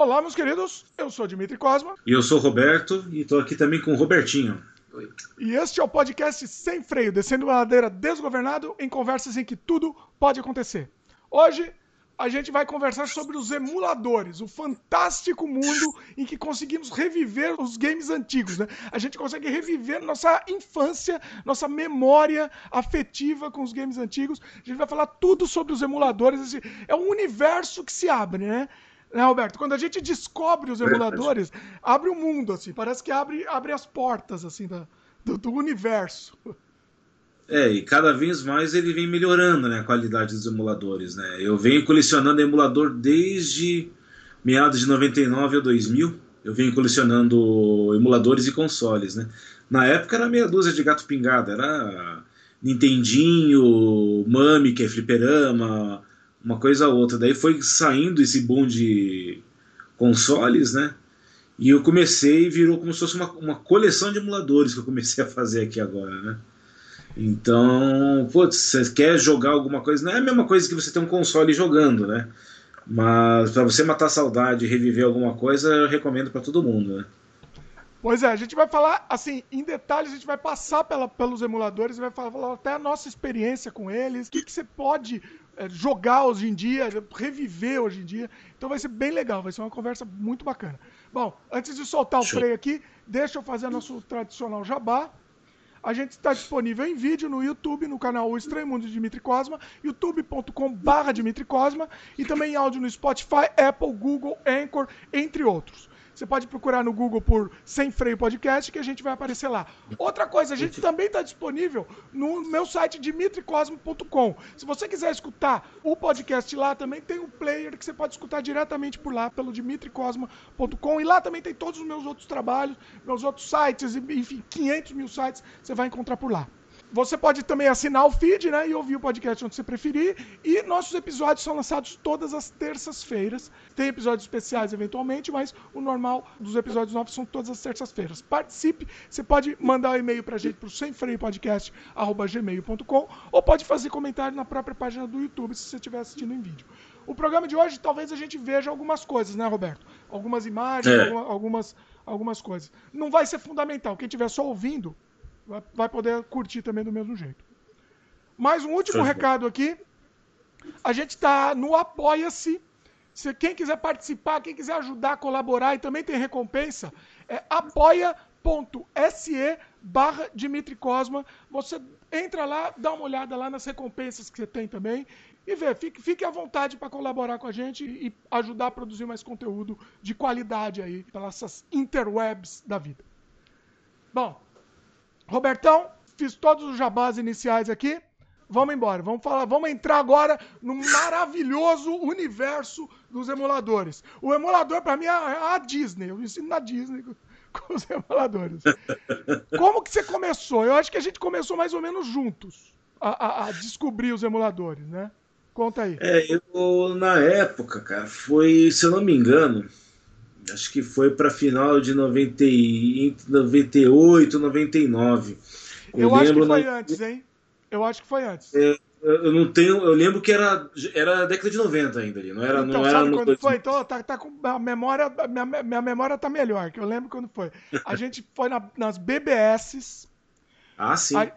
Olá, meus queridos. Eu sou Dimitri Cosma. E eu sou o Roberto e estou aqui também com o Robertinho. Oi. E este é o podcast Sem Freio, descendo uma ladeira desgovernado em conversas em que tudo pode acontecer. Hoje a gente vai conversar sobre os emuladores, o fantástico mundo em que conseguimos reviver os games antigos, né? A gente consegue reviver nossa infância, nossa memória afetiva com os games antigos. A gente vai falar tudo sobre os emuladores. É um universo que se abre, né? Né, Alberto? Quando a gente descobre os emuladores, abre o um mundo, assim. Parece que abre, abre as portas, assim, da, do, do universo. É, e cada vez mais ele vem melhorando né, a qualidade dos emuladores. Né? Eu venho colecionando emulador desde meados de 99 a 2000. Eu venho colecionando emuladores e consoles. Né? Na época era meia dúzia de gato pingado. Era Nintendinho, Mami, que é fliperama, uma coisa ou outra. Daí foi saindo esse boom de consoles, né? E eu comecei e virou como se fosse uma, uma coleção de emuladores que eu comecei a fazer aqui agora, né? Então, putz, você quer jogar alguma coisa, não é a mesma coisa que você ter um console jogando, né? Mas para você matar a saudade e reviver alguma coisa, eu recomendo para todo mundo, né? Pois é, a gente vai falar, assim, em detalhes, a gente vai passar pela, pelos emuladores, vai falar até a nossa experiência com eles, o que, que você pode jogar hoje em dia, reviver hoje em dia. Então vai ser bem legal, vai ser uma conversa muito bacana. Bom, antes de soltar o Show. freio aqui, deixa eu fazer nosso tradicional jabá. A gente está disponível em vídeo no YouTube, no canal O Estranho Mundo de Dimitri Cosma, youtube.com.br Dimitri Cosma, e também em áudio no Spotify, Apple, Google, Anchor, entre outros. Você pode procurar no Google por Sem Freio Podcast que a gente vai aparecer lá. Outra coisa, a gente também está disponível no meu site dimitricosmo.com. Se você quiser escutar o podcast lá, também tem um player que você pode escutar diretamente por lá, pelo dimitricosmo.com. E lá também tem todos os meus outros trabalhos, meus outros sites, enfim, 500 mil sites você vai encontrar por lá. Você pode também assinar o feed, né? E ouvir o podcast onde você preferir. E nossos episódios são lançados todas as terças-feiras. Tem episódios especiais eventualmente, mas o normal dos episódios novos são todas as terças-feiras. Participe. Você pode mandar um e-mail pra gente pro semfreiopodcast.gmail.com ou pode fazer comentário na própria página do YouTube se você estiver assistindo em vídeo. O programa de hoje, talvez a gente veja algumas coisas, né, Roberto? Algumas imagens, é. algumas, algumas coisas. Não vai ser fundamental. Quem estiver só ouvindo, vai poder curtir também do mesmo jeito. Mais um último recado aqui. A gente está no Apoia-se. Se quem quiser participar, quem quiser ajudar, colaborar e também tem recompensa, é apoia.se barra Dimitri Cosma. Você entra lá, dá uma olhada lá nas recompensas que você tem também e vê, fique, fique à vontade para colaborar com a gente e ajudar a produzir mais conteúdo de qualidade aí pelas interwebs da vida. Bom, Robertão, fiz todos os jabás iniciais aqui. Vamos embora. Vamos falar, vamos entrar agora no maravilhoso universo dos emuladores. O emulador para mim é a Disney. Eu ensino na Disney com os emuladores. Como que você começou? Eu acho que a gente começou mais ou menos juntos a, a, a descobrir os emuladores, né? Conta aí. É, eu na época, cara, foi, se eu não me engano, acho que foi para final de 90, 98, 99. Eu, eu acho que foi na... antes, hein? Eu acho que foi antes. É, eu não tenho, eu lembro que era era década de 90 ainda ali, não era, então, não era quando foi? Então, tá, tá com a memória, minha, minha memória tá melhor, que eu lembro quando foi. A gente foi na, nas BBS. Ah, sim. A,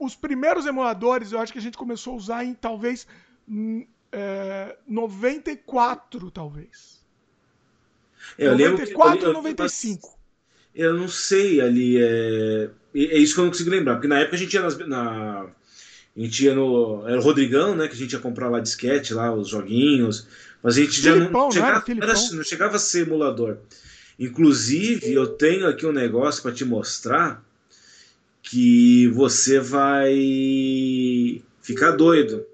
os primeiros emuladores, eu acho que a gente começou a usar em talvez é, 94, talvez. É, eu 94 lembro, ou 95? Eu não sei ali. É, é isso que eu não consigo lembrar. Porque na época a gente ia nas, na. A gente ia no. Era o Rodrigão, né? Que a gente ia comprar lá disquete, lá, os joguinhos. Mas a gente Filipão, já não chegava, não, era, não chegava a ser emulador. Inclusive, eu tenho aqui um negócio para te mostrar que você vai ficar doido.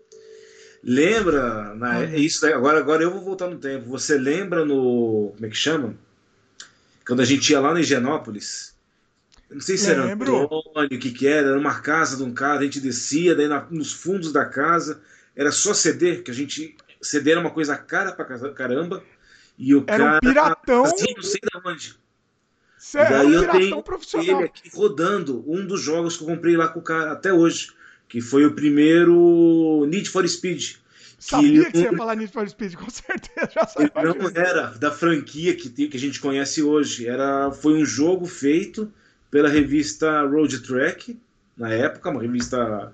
Lembra, na, uhum. isso agora, agora eu vou voltar no tempo. Você lembra no. Como é que chama? Quando a gente ia lá no Higienópolis. não sei se Lembro. era Antônio, o que, que era, era uma casa de um cara, a gente descia, daí na, nos fundos da casa era só CD, que a gente. CD era uma coisa cara pra caramba. E o era cara. Um piratão. Assim, não sei de onde. Sério, daí um eu tenho ele aqui rodando um dos jogos que eu comprei lá com o cara até hoje que foi o primeiro Need for Speed. Sabia que, que você ia falar Need for Speed, com certeza. Já ele não era da franquia que, que a gente conhece hoje. Era, foi um jogo feito pela revista Road Track, na época, uma revista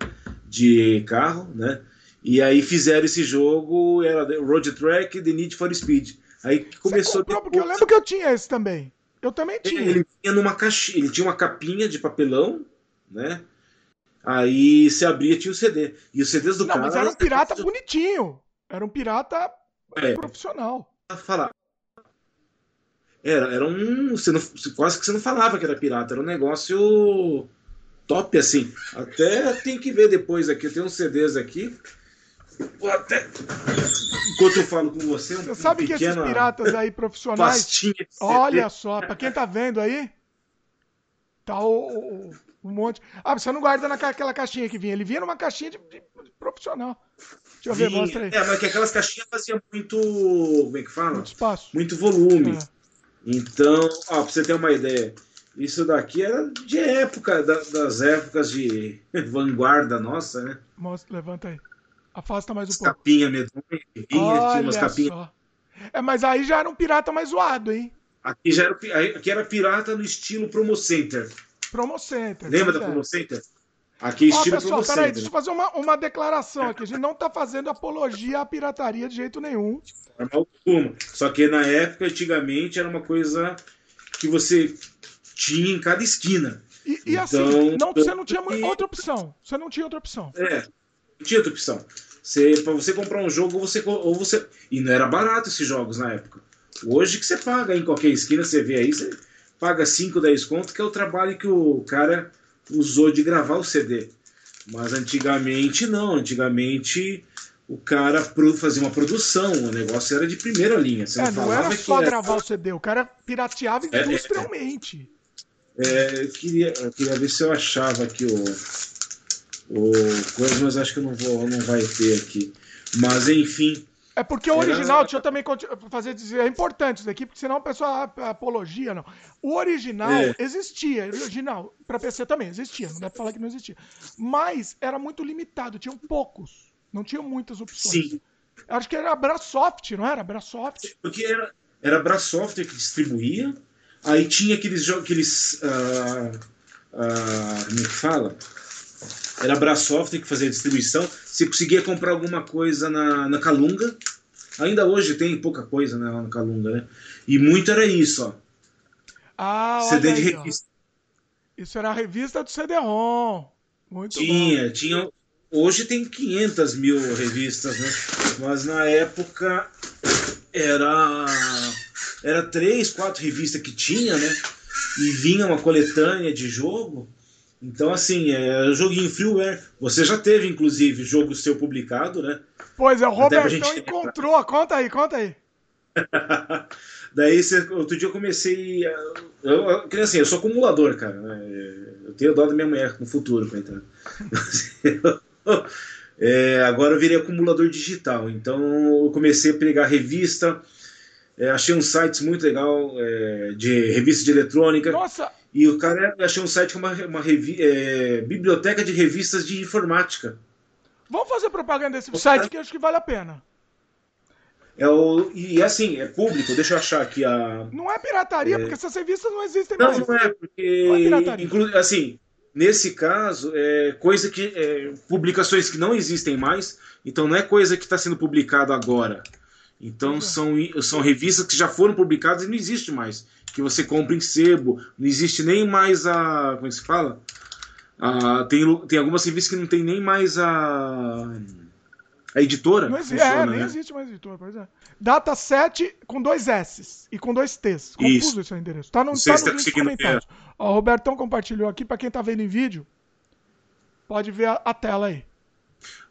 de carro, né? E aí fizeram esse jogo, era Road Track The Need for Speed. Aí começou. Comprou, porque eu lembro que eu tinha esse também. Eu também tinha. Ele tinha numa caixinha, ele tinha uma capinha de papelão, né? Aí você abria tinha o CD. E os CDs do Não, cara. Mas era um pirata bonitinho. Era um pirata é, profissional. Falar. Era, era um. Você não, quase que você não falava que era pirata, era um negócio top assim. Até tem que ver depois aqui. Tem uns CDs aqui. Até... Enquanto eu falo com você, um Você sabe que esses piratas aí profissionais. Olha só, pra quem tá vendo aí, tá o, o, um monte. Ah, você não guarda naquela caixinha que vinha. Ele vinha numa caixinha de, de, de profissional. Deixa eu ver, vinha. mostra aí. É, mas que aquelas caixinhas faziam muito. Como é que fala? Muito espaço. Muito volume. É. Então, ó, pra você ter uma ideia. Isso daqui era de época, da, das épocas de vanguarda nossa, né? Mostra, levanta aí. Afasta mais um pouco. Capinha medonha, vinha, tinha umas capinhas. É, mas aí já era um pirata mais zoado, hein? Aqui já era, aqui era pirata no estilo Promo Center. Promo Center. Lembra da é. Promo Center? Aqui Ó, estilo pessoal, peraí, deixa eu fazer uma, uma declaração aqui. A gente não tá fazendo apologia à pirataria de jeito nenhum. Alguma. Só que na época, antigamente, era uma coisa que você tinha em cada esquina. E, e assim, então, assim, não, você não tinha outra opção. Você não tinha outra opção. É, não tinha outra opção. Você, pra você comprar um jogo, você, ou você. E não era barato esses jogos na época. Hoje que você paga em qualquer esquina, você vê aí, você paga 5, 10 conto, que é o trabalho que o cara usou de gravar o CD. Mas antigamente não, antigamente o cara fazia uma produção, o negócio era de primeira linha. Você é, não, não era só era... gravar o CD, o cara pirateava é, é, industrialmente. É, eu, queria, eu queria ver se eu achava aqui o o coisa, mas acho que não vou, não vai ter aqui. Mas enfim. É porque o original, deixa eu também fazer dizer, é importante isso aqui, porque senão o pessoal apologia, não. O original é. existia, o original, para PC também existia, não deve falar que não existia. Mas era muito limitado, tinham poucos, não tinham muitas opções. Sim. Acho que era a Brasoft, não era? Brasoft. Porque era, era a Brasoft que distribuía, aí tinha aqueles jogos, aqueles. Uh, uh, como é que fala? Era a Brasoft que fazia a distribuição. Você conseguia comprar alguma coisa na, na Calunga. Ainda hoje tem pouca coisa né, lá na Calunga, né? E muito era isso, ó. Ah, CD de aí, revista. Ó. Isso era a revista do CD-ROM. Muito tinha, bom. tinha. Hoje tem 500 mil revistas, né? Mas na época era era três, quatro revistas que tinha, né? E vinha uma coletânea de jogo. Então, assim, é joguinho freeware. Você já teve, inclusive, jogo seu publicado, né? Pois é, o Robertão gente... encontrou. Conta aí, conta aí. Daí, outro dia eu comecei. A... Eu, eu, assim, eu sou acumulador, cara. Né? Eu tenho dó da minha mulher no futuro entrar. é, agora eu virei acumulador digital. Então, eu comecei a pegar revista. É, achei uns sites muito legal é, de revista de eletrônica. Nossa! E o cara achou um site com uma, uma revi é, biblioteca de revistas de informática. Vamos fazer propaganda desse site que eu acho que vale a pena. É o, e assim, é público, deixa eu achar aqui a. Não é pirataria, é... porque essas revistas não existem não, mais. Não, não é, porque. Não é pirataria. Inclu... Assim, nesse caso, é coisa que. É, publicações que não existem mais, então não é coisa que está sendo publicada agora. Então são, são revistas que já foram publicadas e não existe mais que você compra em sebo. Não existe nem mais a. Como é que se fala? Ah, tem, tem algumas revistas que não tem nem mais a. A editora? Não existe, funciona, é, nem né? existe mais editora, pois é. Data 7 com dois S e com dois T's. Confuso isso. esse endereço. Tá no, tá nos tá comentários. Ó, o Robertão compartilhou aqui, para quem tá vendo em vídeo, pode ver a, a tela aí.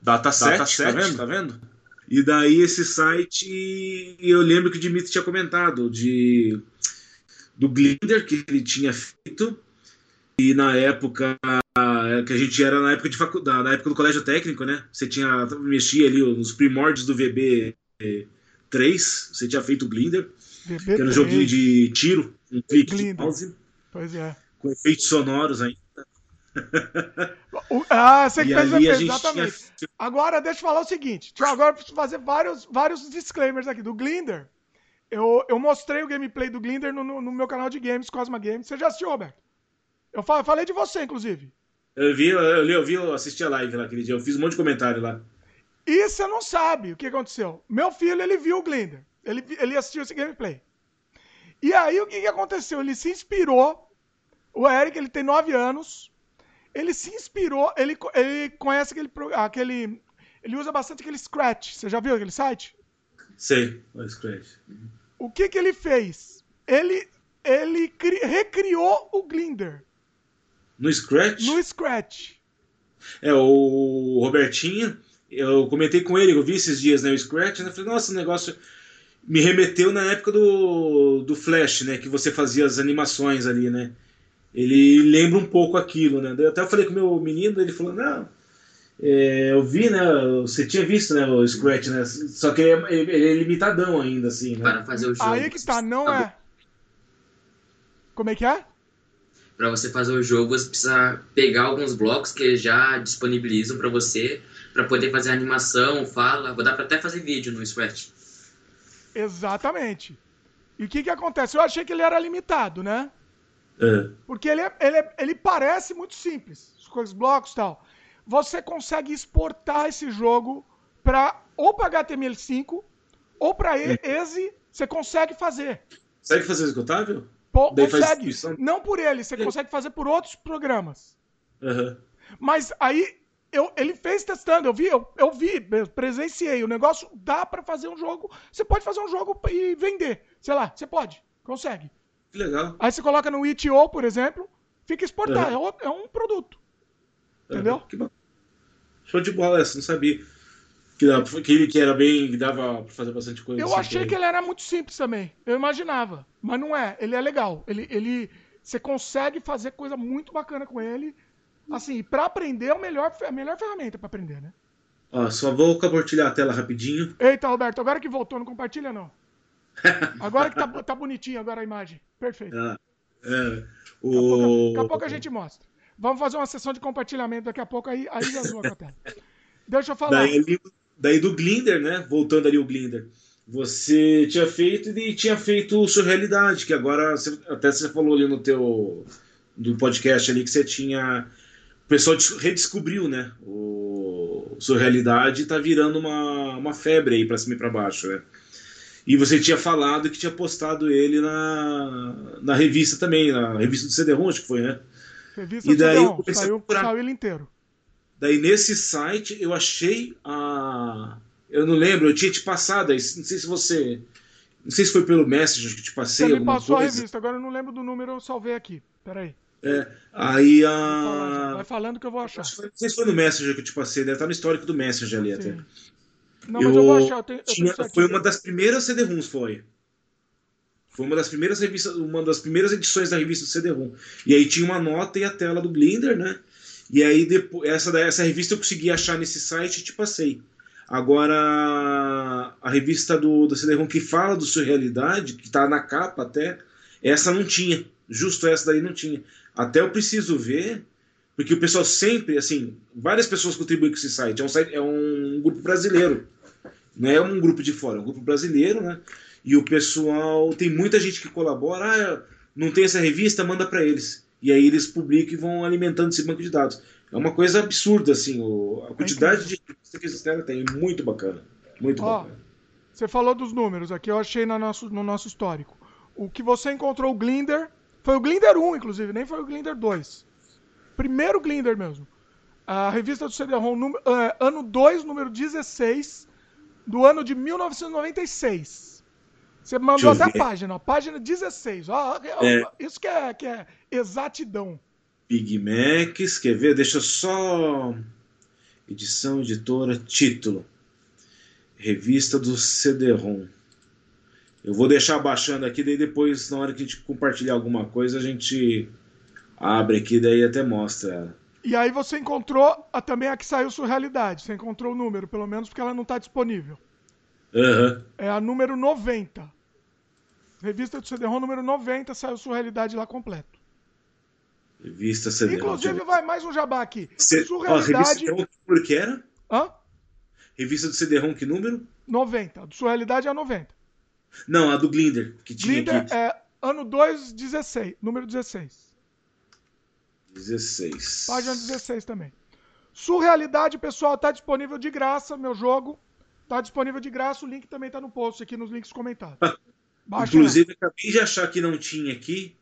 Data 7, Data 7 tá vendo? Tá vendo? E daí esse site, eu lembro que o Dimitri tinha comentado, de do Glinder que ele tinha feito e na época que a gente era na época de faculdade, na época do colégio técnico, né? Você tinha mexia ali nos primórdios do VB 3, você tinha feito o Glinder, VB que era um joguinho de tiro, um clique de mouse. Pois é. Com efeitos sonoros ainda. ah, você que fez o efeito, exatamente. Tinha... Agora, deixa eu falar o seguinte. Deixa eu agora fazer vários, vários disclaimers aqui. Do Glinder, eu, eu mostrei o gameplay do Glinder no, no, no meu canal de games, Cosma Games. Você já assistiu, Roberto? Eu falei de você, inclusive. Eu vi, eu, eu vi, eu assisti a live lá aquele dia. Eu fiz um monte de comentário lá. E você não sabe o que aconteceu. Meu filho, ele viu o Glinder. Ele, ele assistiu esse gameplay. E aí, o que, que aconteceu? Ele se inspirou. O Eric, ele tem 9 anos. Ele se inspirou. Ele, ele conhece aquele, aquele. Ele usa bastante aquele Scratch. Você já viu aquele site? Sei, o Scratch. O que, que ele fez? Ele, ele cri, recriou o Glinder. No Scratch? No Scratch. É, o Robertinho, eu comentei com ele, eu vi esses dias né, o Scratch, né? Falei, nossa, o negócio me remeteu na época do, do Flash, né? Que você fazia as animações ali, né? Ele lembra um pouco aquilo, né? Eu até falei com o meu menino, ele falou, não, é, eu vi, né? Você tinha visto, né, o Scratch, né? Só que ele é, ele é limitadão ainda, assim, né? Para fazer o jogo. Aí que tá, não é. Como é que é? Para você fazer o jogo, você precisa pegar alguns blocos que já disponibilizam para você, para poder fazer animação, fala. Vou dar para até fazer vídeo no Scratch. Exatamente. E o que que acontece? Eu achei que ele era limitado, né? É. Porque ele, é, ele, é, ele parece muito simples, os blocos e tal. Você consegue exportar esse jogo para ou para HTML5 ou para é. EASY, você consegue fazer. Consegue fazer executável? Pô, consegue. Não por ele, você é. consegue fazer por outros programas. Uhum. Mas aí eu, ele fez testando, eu vi, eu, eu vi, presenciei. O negócio dá para fazer um jogo. Você pode fazer um jogo e vender. Sei lá, você pode, consegue. Que legal. Aí você coloca no itch.io, por exemplo, fica exportado. Uhum. É, um produto. Entendeu? que. Show de bola essa, não sabia. Que, dava, que, que era bem. que dava pra fazer bastante coisa. Eu assim, achei que ele era muito simples também. Eu imaginava. Mas não é. Ele é legal. Ele. ele você consegue fazer coisa muito bacana com ele. Assim, para aprender é o melhor, a melhor ferramenta para aprender, né? Ó, só vou compartilhar a tela rapidinho. Eita, Roberto, agora que voltou, não compartilha não. Agora que tá, tá bonitinho agora a imagem. Perfeito. Ah, é, o... daqui, a pouco, daqui a pouco a gente mostra. Vamos fazer uma sessão de compartilhamento daqui a pouco, aí, aí já zoa com a tela. Deixa eu falar. Daí, daí do Glinder, né? Voltando ali o Glinder. Você tinha feito e tinha feito Surrealidade, que agora você, até você falou ali no teu do podcast ali que você tinha o pessoal redescobriu, né? O Surrealidade tá virando uma, uma febre aí para cima e para baixo, né? E você tinha falado que tinha postado ele na, na revista também, na revista do CD-ROM, acho que foi, né? Revista e daí eu comecei saiu, a saiu ele inteiro. Daí nesse site eu achei a. Eu não lembro, eu tinha te passado, não sei se você. Não sei se foi pelo Messenger que te passei. Você me passou coisa. a revista, agora eu não lembro do número, eu salvei aqui. Peraí. É, aí a. Vai falando que eu vou achar. Não sei se foi no Messenger que eu te passei, deve estar no histórico do Messenger ali Sim. até. Não, eu, mas eu vou achar. Eu tenho, eu tinha, foi uma das primeiras CD-ROMs, foi. Foi uma das primeiras revistas, uma das primeiras edições da revista do CD-ROM. E aí tinha uma nota e a tela do Blender, né? E aí depois essa essa revista eu consegui achar nesse site e te passei. Agora a revista do, do CD-ROM que fala do Surrealidade, que tá na capa até, essa não tinha. Justo essa daí não tinha. Até eu preciso ver, porque o pessoal sempre, assim, várias pessoas contribuem com esse site. É um, site, é um grupo brasileiro. Não é um grupo de fora, é um grupo brasileiro, né? E o pessoal, tem muita gente que colabora, ah, não tem essa revista, manda para eles. E aí eles publicam e vão alimentando esse banco de dados. É uma coisa absurda, assim, o, a quantidade de revista que esses caras têm. É muito bacana. Muito Ó, bacana. Você falou dos números aqui, eu achei no nosso, no nosso histórico. O que você encontrou o Glinder, foi o Glinder 1, inclusive, nem foi o Glinder 2. Primeiro Glinder mesmo. A revista do CD-ROM, uh, ano 2, número 16, do ano de 1996. Você mandou até a página, ó, página 16. Ó, é. Isso que é, que é exatidão. Big Macs, quer ver? Deixa só. Edição, editora, título. Revista do CD-ROM. Eu vou deixar baixando aqui, daí depois, na hora que a gente compartilhar alguma coisa, a gente abre aqui, daí até mostra ela. E aí você encontrou a, também a que saiu sua realidade. Você encontrou o número, pelo menos porque ela não está disponível. Uhum. É a número 90. Revista do CD-ROM número 90 saiu sua realidade lá completo. Revista CD. Inclusive, vai mais um jabá aqui. C... Surrealidade... Ó, revista CD-ROM, que número que era? Hã? Revista do CD-ROM, que número? 90. Do Surrealidade é 90. Não, a do Glinder, que tinha Glinder aqui. é ano 2, 16. Número 16. 16. Página 16 também. Surrealidade, pessoal, tá disponível de graça, meu jogo. Tá disponível de graça, o link também tá no post aqui nos links comentados. Baixa Inclusive, lá. acabei de achar que não tinha aqui.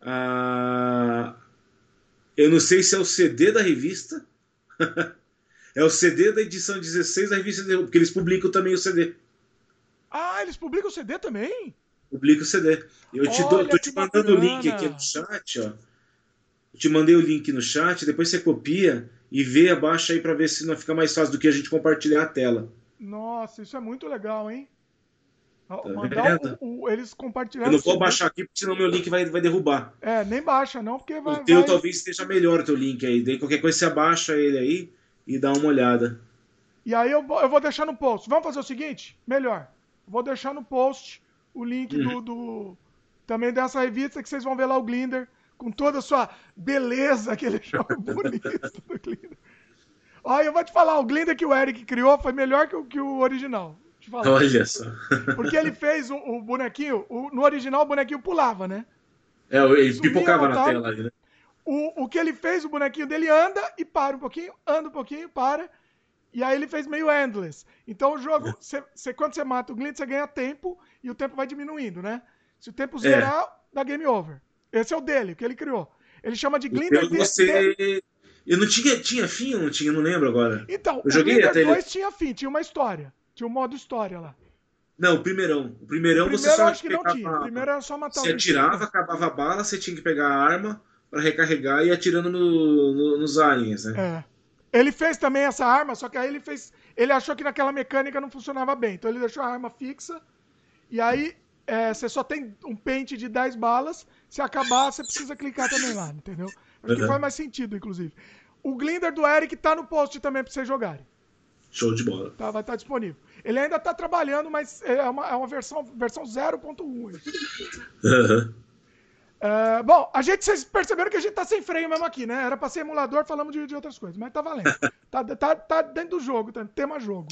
Ah, eu não sei se é o CD da revista. é o CD da edição 16 da revista, porque eles publicam também o CD. Ah, eles publicam o CD também? Publica o CD. Eu te dou, tô te mandando o link aqui no chat, ó. Eu te mandei o link no chat, depois você copia e vê abaixo aí para ver se não fica mais fácil do que a gente compartilhar a tela. Nossa, isso é muito legal, hein? Tá Mandar o, o, eles compartilhando. Eu não vou baixar aqui, porque senão meu link vai, vai derrubar. É, nem baixa, não, porque vai. O teu vai... talvez esteja melhor o teu link aí. Daí qualquer coisa você abaixa ele aí e dá uma olhada. E aí eu, eu vou deixar no post. Vamos fazer o seguinte? Melhor. Vou deixar no post o link do, do, Também dessa revista que vocês vão ver lá o Glinder com toda a sua beleza, aquele jogo bonito do Glinder. Olha, eu vou te falar, o Glinder que o Eric criou foi melhor que o, que o original. Olha só. Porque ele fez o, o bonequinho, o, no original o bonequinho pulava, né? É, ele Subia, pipocava na tela né? O, o que ele fez, o bonequinho dele anda e para um pouquinho, anda um pouquinho, para. E aí ele fez meio endless. Então o jogo, é. cê, cê, quando você mata o Glint, você ganha tempo e o tempo vai diminuindo, né? Se o tempo zerar, é. dá game over. Esse é o dele, que ele criou. Ele chama de Glinder você... De... Eu não tinha, tinha fim, não tinha, não lembro agora. Então, eu joguei o Glinder 2 ele... tinha fim, tinha uma história. Tinha o um modo história lá. Não, o primeirão. O primeirão, o primeiro você só acho que não tinha. O primeiro era só matar Você atirava, acabava a bala, você tinha que pegar a arma para recarregar e ir atirando no, no, nos aliens, né? É. Ele fez também essa arma, só que aí ele fez. Ele achou que naquela mecânica não funcionava bem. Então ele deixou a arma fixa. E aí é, você só tem um pente de 10 balas. Se acabar, você precisa clicar também lá, entendeu? Acho uhum. que faz mais sentido, inclusive. O Glinder do Eric tá no post também pra vocês jogarem. Show de bola. Tá, vai estar tá disponível. Ele ainda está trabalhando, mas é uma, é uma versão, versão 0.1. Uhum. Uh, bom, a gente, vocês perceberam que a gente tá sem freio mesmo aqui, né? Era para ser emulador, falamos de, de, outras coisas, mas tá valendo. tá, tá, tá dentro do jogo, tá, tema jogo.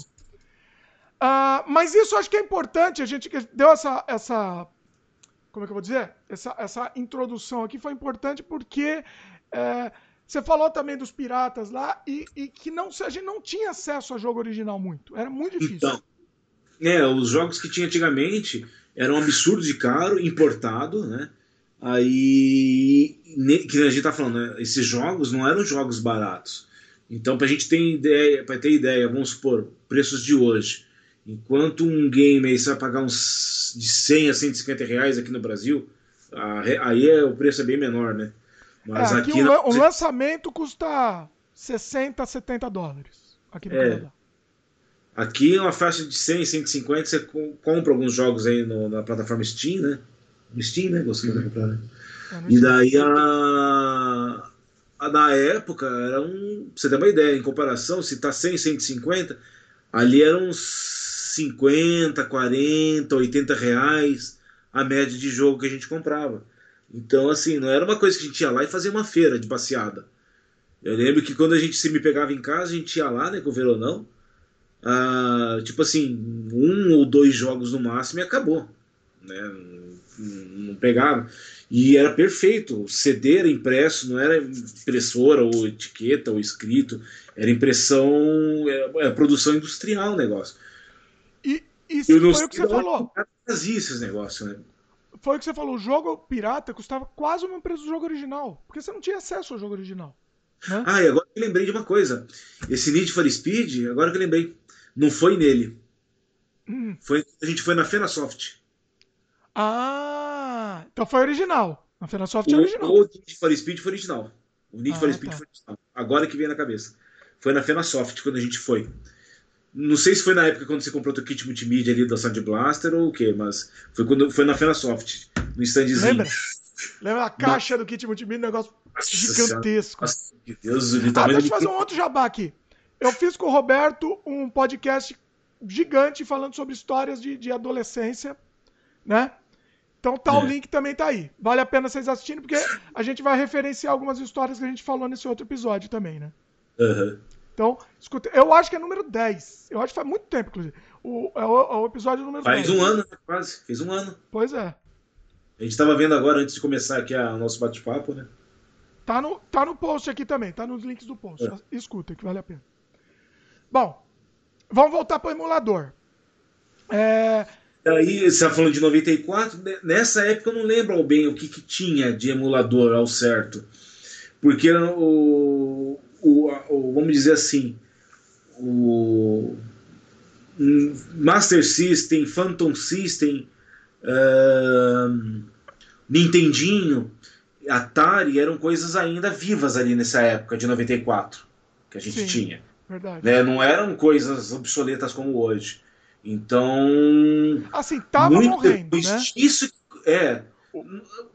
Uh, mas isso acho que é importante, a gente deu essa, essa como é que eu vou dizer? Essa, essa introdução aqui foi importante porque é, você falou também dos piratas lá e, e, que não, a gente não tinha acesso a jogo original muito. Era muito difícil. Então, é, os jogos que tinha antigamente eram um absurdo de caro, importado, né? Aí, que a gente tá falando, né? esses jogos não eram jogos baratos. Então, para a gente ter ideia, para ter ideia, vamos supor, preços de hoje. Enquanto um game aí você vai pagar uns de 100 a 150 reais aqui no Brasil, aí é, o preço é bem menor, né? Mas é, aqui, aqui o, o, lançamento custa 60, 70 dólares aqui no é. Canadá. Aqui é uma faixa de 100, 150, você compra alguns jogos aí no, na plataforma Steam, né? Steam, né? Você uhum. comprar, né? É, e daí a, a, na época era um. Pra você ter uma ideia, em comparação, se tá 100, 150, ali eram uns 50, 40, 80 reais a média de jogo que a gente comprava. Então, assim, não era uma coisa que a gente ia lá e fazia uma feira de passeada. Eu lembro que quando a gente se me pegava em casa, a gente ia lá, né, com o Veronão. Ah, tipo assim, um ou dois jogos no máximo e acabou. Né? Não, pegava. E era perfeito. O CD era impresso, não era impressora ou etiqueta ou escrito. Era impressão, era, era produção industrial o negócio. E isso foi o que você falou. Fazia esses negócios, né? foi o que você falou, o jogo pirata custava quase o mesmo preço do jogo original, porque você não tinha acesso ao jogo original. Né? Ah, e agora que lembrei de uma coisa. Esse Need for Speed, agora que lembrei, não foi nele. Hum. Foi, a gente foi na Fenasoft. Ah, então foi original. Na Fenasoft é original. O Need for Speed foi original. O Need ah, for Speed tá. foi original. Agora que vem na cabeça. Foi na Fenasoft quando a gente foi. Não sei se foi na época quando você comprou o kit multimídia ali da Sound Blaster ou o quê, mas foi quando foi na Fenasoft, no standzinho. Lembra? Lembra a caixa do kit multimídia, um negócio Nossa gigantesco. Nossa, Deus, ah, deixa eu fazer um outro jabá aqui. Eu fiz com o Roberto um podcast gigante falando sobre histórias de, de adolescência, né? Então tá, é. o link também tá aí. Vale a pena vocês assistirem, porque a gente vai referenciar algumas histórias que a gente falou nesse outro episódio também, né? Uhum. Então, escuta, eu acho que é número 10. Eu acho que faz muito tempo, inclusive. O, é, o, é o episódio número faz 10. Faz um ano, né, quase. Fez um ano. Pois é. A gente estava vendo agora, antes de começar aqui o nosso bate-papo, né? Tá no, tá no post aqui também, tá nos links do post. É. Escuta, que vale a pena. Bom, vamos voltar para o emulador. É... Aí, você está falando de 94, né? nessa época eu não lembro bem o que, que tinha de emulador ao certo. Porque o, o, vamos dizer assim, o Master System, Phantom System, uh, Nintendinho, Atari eram coisas ainda vivas ali nessa época de 94 que a gente Sim, tinha. Verdade. Né? Não eram coisas obsoletas como hoje. Então. Assim, tava muito morrendo, depois né? Isso é.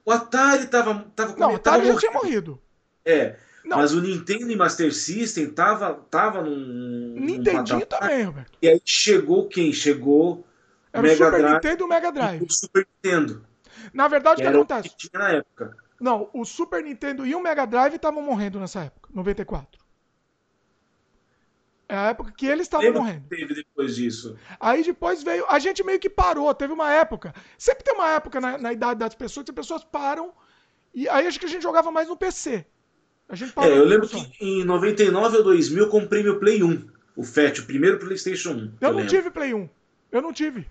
O Atari tava, tava Não, o Atari já tinha morrido. É. Não. Mas o Nintendo e Master System tava, tava num. Nintendinho num também, Roberto. E aí chegou quem? Chegou. Era Mega o Super Drive, Nintendo e o Mega Drive. O Super Nintendo. Na verdade, o que acontece? O que tinha na época. Não, o Super Nintendo e o Mega Drive estavam morrendo nessa época, 94. É a época que eles estavam morrendo. Teve depois disso. Aí depois veio. A gente meio que parou. Teve uma época. Sempre tem uma época na, na idade das pessoas que as pessoas param. E aí acho que a gente jogava mais no PC. A gente parou. É, eu lembro que em 99 ou 2000 eu comprei meu Play 1. O FAT, o primeiro PlayStation 1. Eu, eu não lembro. tive Play 1. Eu não tive.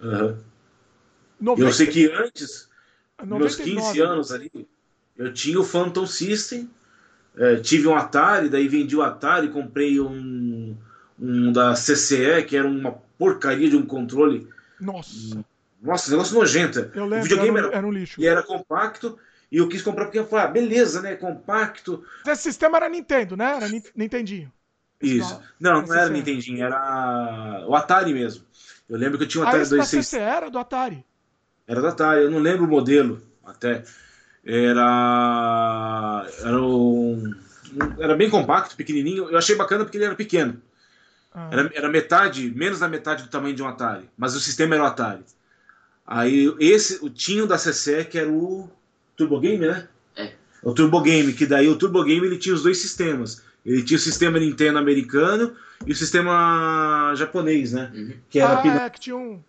Uhum. 90... Eu sei que antes, 99. meus 15 anos ali, eu tinha o Phantom System é, tive um Atari, daí vendi o Atari, comprei um, um da CCE, que era uma porcaria de um controle. Nossa. Nossa, negócio nojento. Eu lembro, o videogame era, era, um lixo. E era compacto, e eu quis comprar porque eu falei, ah, beleza, né? Compacto. Esse sistema era Nintendo, né? Era Nintendinho. Isso. Não, não era Nintendinho, era o Atari mesmo. Eu lembro que eu tinha um Atari ah, 2600. CCE era do Atari? Era do Atari, eu não lembro o modelo até era era um, era bem compacto, pequenininho. Eu achei bacana porque ele era pequeno. Ah. Era, era metade, menos da metade do tamanho de um Atari, mas o sistema era o Atari. Aí esse, o tinho da CC que era o Turbo Game, né? É. O Turbo Game, que daí o Turbo Game ele tinha os dois sistemas. Ele tinha o sistema Nintendo americano e o sistema japonês, né? Uhum. Que era ah, é, que tinha um.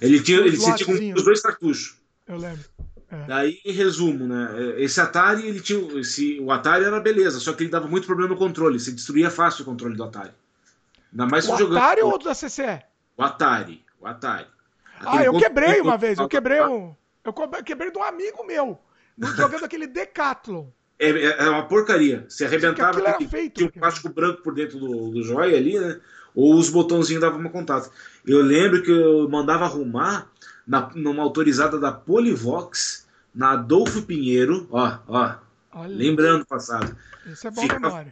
Ele tinha, ele tinha os dois cartuchos. Eu lembro. É. Daí, em resumo, né? Esse Atari, ele tinha. Esse, o Atari era beleza, só que ele dava muito problema no controle. Você destruía fácil o controle do Atari. Ainda mais o jogando. Atari ou do da CCE? O Atari. O Atari. Aquele ah, eu quebrei uma vez. Eu quebrei um. Eu quebrei de um amigo meu. Jogando aquele Decathlon. É, é, é uma porcaria. Você arrebentava. Tinha, feito, tinha um plástico branco por dentro do, do joia ali, né? Ou os botãozinhos davam uma contato. Eu lembro que eu mandava arrumar na, numa autorizada da Polivox na Adolfo Pinheiro, ó, ó, Olha. lembrando o passado. Isso é bom Ficava memória.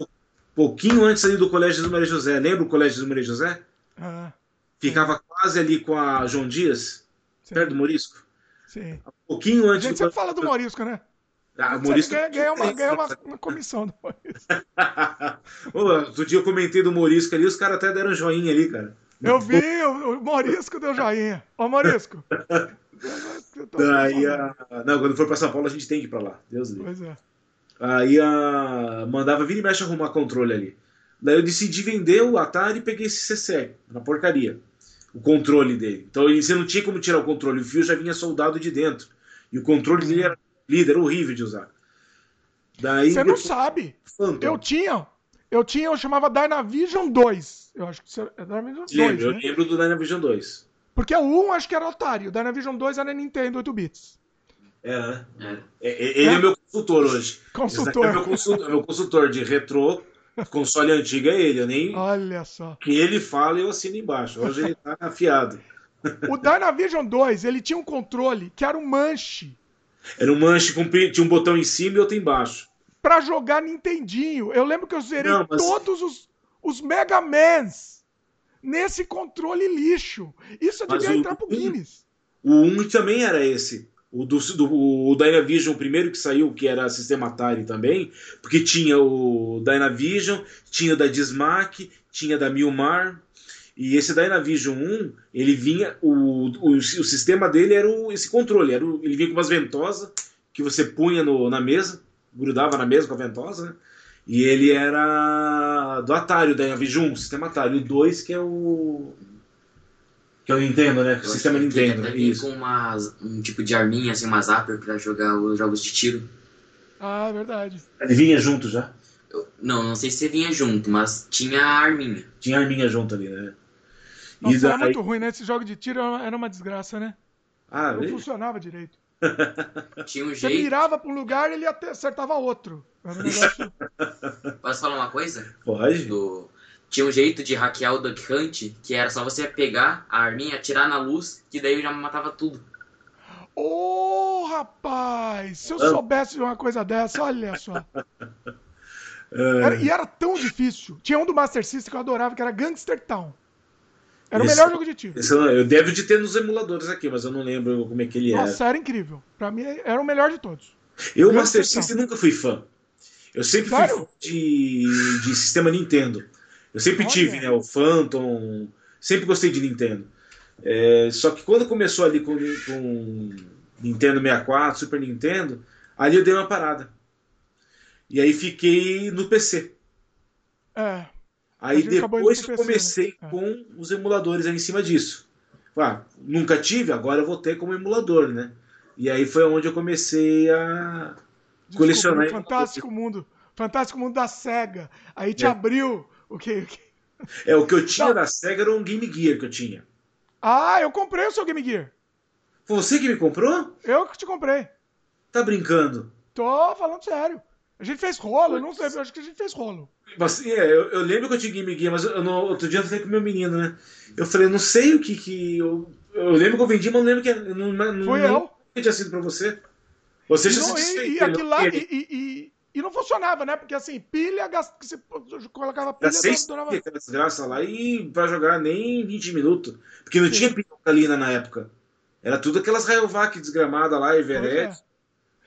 pouquinho antes ali do Colégio do Maria José. Lembra o Colégio do Maria José? Ah, Ficava quase ali com a João Dias, Sim. perto do Morisco. Sim. Um pouquinho antes. A gente do... sempre fala do Morisco, né? Ah, Morisco ganha, ganha, uma, ganha uma, uma, comissão do Morisco. Outro dia eu comentei do Morisco ali, os caras até deram joinha ali, cara. Eu vi, o, Morisco deu joinha. Ô, Morisco. Daí a... Não, quando for pra São Paulo a gente tem que ir pra lá. Deus livre. Pois é. Aí a... mandava vir e mexe arrumar controle ali. Daí eu decidi vender o Atari e peguei esse CC na porcaria. O controle dele. Então você não tinha como tirar o controle, o fio já vinha soldado de dentro. E o controle dele era líder, horrível de usar. Daí, você não sabe. Phantom. Eu tinha. Eu tinha, eu chamava Dynavision 2. Eu acho que é Dynavision 2. Lembro, né? Eu lembro do Dynavision 2. Porque o 1 acho que era Atari, o Dynavision 2 era Nintendo 8 bits. É, né? É. Ele é, é meu consultor hoje. Consultor. É meu consultor, meu consultor de retrô, console antigo é ele. Eu nem. Olha só. Que ele fala eu assino embaixo. Hoje ele tá afiado. O Dynavision 2, ele tinha um controle que era um manche. Era um manche com tinha um botão em cima e outro embaixo. Pra jogar Nintendinho. Eu lembro que eu zerei Não, mas... todos os, os Mega Mans nesse controle lixo. Isso devia o, entrar pro Guinness. O 1 também era esse. O do, do o Dynavision, o primeiro que saiu, que era sistema Atari também, porque tinha o Dynavision, tinha da Dismac, tinha da Milmar, E esse Dynavision 1, ele vinha. O, o, o sistema dele era o, esse controle. Era o, ele vinha com umas ventosas que você punha no, na mesa, grudava na mesa com a ventosa, né? E ele era do Atari, o Dynavision 1, sistema Atari. O 2 que é o. Que é o Nintendo, né? O sistema Nintendo. Até isso. com umas, um tipo de arminha, assim, uma zapper pra jogar os jogos de tiro. Ah, é verdade. Ele vinha junto já? Eu, não, não sei se vinha junto, mas tinha a arminha. Tinha a arminha junto ali, né? Nossa, era muito ruim, né? Esse jogo de tiro era uma desgraça, né? Ah, não funcionava direito. Tinha um Você jeito. mirava pra um lugar e ele acertava outro. Era um negócio... Posso falar uma coisa? Pode. Do... Tinha um jeito de hackear o Duck Hunt, que era só você pegar a arminha, atirar na luz, que daí já matava tudo. Ô, oh, rapaz! Se eu soubesse de uma coisa dessa, olha só. Era, e era tão difícil. Tinha um do Master System que eu adorava, que era Gangster Town. Era esse, o melhor jogo de tiro. Eu, eu devo de ter nos emuladores aqui, mas eu não lembro como é que ele Nossa, era. Nossa, era incrível. Pra mim, era o melhor de todos. Eu, Master System, nunca fui fã. Eu sempre Sério? fui fã de, de sistema Nintendo. Eu sempre Olha. tive, né? O Phantom. Sempre gostei de Nintendo. É, só que quando começou ali com, com Nintendo 64, Super Nintendo, ali eu dei uma parada. E aí fiquei no PC. É. Aí depois que eu comecei né? com os emuladores aí em cima disso. Ah, nunca tive, agora eu vou ter como emulador, né? E aí foi onde eu comecei a Desculpa, colecionar. Fantástico mundo. Fantástico mundo da SEGA. Aí te é. abriu o que. É, o que eu tinha Não. da SEGA era um Game Gear que eu tinha. Ah, eu comprei o seu Game Gear. Foi você que me comprou? Eu que te comprei. Tá brincando? Tô falando sério. A gente fez rolo, eu não sei, eu acho que a gente fez rolo. Mas, é, eu, eu, lembro que eu tinha Game Gear, mas eu, outro dia eu falei com meu menino, né? Eu falei, não sei o que que. Eu, eu lembro que eu vendi, mas não lembro que. Não, não, Foi não, eu. Que tinha sido pra você. Você já não, se E, e, aquilo lá, e, e, e, não funcionava, né? Porque assim, pilha, que você colocava pilha, seis durava... desgraça lá e pra jogar nem 20 minutos. Porque não Sim. tinha pilha alcalina na época. Era tudo aquelas Rayovac desgramada lá, Everett.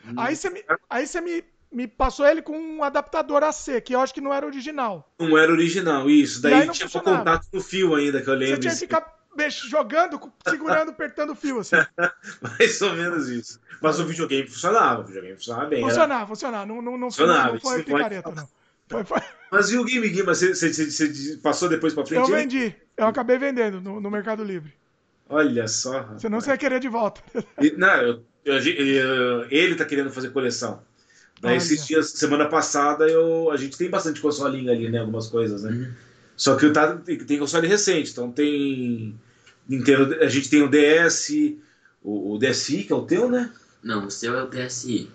É. Aí você me, aí você me me passou ele com um adaptador AC, que eu acho que não era original. Não era original, isso. Daí tinha o contato no fio ainda, que eu lembro. Você tinha que ficar jogando, segurando, apertando o fio, assim. Mais ou menos isso. Mas o videogame funcionava, o videogame funcionava bem. Funcionava, era... funcionava. Não, não, não, funcionava, não foi picareta, não. Foi, foi... Mas e o Game Gear? Você, você, você, passou depois pra frente? Eu vendi. Eu acabei vendendo no, no Mercado Livre. Olha só. Senão você ia querer de volta. E, não, eu, eu, eu, ele tá querendo fazer coleção. Né? Esses dias, semana passada, eu, a gente tem bastante consolinho ali, né? Algumas coisas, né? Uhum. Só que tá, tem, tem console recente, então tem. Nintendo, a gente tem o DS, o, o DSi, que é o teu, né? Não, o seu é o DSi.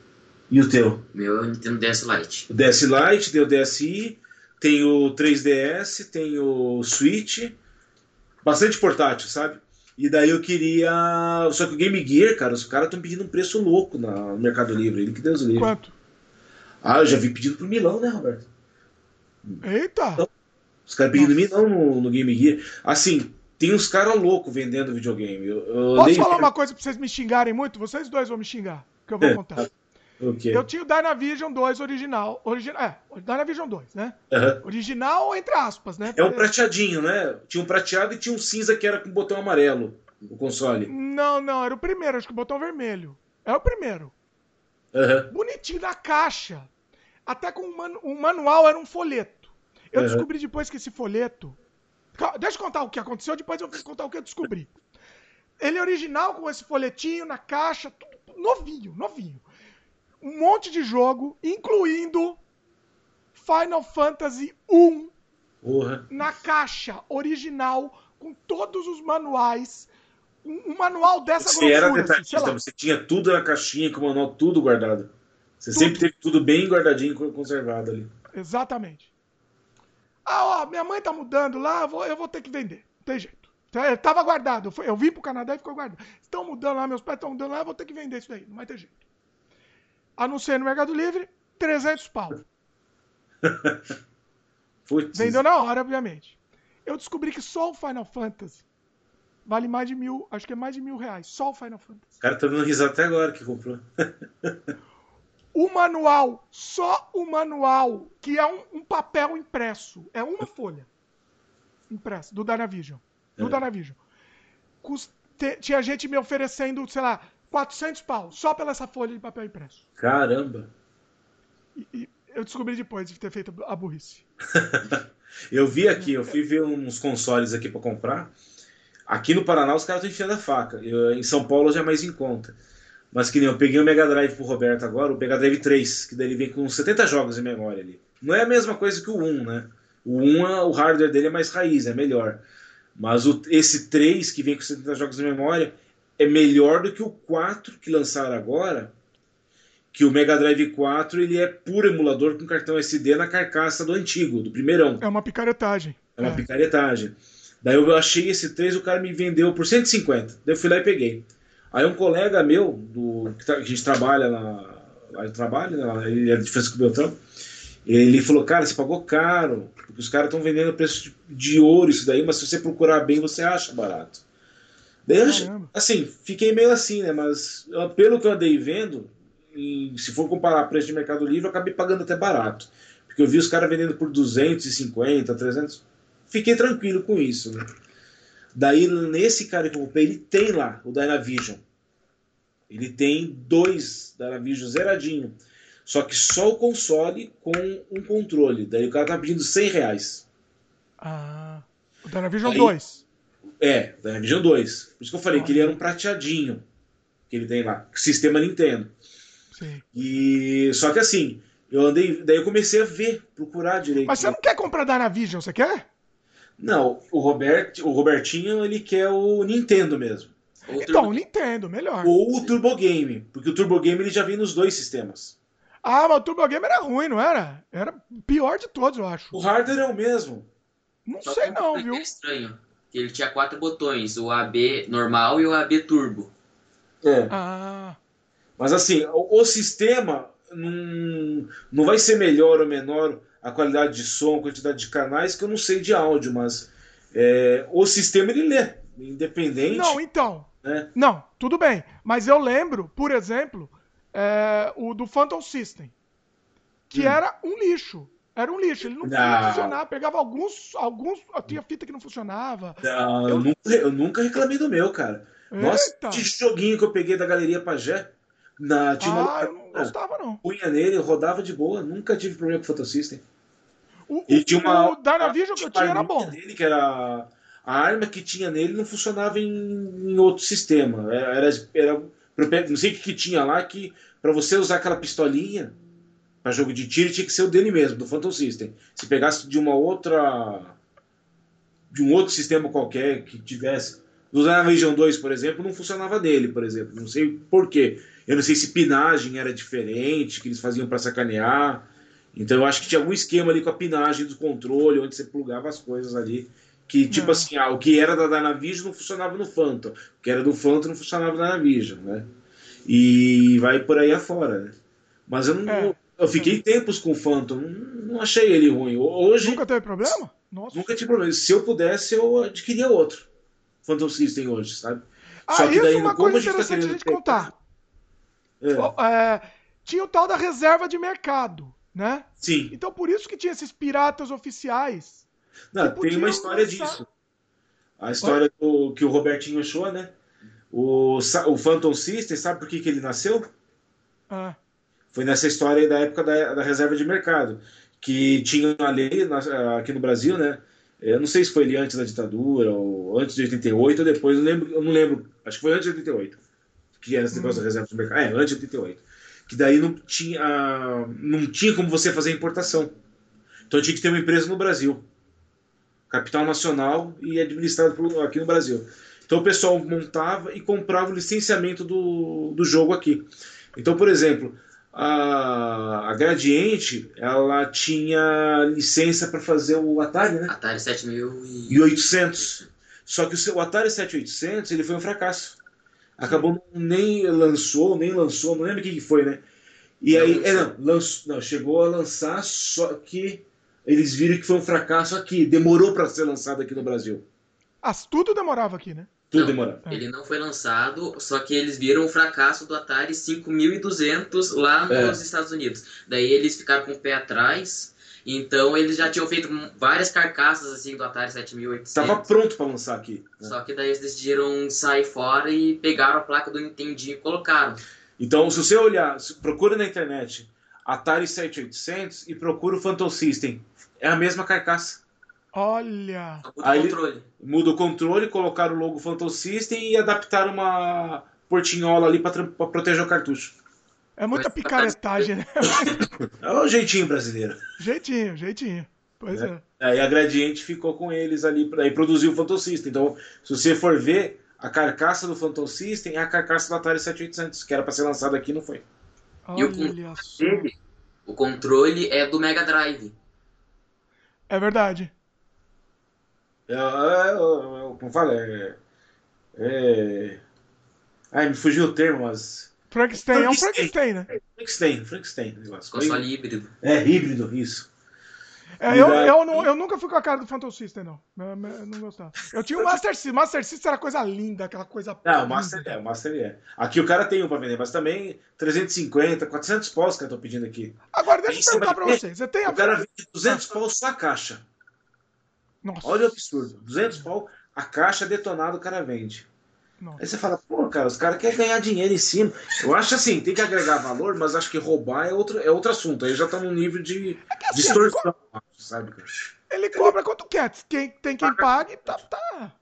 E o teu? Meu é o Nintendo DS Lite. O DS Lite, tem o DSi, tem o 3DS, tem o Switch. Bastante portátil, sabe? E daí eu queria. Só que o Game Gear, cara, os caras estão pedindo um preço louco no Mercado Livre. Ele que Deus livre. Quanto? Ah, eu já vi pedindo pro Milão, né, Roberto? Eita! Então, os caras pedindo Milão no, no, Game Gear. Assim, tem uns caras loucos vendendo videogame. Eu, eu Posso falar uma coisa pra vocês me xingarem muito? Vocês dois vão me xingar, que eu vou contar. okay. Eu tinha o Dynavision 2 original. original é, Dynavision 2, né? Uhum. Original, entre aspas, né? É um prateadinho, né? Tinha um prateado e tinha um cinza que era com botão amarelo, o console. Não, não, era o primeiro, acho que o botão vermelho. É o primeiro. Uhum. Bonitinho na caixa. Até com o, man manual era um folheto. Eu uhum. descobri depois que esse folheto. Deixa eu contar o que aconteceu, depois eu vou contar o que eu descobri. Ele é original com esse folhetinho na caixa, tudo novinho, novinho. Um monte de jogo, incluindo Final Fantasy 1 uhum. na caixa original, com todos os manuais um, manual dessa você grossura. Era detalhista, assim, você tinha tudo na caixinha, com o manual tudo guardado. Você tudo. sempre teve tudo bem guardadinho, conservado ali. Exatamente. Ah, ó, minha mãe tá mudando lá, eu vou, eu vou ter que vender. Não tem jeito. Então, tava guardado. Eu, vim pro Canadá e ficou guardado. Estão mudando lá, meus pais estão mudando lá, eu vou ter que vender isso daí. Não vai ter jeito. Anunciei no Mercado Livre, 300 pau. Vendeu na hora, obviamente. Eu descobri que só o Final Fantasy vale mais de mil, acho que é mais de mil reais, só o Final Fantasy. O cara tá dando risada até agora que comprou. o manual, só o manual, que é um, um, papel impresso, é uma folha impressa, do Dynavision. no é. Dynavision. Tinha gente me oferecendo, sei lá, 400 pau, só pela essa folha de papel impresso. Caramba! E, e eu descobri depois de ter feito a burrice. eu vi aqui, eu fui ver uns consoles aqui para comprar. Aqui no Paraná os caras estão enfiando a faca. Eu, em São Paulo já é mais em conta. Mas que nem eu peguei o Mega Drive pro Roberto agora, o Mega Drive 3, que daí ele vem com 70 jogos em memória ali. Não é a mesma coisa que o 1, né? O 1, o hardware dele é mais raiz, é melhor. Mas o, esse 3, que vem com 70 jogos em memória, é melhor do que o 4 que lançaram agora, que o Mega Drive 4 ele é puro emulador com cartão SD na carcaça do antigo, do primeirão. É uma picaretagem. É uma é. picaretagem. Daí eu achei esse 3, o cara me vendeu por 150. Daí eu fui lá e peguei. Aí um colega meu, do, que, tá, a gente trabalha lá, lá ele trabalha, né, ele é de Francisco Beltrão, ele falou, cara, você pagou caro, porque os caras estão vendendo preço de, de, ouro isso daí, mas se você procurar bem, você acha barato. Daí, eu, assim, fiquei meio assim, né, mas pelo que eu andei vendo, e se for comparar preço de Mercado Livre, eu acabei pagando até barato. Porque eu vi os caras vendendo por 250, 300. Fiquei tranquilo com isso, né? Daí, nesse cara que eu comprei, ele tem lá o Dynavision. Ele tem dois Dynavision zeradinho. Só que só o console com um controle. Daí o cara tá pedindo 100 reais. Ah, o Dynavision Aí, 2. É, o Dynavision 2. Por isso que eu falei ah, que ele era um prateadinho. Que ele tem lá. Sistema Nintendo. Sim. E só que assim, eu andei, daí eu comecei a ver, procurar direito. Mas você não quer comprar Dynavision, você quer? Não, o Robert, o Robertinho ele quer o Nintendo mesmo. Ou então, o Nintendo, melhor. Ou o Turbo Game, porque o Turbo Game ele já vem nos dois sistemas. Ah, mas o Turbo Game era ruim, não era? Era pior de todos, eu acho. O hardware é o mesmo. Não Só sei não, viu? É estranho. Ele tinha quatro botões, o AB normal e o AB turbo. É. Ah. Mas assim, o, o sistema não, não vai ser melhor ou menor a qualidade de som, a quantidade de canais, que eu não sei de áudio, mas é, o sistema ele lê, independente. Não, então. Né? Não, tudo bem. Mas eu lembro, por exemplo, é, o do Phantom System, que hum. era um lixo. Era um lixo, ele não, não. funcionava. Pegava alguns, alguns. Tinha fita que não funcionava. Não, eu, eu, nunca, eu nunca reclamei do meu, cara. Eita. Nossa, que joguinho que eu peguei da Galeria Pajé. Na, tinha ah, uma... não gostava, não. Punha nele, rodava de boa, nunca tive problema com o Photosystem. O, e tinha uma, o Dynavision que eu tinha era bom. Dele, que era, a arma que tinha nele não funcionava em, em outro sistema. Era, era, era, não sei o que, que tinha lá que para você usar aquela pistolinha para jogo de tiro tinha que ser o dele mesmo, do Phantom System. Se pegasse de uma outra. de um outro sistema qualquer que tivesse. No Dynavision 2, por exemplo, não funcionava dele, por exemplo. Não sei porquê. Eu não sei se pinagem era diferente, que eles faziam para sacanear. Então eu acho que tinha algum esquema ali com a pinagem do controle, onde você plugava as coisas ali. Que, tipo não. assim, ah, o que era da Dynavision não funcionava no Phantom. O que era do Phantom não funcionava na Dynavision, né? E vai por aí afora, né? Mas eu não. É. Eu fiquei tempos com o Phantom, não, achei ele ruim. Hoje. Nunca teve problema? Nossa. Nunca tive problema. Se eu pudesse, eu adquiria outro. Phantom System hoje, sabe? Ah, Só que daí, isso é uma coisa interessante a gente contar. É. É, tinha o tal da reserva de mercado, né? Sim. Então por isso que tinha esses piratas oficiais. Não, tem uma história lançar... disso. A história do, que o Robertinho achou, né? O, o Phantom System, sabe por que, que ele nasceu? Ah. Foi nessa história aí da época da, da reserva de mercado. Que tinha uma lei na, aqui no Brasil, né? Eu não sei se foi ali antes da ditadura, ou antes de 88, ou depois, eu, lembro, eu não lembro. Acho que foi antes de 88 que era esse negócio da reserva de mercado. É, antes de 88. Que daí não tinha, não tinha como você fazer a importação. Então tinha que ter uma empresa no Brasil. Capital nacional e administrado por, aqui no Brasil. Então o pessoal montava e comprava o licenciamento do, do jogo aqui. Então, por exemplo, a, a Gradiente ela tinha licença para fazer o Atari, né? Atari 7800. Só que o, o Atari 7800 ele foi um fracasso acabou nem lançou, nem lançou, não lembro o que, foi, né? E não, aí, é, não, lançou, não, chegou a lançar, só que eles viram que foi um fracasso aqui, demorou para ser lançado aqui no Brasil. Ah, tudo demorava aqui, né? Tudo não, demorava. Ele não foi lançado, só que eles viram o fracasso do Atari 5200 lá é. nos Estados Unidos. Daí eles ficaram com o pé atrás Então eles já tinham feito várias carcaças assim do Atari 7800. Tava pronto para lançar aqui. Né? Só que daí eles decidiram sair fora e pegaram a placa do Nintendinho e colocaram. Então, se você olhar, procura na internet Atari 7800 e procura o Phantom System. É a mesma carcaça. Olha! Muda o controle. Muda o controle, colocaram o logo Phantom System e adaptaram uma portinhola ali para proteger o cartucho. É muita picaretagem, né? É o jeitinho brasileiro. Jeitinho, jeitinho. Pois é. é. Aí a Gradiente ficou com eles ali, aí produziu o Phantom System. Então, se você for ver, a carcaça do Phantom System é a carcaça do Atari 7800, que era para ser lançado aqui não foi. E o controle, o controle é do Mega Drive. É verdade. É, é, é, como fala, é, é... Ai, me fugiu o termo, mas. Frankenstein, é um Frankenstein, né? Frankenstein, Frankenstein. Console híbrido. É, híbrido, isso. É, eu, eu, não, eu, nunca fui com a cara do Phantom System, não. Eu, eu não gostava. Eu tinha o Master System. Master System era coisa linda, aquela coisa. Não, o Master é, o Master é. Aqui o cara tem um pra vender, mas também 350, 400 paus que eu tô pedindo aqui. Agora, deixa eu perguntar pra você. Você tem a. O cara vende 200 paus só a caixa. Nossa. Olha o absurdo. 200 pau, a caixa detonada o cara vende. Aí você fala, pô, cara, os caras querem ganhar dinheiro em cima. Eu acho assim, tem que agregar valor, mas acho que roubar é outro, é outro assunto. Aí já tá num nível de é assim, distorção, sabe, cara? Ele cobra quanto quer. Quem, tem quem pague, tá. tá.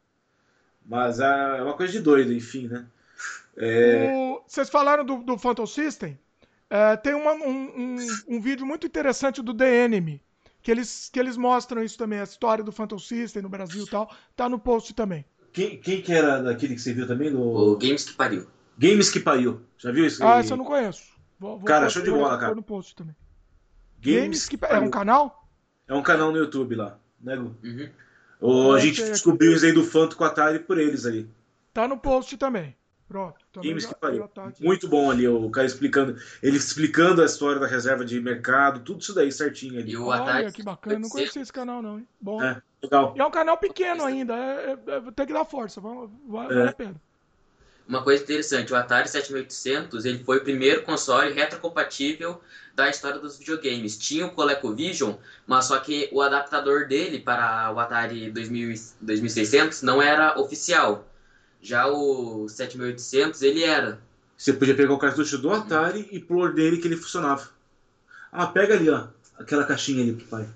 Mas é uma coisa de doido, enfim, né? É... O, vocês falaram do, do Phantom System. É, tem uma, um, um, um, vídeo muito interessante do The Enemy, que eles, que eles mostram isso também, a história do Phantom System no Brasil e tal. Tá no post também. Quem, quem que era daquele que você viu também? Do... O Games que pariu. Games que pariu. Já viu isso? Ah, isso eu não conheço. Vou, vou cara, show de bola, cara. no post também. Games, Games que pariu. É um canal? É um canal no YouTube lá, né, Gu? Uhum. O, a gente descobriu isso aí do Fanto com a Atari por eles ali. Tá no post também. Pronto. Games que pariu. Tá Muito bom ali, o cara explicando. Ele explicando a história da reserva de mercado, tudo isso daí certinho ali. E o Olha, que bacana. Não conhecia esse canal, não, hein? Bom. É, legal. E é um canal pequeno ainda. É, é, é, tem que dar força. Vale, vale é. a pena. Uma coisa interessante, o Atari 7800 ele foi o primeiro console retrocompatível da história dos videogames. Tinha o ColecoVision, mas só que o adaptador dele para o Atari 2000, 2600 não era oficial. Já o 7800, ele era. Você podia pegar o cartucho do Atari e pôr nele que ele funcionava. Ah, pega ali, ó. Aquela caixinha ali, pai.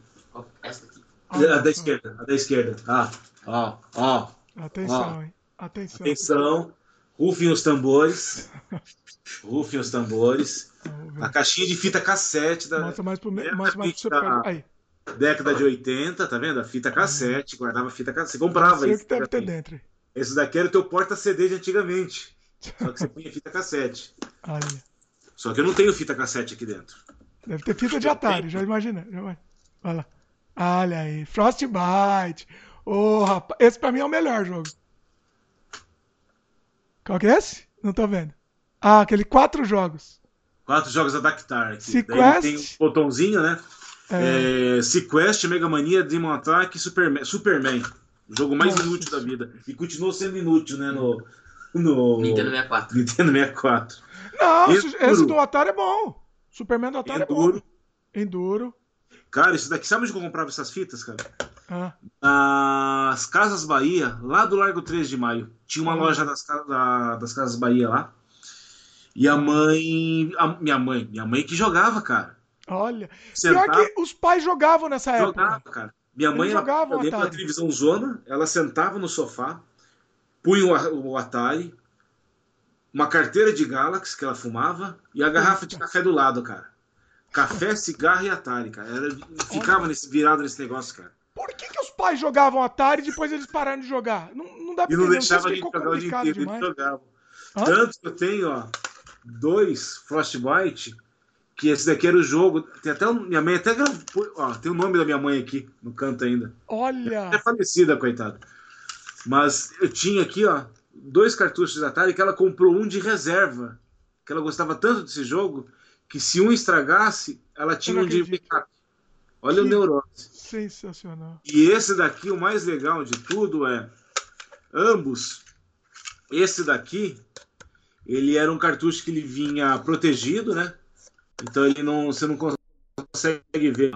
Essa aqui. A da esquerda, a da esquerda. Ah, ó, ó. Atenção, ó. hein. Atenção. Atenção. Rufem os tambores. Rufem os tambores. A caixinha de fita cassete da. Mostra mais pro, mostra mais pro seu Aí. Década de 80, tá vendo? A fita cassete, guardava fita cassete. Você comprava isso. que deve ter dentro. Esse daqui era o teu porta-CD de antigamente. Só que você punha fita cassete. Olha. Só que eu não tenho fita cassete aqui dentro. Deve ter fita de Atari, já imagina. Olha lá. Olha aí. Frostbite. Oh, rapaz. Esse pra mim é o melhor jogo. Qual que é esse? Não tô vendo. Ah, aquele quatro jogos. Quatro jogos da Dactar. Sequest. Tem um botãozinho, né? É... É, Sequest, Mega Mania, Demon Attack e Superman. Superman. O jogo mais Nossa. inútil da vida. E continuou sendo inútil, né? No, no... Nintendo 64. Nintendo 64. Não, Enduro. esse do Atari é bom. Superman do Atari Enduro. é bom. Enduro. Cara, isso daqui, sabe onde eu comprava essas fitas, cara? Ah. Nas Casas Bahia, lá do Largo 3 de Maio. Tinha uma ah. loja das, da, das Casas Bahia lá. E a mãe. A, minha mãe, minha mãe que jogava, cara. Olha. Sentava, Pior que os pais jogavam nessa época. Jogava, cara. Minha mãe, ela, dentro da televisão zona, ela sentava no sofá, punha o, o Atari, uma carteira de Galaxy que ela fumava e a garrafa de café do lado, cara. Café, cigarro e Atari, cara. Ela ficava nesse, virado nesse negócio, cara. Por que, que os pais jogavam Atari e depois eles pararam de jogar? Não, não dá pra E não deixava a gente jogar o dia inteiro, eles jogavam. Tanto que eu tenho, ó, dois Frostbite que esse daqui era o jogo. Tem até minha mãe até ó, tem o nome da minha mãe aqui no canto ainda. Olha. É falecida, coitada. Mas eu tinha aqui, ó, dois cartuchos da Atari que ela comprou um de reserva, que ela gostava tanto desse jogo que se um estragasse, ela tinha um de backup. Olha que o neurose. Sensacional. E esse daqui, o mais legal de tudo é ambos. Esse daqui, ele era um cartucho que ele vinha protegido, né? Então ele não, você não consegue ver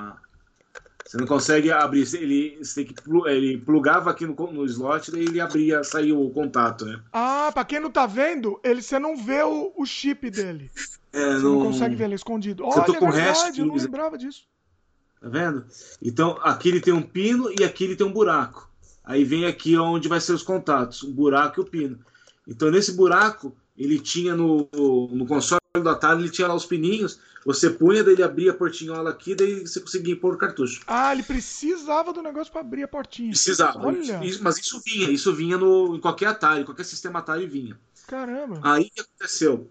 Você não consegue abrir, ele, você tem que, ele plugava aqui no, no slot, daí ele abria, saiu o contato, né? Ah, pra quem não tá vendo, ele, você não vê o, o chip dele. É, você não... não consegue ver ele escondido. Olha, tô com é verdade, eu não lembrava disso. Tá vendo? Então, aqui ele tem um pino e aqui ele tem um buraco. Aí vem aqui onde vai ser os contatos, o buraco e o pino. Então, nesse buraco, ele tinha no, no console do Atari, ele tinha lá os pininhos, você punha, daí ele abria a portinhola aqui, daí você conseguia pôr o cartucho. Ah, ele precisava do negócio para abrir a portinha. Precisava. Olha. Isso, mas isso vinha, isso vinha no, em qualquer Atari, qualquer sistema Atari vinha. Caramba. Aí o que aconteceu?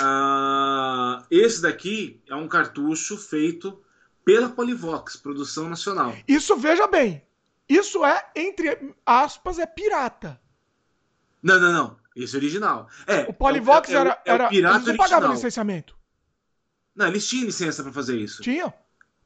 Ah, esse daqui é um cartucho feito pela Polivox, produção nacional. Isso, veja bem, isso é, entre aspas, é pirata. Não, não, não. Esse é original. É, o Polivox é, é, era, era. É pirata eles não pagavam licenciamento. Não, eles tinham licença para fazer isso. Tinham?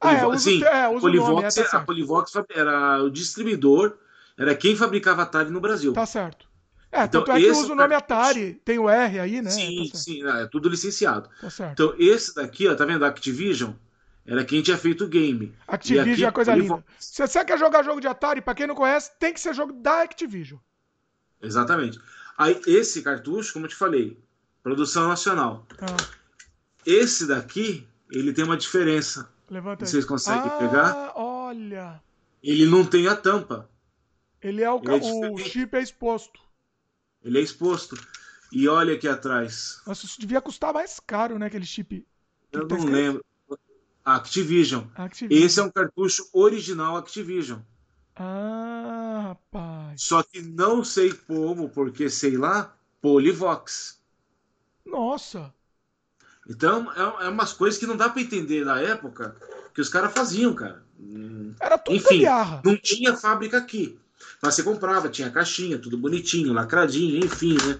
Ah, é, uso, Sim, é, uso Polivox, nome, é, tá a Polivox era o distribuidor, era quem fabricava Atari no Brasil. Tá certo. É, então, tanto é que usa o nome Atari, tem o R aí, né? Sim, tá sim, é tudo licenciado. Tá certo. Então, esse daqui, ó, tá vendo? Activision era quem tinha feito o game. Activision é coisa Polivox... linda. Se você quer jogar jogo de Atari, pra quem não conhece, tem que ser jogo da Activision. Exatamente. Aí, esse cartucho, como eu te falei, produção nacional. Ah. Esse daqui, ele tem uma diferença. Levanta Vocês conseguem ah, pegar? Olha. Ele não tem a tampa. Ele é o, ele é o chip é exposto. Ele é exposto. E olha aqui atrás. Nossa, isso devia custar mais caro, né? Aquele chip. Eu não lembro. Activision. Activision. Esse é um cartucho original Activision. Ah, rapaz. Só que não sei como, porque sei lá, Polivox. Nossa. Então, é, é umas coisas que não dá para entender na época que os caras faziam, cara. Era tudo Enfim, não tinha fábrica aqui. Mas você comprava, tinha caixinha, tudo bonitinho, lacradinho, enfim, né?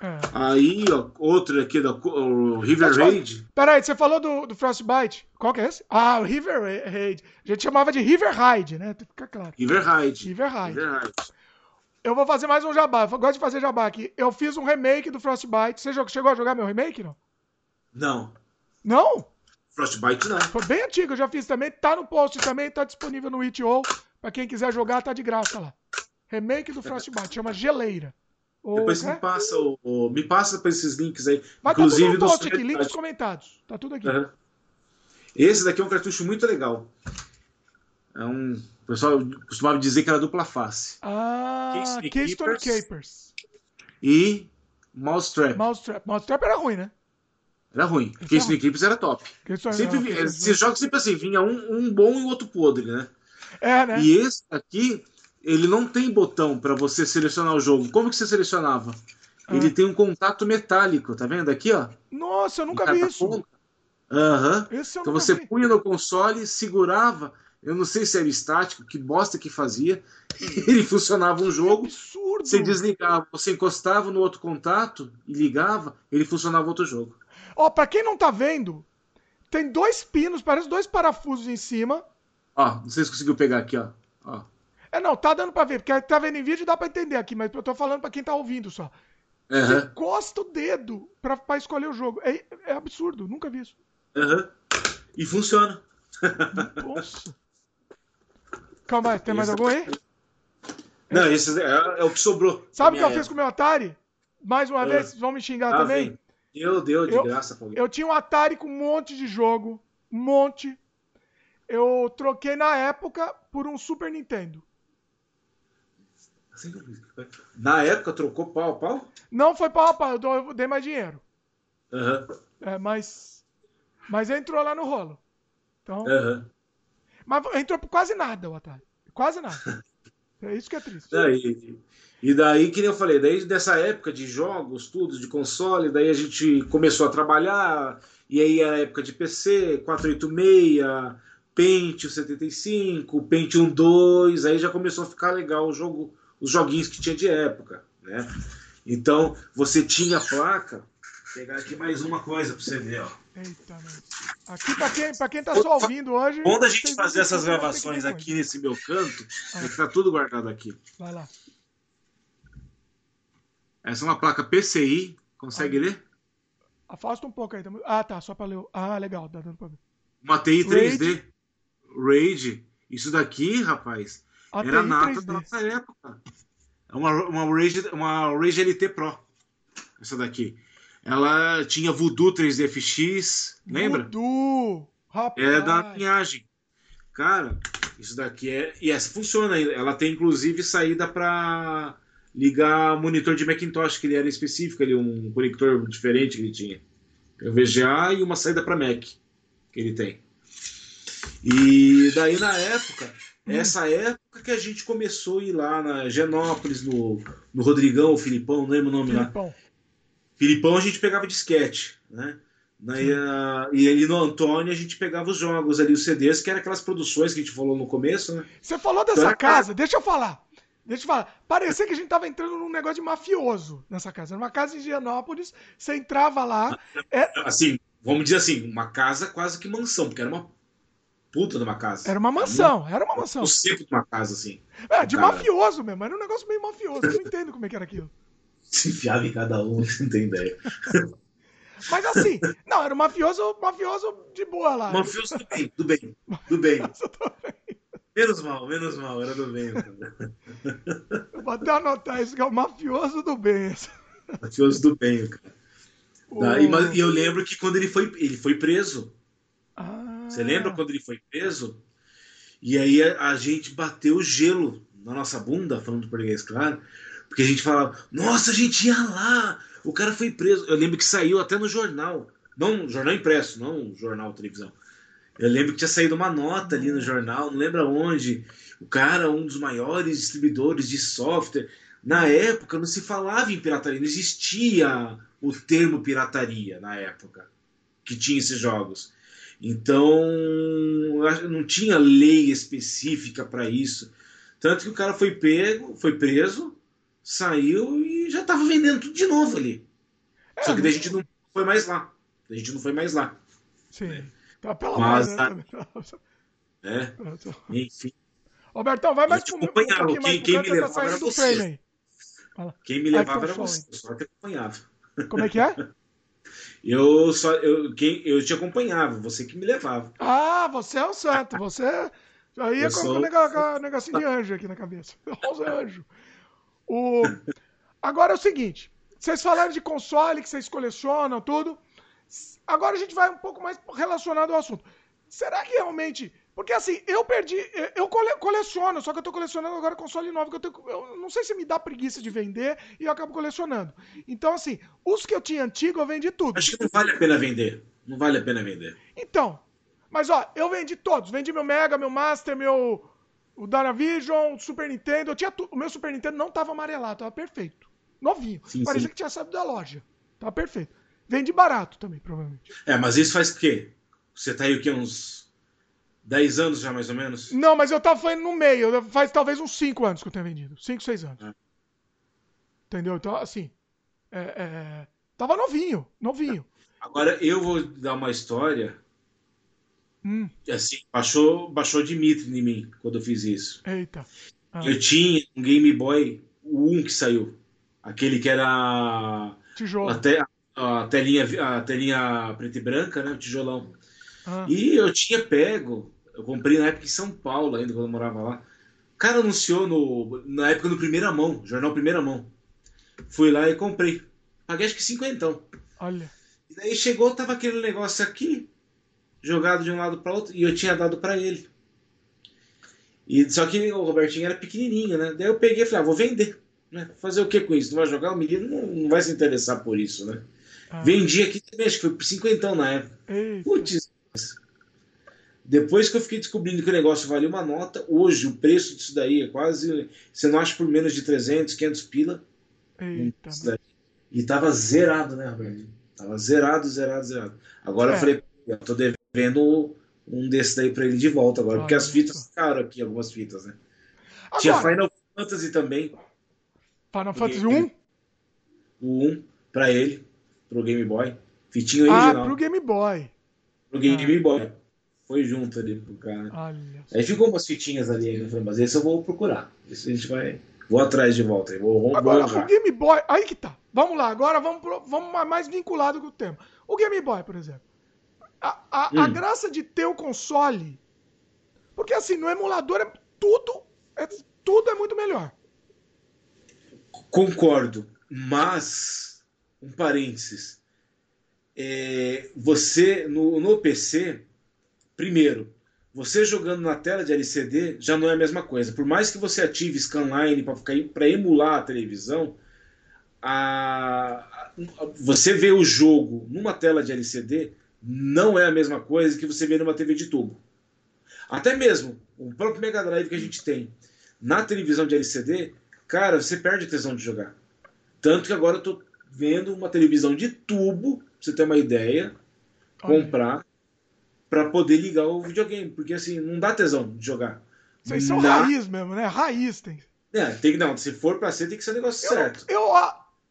É. Aí, ó, outro aqui do o River Raid. Peraí, você falou do, do Frostbite. Qual que é esse? Ah, o River Raid. A gente chamava de River Raid, né? Fica claro. River Raid. River Raid. River Raid. Eu vou fazer mais um jabá. Eu gosto de fazer jabá aqui. Eu fiz um remake do Frostbite. Você chegou a jogar meu remake, não? Não. Não? Frostbite não. Foi bem antigo, eu já fiz também. Tá no post também, tá disponível no itch.io. Pra quem quiser jogar, tá de graça lá. Remake do Frostbite, chama Geleira. Depois me passa, o, me passa para esses links aí. Mas Inclusive tá tudo no post aqui, links comentados. Tá tudo aqui. Uhum. Esse daqui é um cartucho muito legal. É um. O pessoal costumava dizer que era dupla face. Ah, Keystone Capers. Capers. E Mousetrap. Mousetrap. Mousetrap era ruim, né? Era ruim. Porque esse Eclipse era top. Sempre vinha, esses jogos sempre assim, vinha um, um bom e outro podre, né? É, né? E esse aqui, ele não tem botão para você selecionar o jogo. Como que você selecionava? Ah. Ele tem um contato metálico, tá vendo aqui, ó? Nossa, eu nunca vi isso. Aham. Uhum. Então você vi. punha no console, segurava. Eu não sei se era estático, que bosta que fazia. Ele funcionava um jogo. Que absurdo. Você desligava, você encostava no outro contato e ligava, ele funcionava outro jogo. Ó, pra quem não tá vendo, tem dois pinos, parece dois parafusos em cima. Ó, não sei se conseguiu pegar aqui, ó. ó. É, não, tá dando pra ver, porque tá vendo em vídeo dá pra entender aqui, mas eu tô falando pra quem tá ouvindo só. Uhum. Você encosta o dedo pra, pra escolher o jogo. É, é absurdo, nunca vi isso. Uhum. E funciona. Nossa. Calma aí, tem mais algum aí? Não, esse é, é, o que sobrou. Sabe o que eu época. fiz com o meu Atari? Mais uma é. vez, vão me xingar ah, também? Vem. Deu, deu de eu, graça. Pô. Eu tinha um Atari com um monte de jogo. Um monte. Eu troquei na época por um Super Nintendo. Na época trocou pau a pau? Não foi pau a pau, eu dei mais dinheiro. Uhum. É, mas. Mas entrou lá no rolo. Então. Uhum. Mas entrou por quase nada o Atari. Quase nada. É isso que é triste. e, e daí, que nem eu falei, daí dessa época de jogos, tudo, de console, daí a gente começou a trabalhar, e aí a época de PC, 486, Pentium 75, Pentium 2, aí já começou a ficar legal o jogo, os joguinhos que tinha de época, né? Então, você tinha placa, vou pegar aqui mais uma coisa para você ver, ó. Eita, Aqui, para quem, pra quem tá só ouvindo hoje. Quando a gente fazer essas gravações aqui nesse meu canto, ah. tá tudo guardado aqui. Vai lá. Essa é uma placa PCI. Consegue ah, ler? Afasta um pouco aí. Ah, tá. Só para ler. Ah, legal. Tá dando para ver. Uma TI 3D. RAID. Isso daqui, rapaz, ATI era nata da nossa época. É uma, uma, Rage, uma Rage LT Pro. Essa daqui. Ela tinha Voodoo 3DFX, lembra? Voodoo! Rapaz. É da linhagem. Cara, isso daqui é. E essa funciona. Ela tem inclusive saída para ligar monitor de Macintosh, que ele era específico ali, um conector diferente que ele tinha. O VGA e uma saída para Mac que ele tem. E daí na época. Essa época que a gente começou a ir lá na Genópolis, no, no Rodrigão, o Filipão, não lembro o nome Filipão. lá. Filipão a gente pegava disquete, né? Daí, uh, e ali no Antônio a gente pegava os jogos ali, os CDs, que eram aquelas produções que a gente falou no começo, né? Você falou dessa então, casa, deixa eu falar. Deixa eu falar. Parecia que a gente tava entrando num negócio de mafioso nessa casa. Era uma casa em Gianópolis, você entrava lá. É... Assim, vamos dizer assim, uma casa quase que mansão, porque era uma puta de uma casa. Era uma mansão, era uma mansão. O centro de uma casa, assim. É, de cara. mafioso mesmo, era um negócio meio mafioso. Eu não entendo como é que era aquilo. Se enfiava em cada um, você não tem ideia. Mas assim, não, era um mafioso, mafioso de boa lá. Mafioso do bem, do bem, do bem. Menos mal, menos mal, era do bem. Eu vou até anotar isso, que é o mafioso do bem. Mafioso do bem, cara. O... Tá, e, mas, e, eu lembro que quando ele foi, ele foi preso. Ah. Você lembra quando ele foi preso? E aí a, a, gente bateu gelo na nossa bunda, falando português, claro. Porque a gente falava, nossa, a gente ia lá, o cara foi preso. Eu lembro que saiu até no jornal. Não, jornal impresso, não jornal televisão. Eu lembro que tinha saído uma nota ali no jornal, não lembro onde. O cara, um dos maiores distribuidores de software. Na época não se falava em pirataria, não existia o termo pirataria na época que tinha esses jogos. Então não tinha lei específica para isso. Tanto que o cara foi pego, foi preso, saiu e já estava vendendo tudo de novo ali. É, Só que daí a gente não foi mais lá. A gente não foi mais lá. Sim. Tá pela Mas, né? É. Enfim. Robertão, vai mais. Um quem, quem me levava era você. Quem me levava era você. Só acompanhava. Como é que é? Eu só eu, quem, eu te acompanhava, você que me levava. Ah, você é o santo, você aí é com o negocinho de anjo aqui na cabeça. Os anjos. O... Agora é o seguinte: vocês falaram de console, que vocês colecionam, tudo. Agora a gente vai um pouco mais relacionado ao assunto. Será que realmente. Porque assim, eu perdi. Eu coleciono, só que eu tô colecionando agora console novo, que eu, tenho, eu não sei se me dá preguiça de vender e eu acabo colecionando. Então, assim, os que eu tinha antigo, eu vendi tudo. Acho que não vale a pena vender. Não vale a pena vender. Então. Mas ó, eu vendi todos. Vendi meu Mega, meu Master, meu o Dynavision, o Super Nintendo, eu tinha o meu Super Nintendo não tava amarelado, tava perfeito. Novinho. Sim, Parecia sim. que tinha saído da loja. Tava perfeito. Vende barato também, provavelmente. É, mas isso faz o quê? Você tá aí o quê? Uns 10 anos já, mais ou menos? Não, mas eu tava no meio. Faz talvez uns 5 anos que eu tenho vendido. 5, 6 anos. É. Entendeu? Então, assim. É, é... Tava novinho. Novinho. Agora, eu vou dar uma história Hum. Assim, baixou, baixou Dimitri em mim quando eu fiz isso. Eita. Ah. Eu tinha um Game Boy, o 1 que saiu. Aquele que era. Tijolo. Até a telinha, a telinha preta e branca, né? O tijolão. Ah. E eu tinha pego, eu comprei na época em São Paulo ainda, quando eu morava lá. O cara anunciou no, na época no Primeira Mão, jornal Primeira Mão. Fui lá e comprei. Paguei acho que cinquentão. Olha. E daí chegou, tava aquele negócio aqui, jogado de um lado para outro e eu tinha dado para ele. E só que o Robertinho era pequenininho, né? Daí eu peguei e falei, ah, vou vender. Né? Fazer o que com isso? Não vai jogar? O menino não, não vai se interessar por isso, né? Ah. Vendi aqui também, acho que foi por cinquentão na época. Putz. Depois que eu fiquei descobrindo que o negócio valia uma nota, hoje o preço disso daí é quase. Você não acha por menos de 300, 500 pila. Eita, e tava zerado, né, Roberto? Tava zerado, zerado, zerado. Agora é. eu falei, eu tô devendo vendo um desses daí para ele de volta agora, porque as fitas ficaram aqui, algumas fitas, né? Agora, Tinha Final Fantasy também. Final Fantasy 1? O 1 para ele, pro Game Boy. Fitinho ah, original. Ah, pro Game Boy. Pro Game ah. Boy. Foi junto ali pro cara. Olha. Aí ficou umas fitinhas ali ainda, mas esse eu vou procurar. Esse a gente vai. Vou atrás de volta. aí vou, agora, o Game Boy. Aí que tá. Vamos lá, agora vamos, pro, vamos mais vinculado com o tema. O Game Boy, por exemplo. A, a, hum. a graça de ter o console. Porque assim, no emulador é tudo, é, tudo é muito melhor. Concordo, mas um parênteses. É, você no, no PC, primeiro, você jogando na tela de LCD já não é a mesma coisa. Por mais que você ative scanline para emular a televisão, a, a, você vê o jogo numa tela de LCD não é a mesma coisa que você vê numa TV de tubo. Até mesmo o próprio Mega Drive que a gente tem na televisão de LCD, cara, você perde a tesão de jogar. Tanto que agora eu tô vendo uma televisão de tubo, pra você ter uma ideia, comprar para poder ligar o videogame, porque assim, não dá tesão de jogar. Vocês são dá... raiz mesmo, né? Raiz tem. É, tem que não, se for para ser tem que ser um negócio eu, certo. Eu,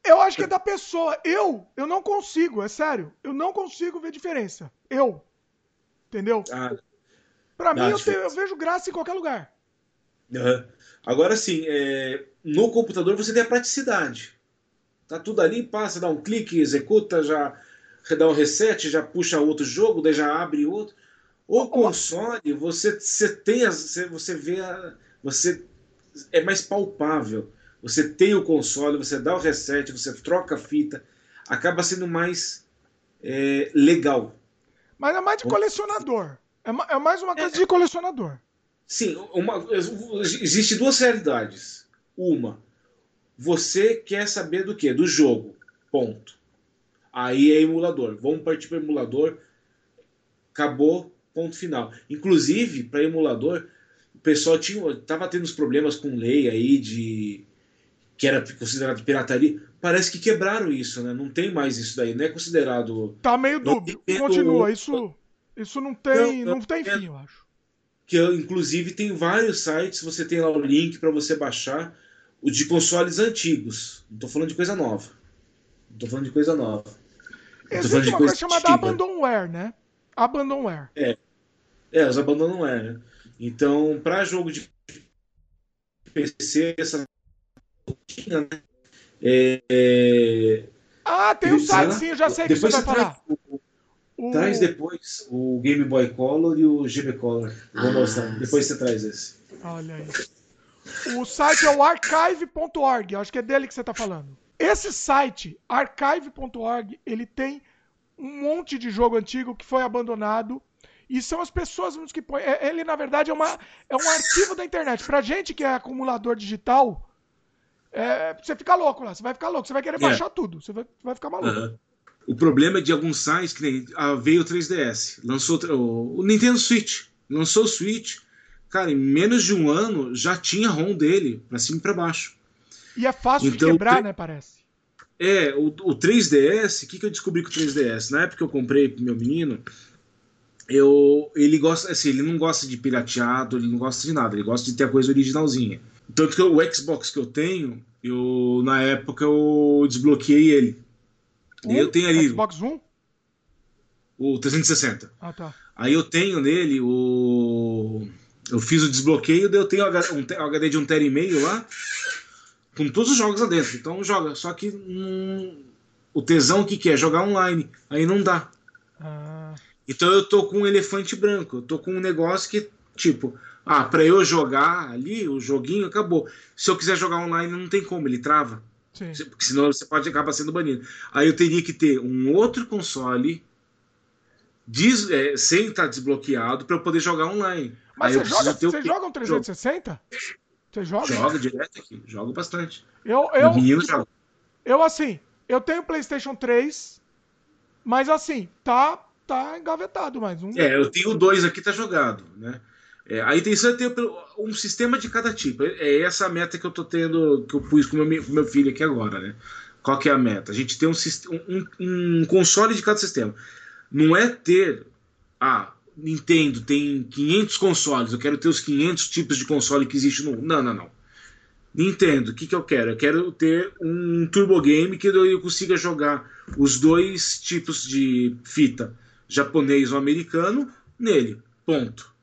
eu acho que é da pessoa. Eu, eu não consigo, é sério. Eu não consigo ver diferença. Eu. Entendeu? Ah, pra mim, eu, eu, vejo graça em qualquer lugar. Uhum. Agora sim, é, no computador você tem a praticidade. Tá tudo ali, passa, dá um clique, executa, já dá um reset, já puxa outro jogo, daí já abre outro. O console, você, você tem as, você vê a, você é mais palpável. Você tem o console, você dá o reset, você troca a fita, acaba sendo mais é, legal. Mas é mais de colecionador. É, é mais uma coisa é, de colecionador. Sim, uma, existe duas realidades. Uma, você quer saber do que? Do jogo. Ponto. Aí é emulador. Vamos partir para emulador. Acabou, ponto final. Inclusive, para emulador, o pessoal tinha, tava tendo uns problemas com lei aí de que era considerado pirataria. Parece que quebraram isso, né? Não tem mais isso daí, não é considerado. Tá meio dúbio. Continua, isso, isso não tem, não, não, não tem fim, eu acho. Que inclusive tem vários sites, você tem lá o link para você baixar o de consoles antigos. Não tô falando de coisa nova. Não tô falando de coisa nova. Existe uma coisa, chamada Abandonware, né? Abandonware. É. É, os Abandonware, né? Então, para jogo de PC, essa né? É, é... Ah, tem um site sim, eu já sei depois que você vai falar. O, o... Traz depois o Game Boy Color e o GB Color. Vou ah, mostrar. Depois você traz esse. Olha aí. O site é o archive.org, acho que é dele que você está falando. Esse site, archive.org, ele tem um monte de jogo antigo que foi abandonado e são as pessoas que põem. É, ele, na verdade, é, uma, é um arquivo da internet. Pra gente que é acumulador digital, é, você fica louco lá. Você vai ficar louco. Você vai querer é. baixar tudo. Você vai, vai ficar maluco. Uhum. O problema é de alguns sites que nem ah, veio o 3DS, lançou o, o Nintendo Switch, lançou o Switch, cara, em menos de um ano já tinha ROM dele, pra cima e pra baixo. E é fácil então, de quebrar, né, parece. É, o, o 3DS, o que, que eu descobri com o 3DS? Na época que eu comprei pro meu menino, eu, ele gosta, assim, ele não gosta de pirateado, ele não gosta de nada, ele gosta de ter a coisa originalzinha. Tanto que o Xbox que eu tenho, eu na época eu desbloqueei ele. Um? Eu tenho ali. Xbox One? O 360. Ah, tá. Aí eu tenho nele o. Eu fiz o desbloqueio, daí eu tenho um HD de 1 TB e meio lá, com todos os jogos lá dentro. Então joga. Só que hum, o tesão que quer? Jogar online. Aí não dá. Ah. Então eu tô com um elefante branco. Eu tô com um negócio que, tipo, ah, para eu jogar ali, o joguinho acabou. Se eu quiser jogar online, não tem como, ele trava. Sim. Porque senão você pode acabar sendo banido. Aí eu teria que ter um outro console des, é, sem estar desbloqueado para eu poder jogar online. Mas Aí você, joga, você joga um 360? Você joga? Joga direto aqui, jogo bastante. Eu, eu, menino joga. Eu, assim, eu tenho PlayStation 3, mas assim, tá, tá engavetado mais um. É, eu tenho dois aqui, tá jogado, né? É, a intenção é ter um sistema de cada tipo. É, é essa a meta que eu tô tendo, que eu pus com o meu, com meu filho aqui agora, né? Qual que é a meta? A gente tem um, um, um console de cada sistema. Não é ter. Ah, Nintendo tem 500 consoles, eu quero ter os 500 tipos de console que existe no. Não, não, não. Nintendo, o que, que eu quero? Eu quero ter um Turbo Game que eu consiga jogar os dois tipos de fita, japonês ou americano, nele. Ponto.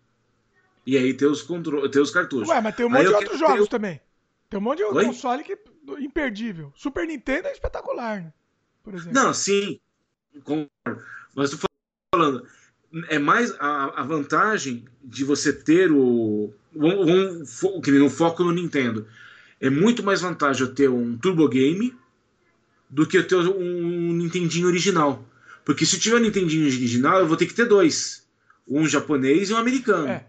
E aí tem os, contro... tem os cartuchos. Ué, mas tem um monte aí de outros jogos também. Tem um monte de Oi? console que imperdível. Super Nintendo é espetacular, né? Por exemplo. Não, sim. Concordo. Mas tô falando. É mais a, a vantagem de você ter o. Vamos, um foco no Nintendo. É muito mais vantagem eu ter um Turbo Game do que eu ter um Nintendinho original. Porque se tiver um Nintendinho original, eu vou ter que ter dois. Um japonês e um americano. É.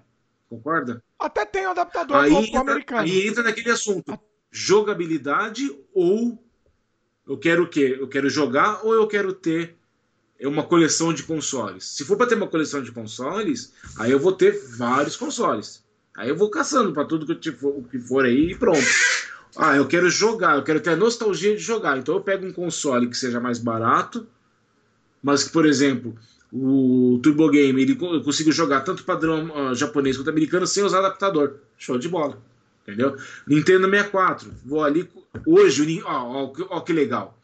Concorda? Até tem um adaptador aí entra, americano. Aí entra naquele assunto. Jogabilidade ou eu quero o quê? Eu quero jogar ou eu quero ter uma coleção de consoles? Se for para ter uma coleção de consoles, aí eu vou ter vários consoles. Aí eu vou caçando para tudo que, for, que for aí e pronto. Ah, eu quero jogar, eu quero ter a nostalgia de jogar. Então eu pego um console que seja mais barato, mas que, por exemplo, o Turbo Game, ele, eu consigo jogar tanto padrão uh, japonês quanto americano sem usar adaptador. Show de bola. Entendeu? Nintendo 64. Vou ali. Hoje, ó, ó, ó que legal.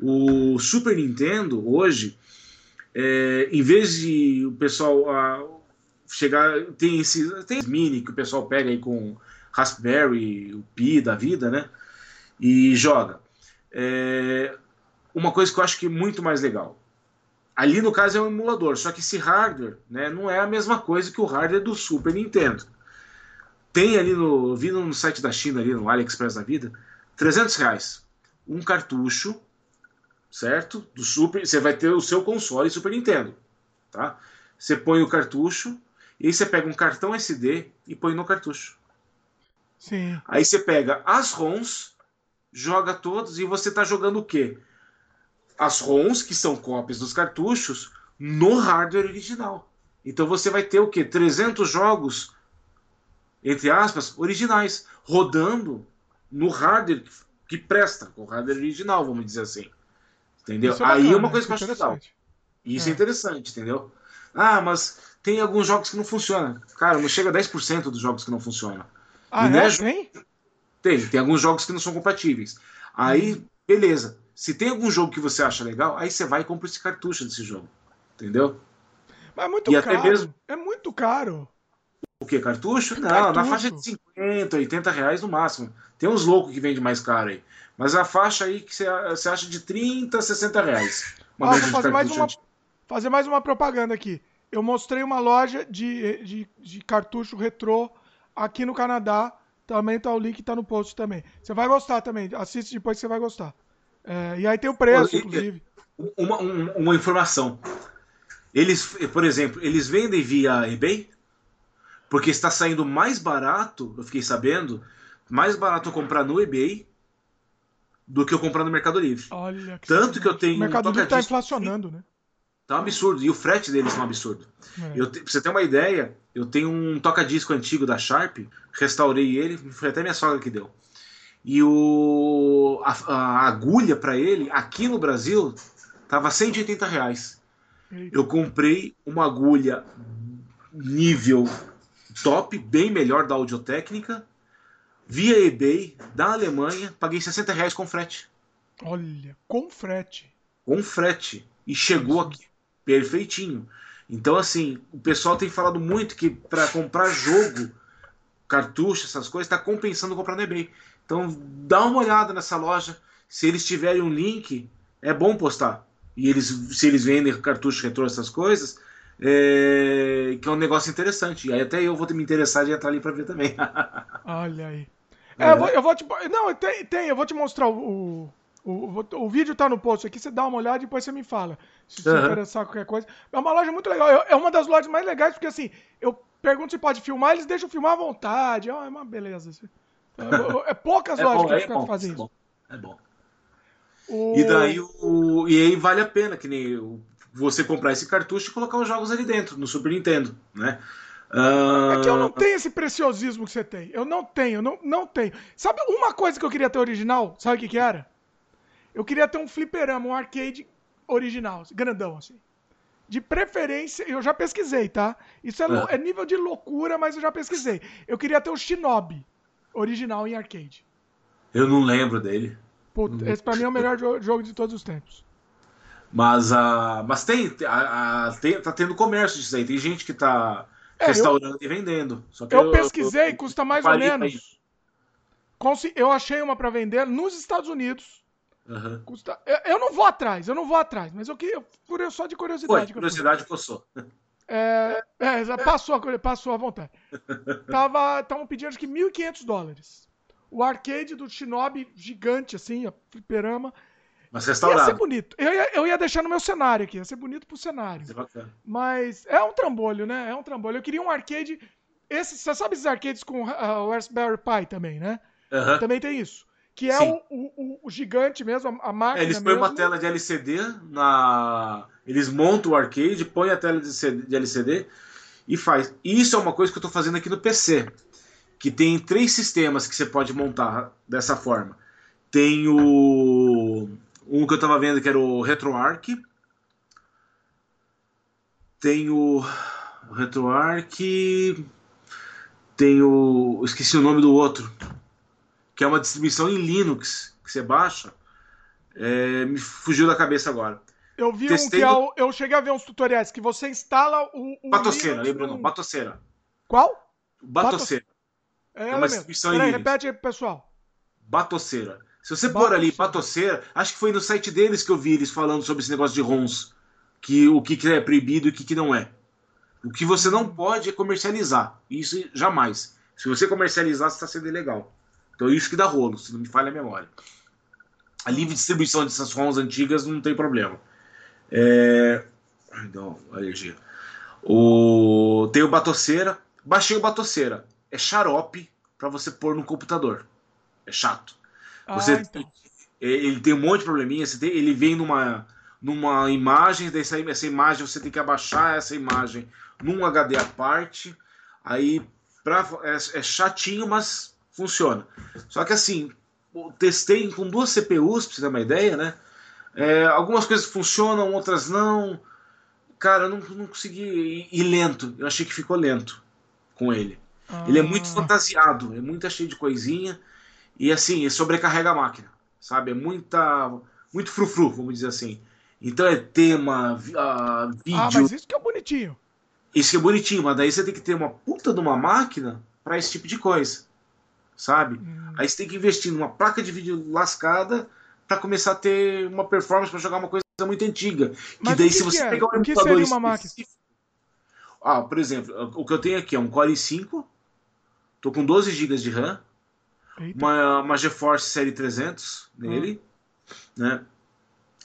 O Super Nintendo, hoje, é, em vez de o pessoal uh, chegar. Tem esse. Tem mini que o pessoal pega aí com Raspberry, o Pi da vida, né? E joga. É, uma coisa que eu acho que é muito mais legal Ali no caso é um emulador, só que esse hardware né, não é a mesma coisa que o hardware do Super Nintendo. Tem ali no. Vi no site da China, ali no AliExpress da vida, 300 reais. Um cartucho, certo? Do Super. Você vai ter o seu console Super Nintendo. Tá? Você põe o cartucho, e aí você pega um cartão SD e põe no cartucho. Sim. Aí você pega as ROMs, joga todos e você está jogando o quê? as ROMs, que são cópias dos cartuchos, no hardware original. Então você vai ter o que? 300 jogos, entre aspas, originais, rodando no hardware que presta, o hardware original, vamos dizer assim. Entendeu? É bacana, Aí é uma coisa que eu acho legal. Isso é. é interessante, entendeu? Ah, mas tem alguns jogos que não funcionam. Cara, não chega a 10% dos jogos que não funcionam. Ah, é? é? Tem? Tem, tem alguns jogos que não são compatíveis. Aí, hum. beleza. Se tem algum jogo que você acha legal, aí você vai e compra esse cartucho desse jogo. Entendeu? Mas é muito e caro. Mesmo... É muito caro. O que? Cartucho? Não, cartucho. na faixa de 50, 80 reais no máximo. Tem uns loucos que vende mais caro aí. Mas a faixa aí que você, acha de 30, 60 reais. Uma vou fazer mais, uma, fazer mais uma propaganda aqui. Eu mostrei uma loja de, de, de cartucho retrô aqui no Canadá. Também tá o link, tá no post também. Você vai gostar também. Assiste depois que você vai gostar. É, e aí tem o preço, inclusive. Uma, uma informação. Eles, por exemplo, eles vendem via eBay? Porque está saindo mais barato, eu fiquei sabendo, mais barato comprar no eBay do que eu comprar no Mercado Livre. Olha que Tanto que eu tenho. O Mercado um Livre está inflacionando, né? Tá um absurdo. E o frete deles é um absurdo. É. Eu, pra você ter uma ideia, eu tenho um toca-disco antigo da Sharp, restaurei ele, foi até minha sogra que deu. E o, a, a agulha para ele, aqui no Brasil, tava 180 reais. Eu comprei uma agulha nível top, bem melhor da Audiotécnica, via eBay, da Alemanha, paguei 60 reais com frete. Olha, com frete. Com frete. E chegou aqui perfeitinho. Então, assim, o pessoal tem falado muito que para comprar jogo, cartucho, essas coisas, está compensando comprar no eBay. Então dá uma olhada nessa loja. Se eles tiverem um link, é bom postar. E eles, se eles vendem cartucho retrô, essas coisas, é, que é um negócio interessante. E aí até eu vou me interessar de entrar ali para ver também. Olha aí. É, é. Eu, vou, eu, vou, te. Não, tem, tem, eu vou te mostrar o, o, o, o vídeo tá no post aqui, você dá uma olhada e depois você me fala. Se você uhum. interessar qualquer coisa. É uma loja muito legal. É uma das lojas mais legais, porque assim, eu pergunto se pode filmar, eles deixam filmar à vontade. É uma beleza. Assim. É, é poucas é lojas que é fazem isso. É bom. O... E daí o. E aí vale a pena que nem você comprar esse cartucho e colocar os jogos ali dentro, no Super Nintendo, né? É que eu não tenho esse preciosismo que você tem. Eu não tenho, não, não tenho. Sabe uma coisa que eu queria ter original? Sabe o que, que era? Eu queria ter um fliperama, um arcade original, grandão, assim. De preferência, eu já pesquisei, tá? Isso é, é. é nível de loucura, mas eu já pesquisei. Eu queria ter o Shinobi original em arcade. Eu não lembro dele. Puta, esse pra mim é o melhor jogo de todos os tempos. Mas, uh, mas tem, a, a, tem, tá tendo comércio disso aí. Tem gente que tá é, restaurando eu, e vendendo. eu, eu, pesquisei, eu, custa mais ou menos. Eu achei uma para vender nos Estados Unidos. Uhum. Custa, eu, não vou atrás, eu não vou atrás, mas eu, eu, só de curiosidade. Foi, curiosidade coçou. É, é, passou, passou à vontade. Tava, estavam pedindo acho que 1.500 dólares. O arcade do Shinobi gigante, assim, a fliperama. Mas restaurado. Ia ser bonito. Eu ia, eu ia deixar no meu cenário aqui, ia ser bonito pro cenário. É Mas é um trambolho, né? É um trambolho. Eu queria um arcade. Esse, você sabe esses arcades com uh, o Raspberry Pi também, né? Uhum. Também tem isso. Que é o, o, o, gigante mesmo, a máquina. É, eles põem uma tela de LCD na. Eles montam o arcade, põem a tela de, CD, de LCD e faz. Isso é uma coisa que eu estou fazendo aqui no PC. Que tem três sistemas que você pode montar dessa forma. Tem o. Um que eu estava vendo que era o RetroArch. Tem o. RetroArch. Tem o. Esqueci o nome do outro que é uma distribuição em Linux, que você baixa. É, me fugiu da cabeça agora. Eu vi Testei um que é o, eu cheguei a ver uns tutoriais que você instala o. o Batoceira, lembra não? Batoceira. Qual? Batoceira. É, é uma distribuição Peraí, Linux. repete aí pro pessoal. Batoceira. Se você pôr ali Batoceira, acho que foi no site deles que eu vi eles falando sobre esse negócio de ROMs. Que o que é proibido e o que não é. O que você não pode é comercializar. Isso jamais. Se você comercializar, você está sendo ilegal. Então isso que dá rolo, se não me falha a memória. A livre distribuição dessas ROMs antigas não tem problema. É... Não, alergia. O... Tem o Batoceira. Baixei o Batoceira. É xarope para você pôr no computador. É chato. Ah, você... então. Ele tem um monte de probleminha. Tem... Ele vem numa, numa imagem, daí essa, essa imagem você tem que abaixar essa imagem num HD à parte. Aí pra... é, é chatinho, mas funciona. Só que assim, testei com duas CPUs, pra você ter uma ideia, né? É, algumas coisas funcionam, outras não. Cara, eu não, não consegui ir, lento. Eu achei que ficou lento com ele. Ah. Ele é muito fantasiado, é muito cheio de coisinha. E assim, sobrecarrega a máquina, sabe? É muita. Muito frufru, vamos dizer assim. Então é tema, uh, vídeo. Ah, mas isso que é bonitinho. Isso que é bonitinho, mas daí você tem que ter uma puta de uma máquina para esse tipo de coisa sabe? Hum. Aí você tem que investir numa placa de vídeo lascada para começar a ter uma performance para jogar uma coisa muito antiga. Mas que daí, que se você é? pegar um o que seria uma máquina? Ah, por exemplo, o que eu tenho aqui é um Core i5, tô com 12 GB de RAM, uma, uma GeForce Série 300 nele, hum. né?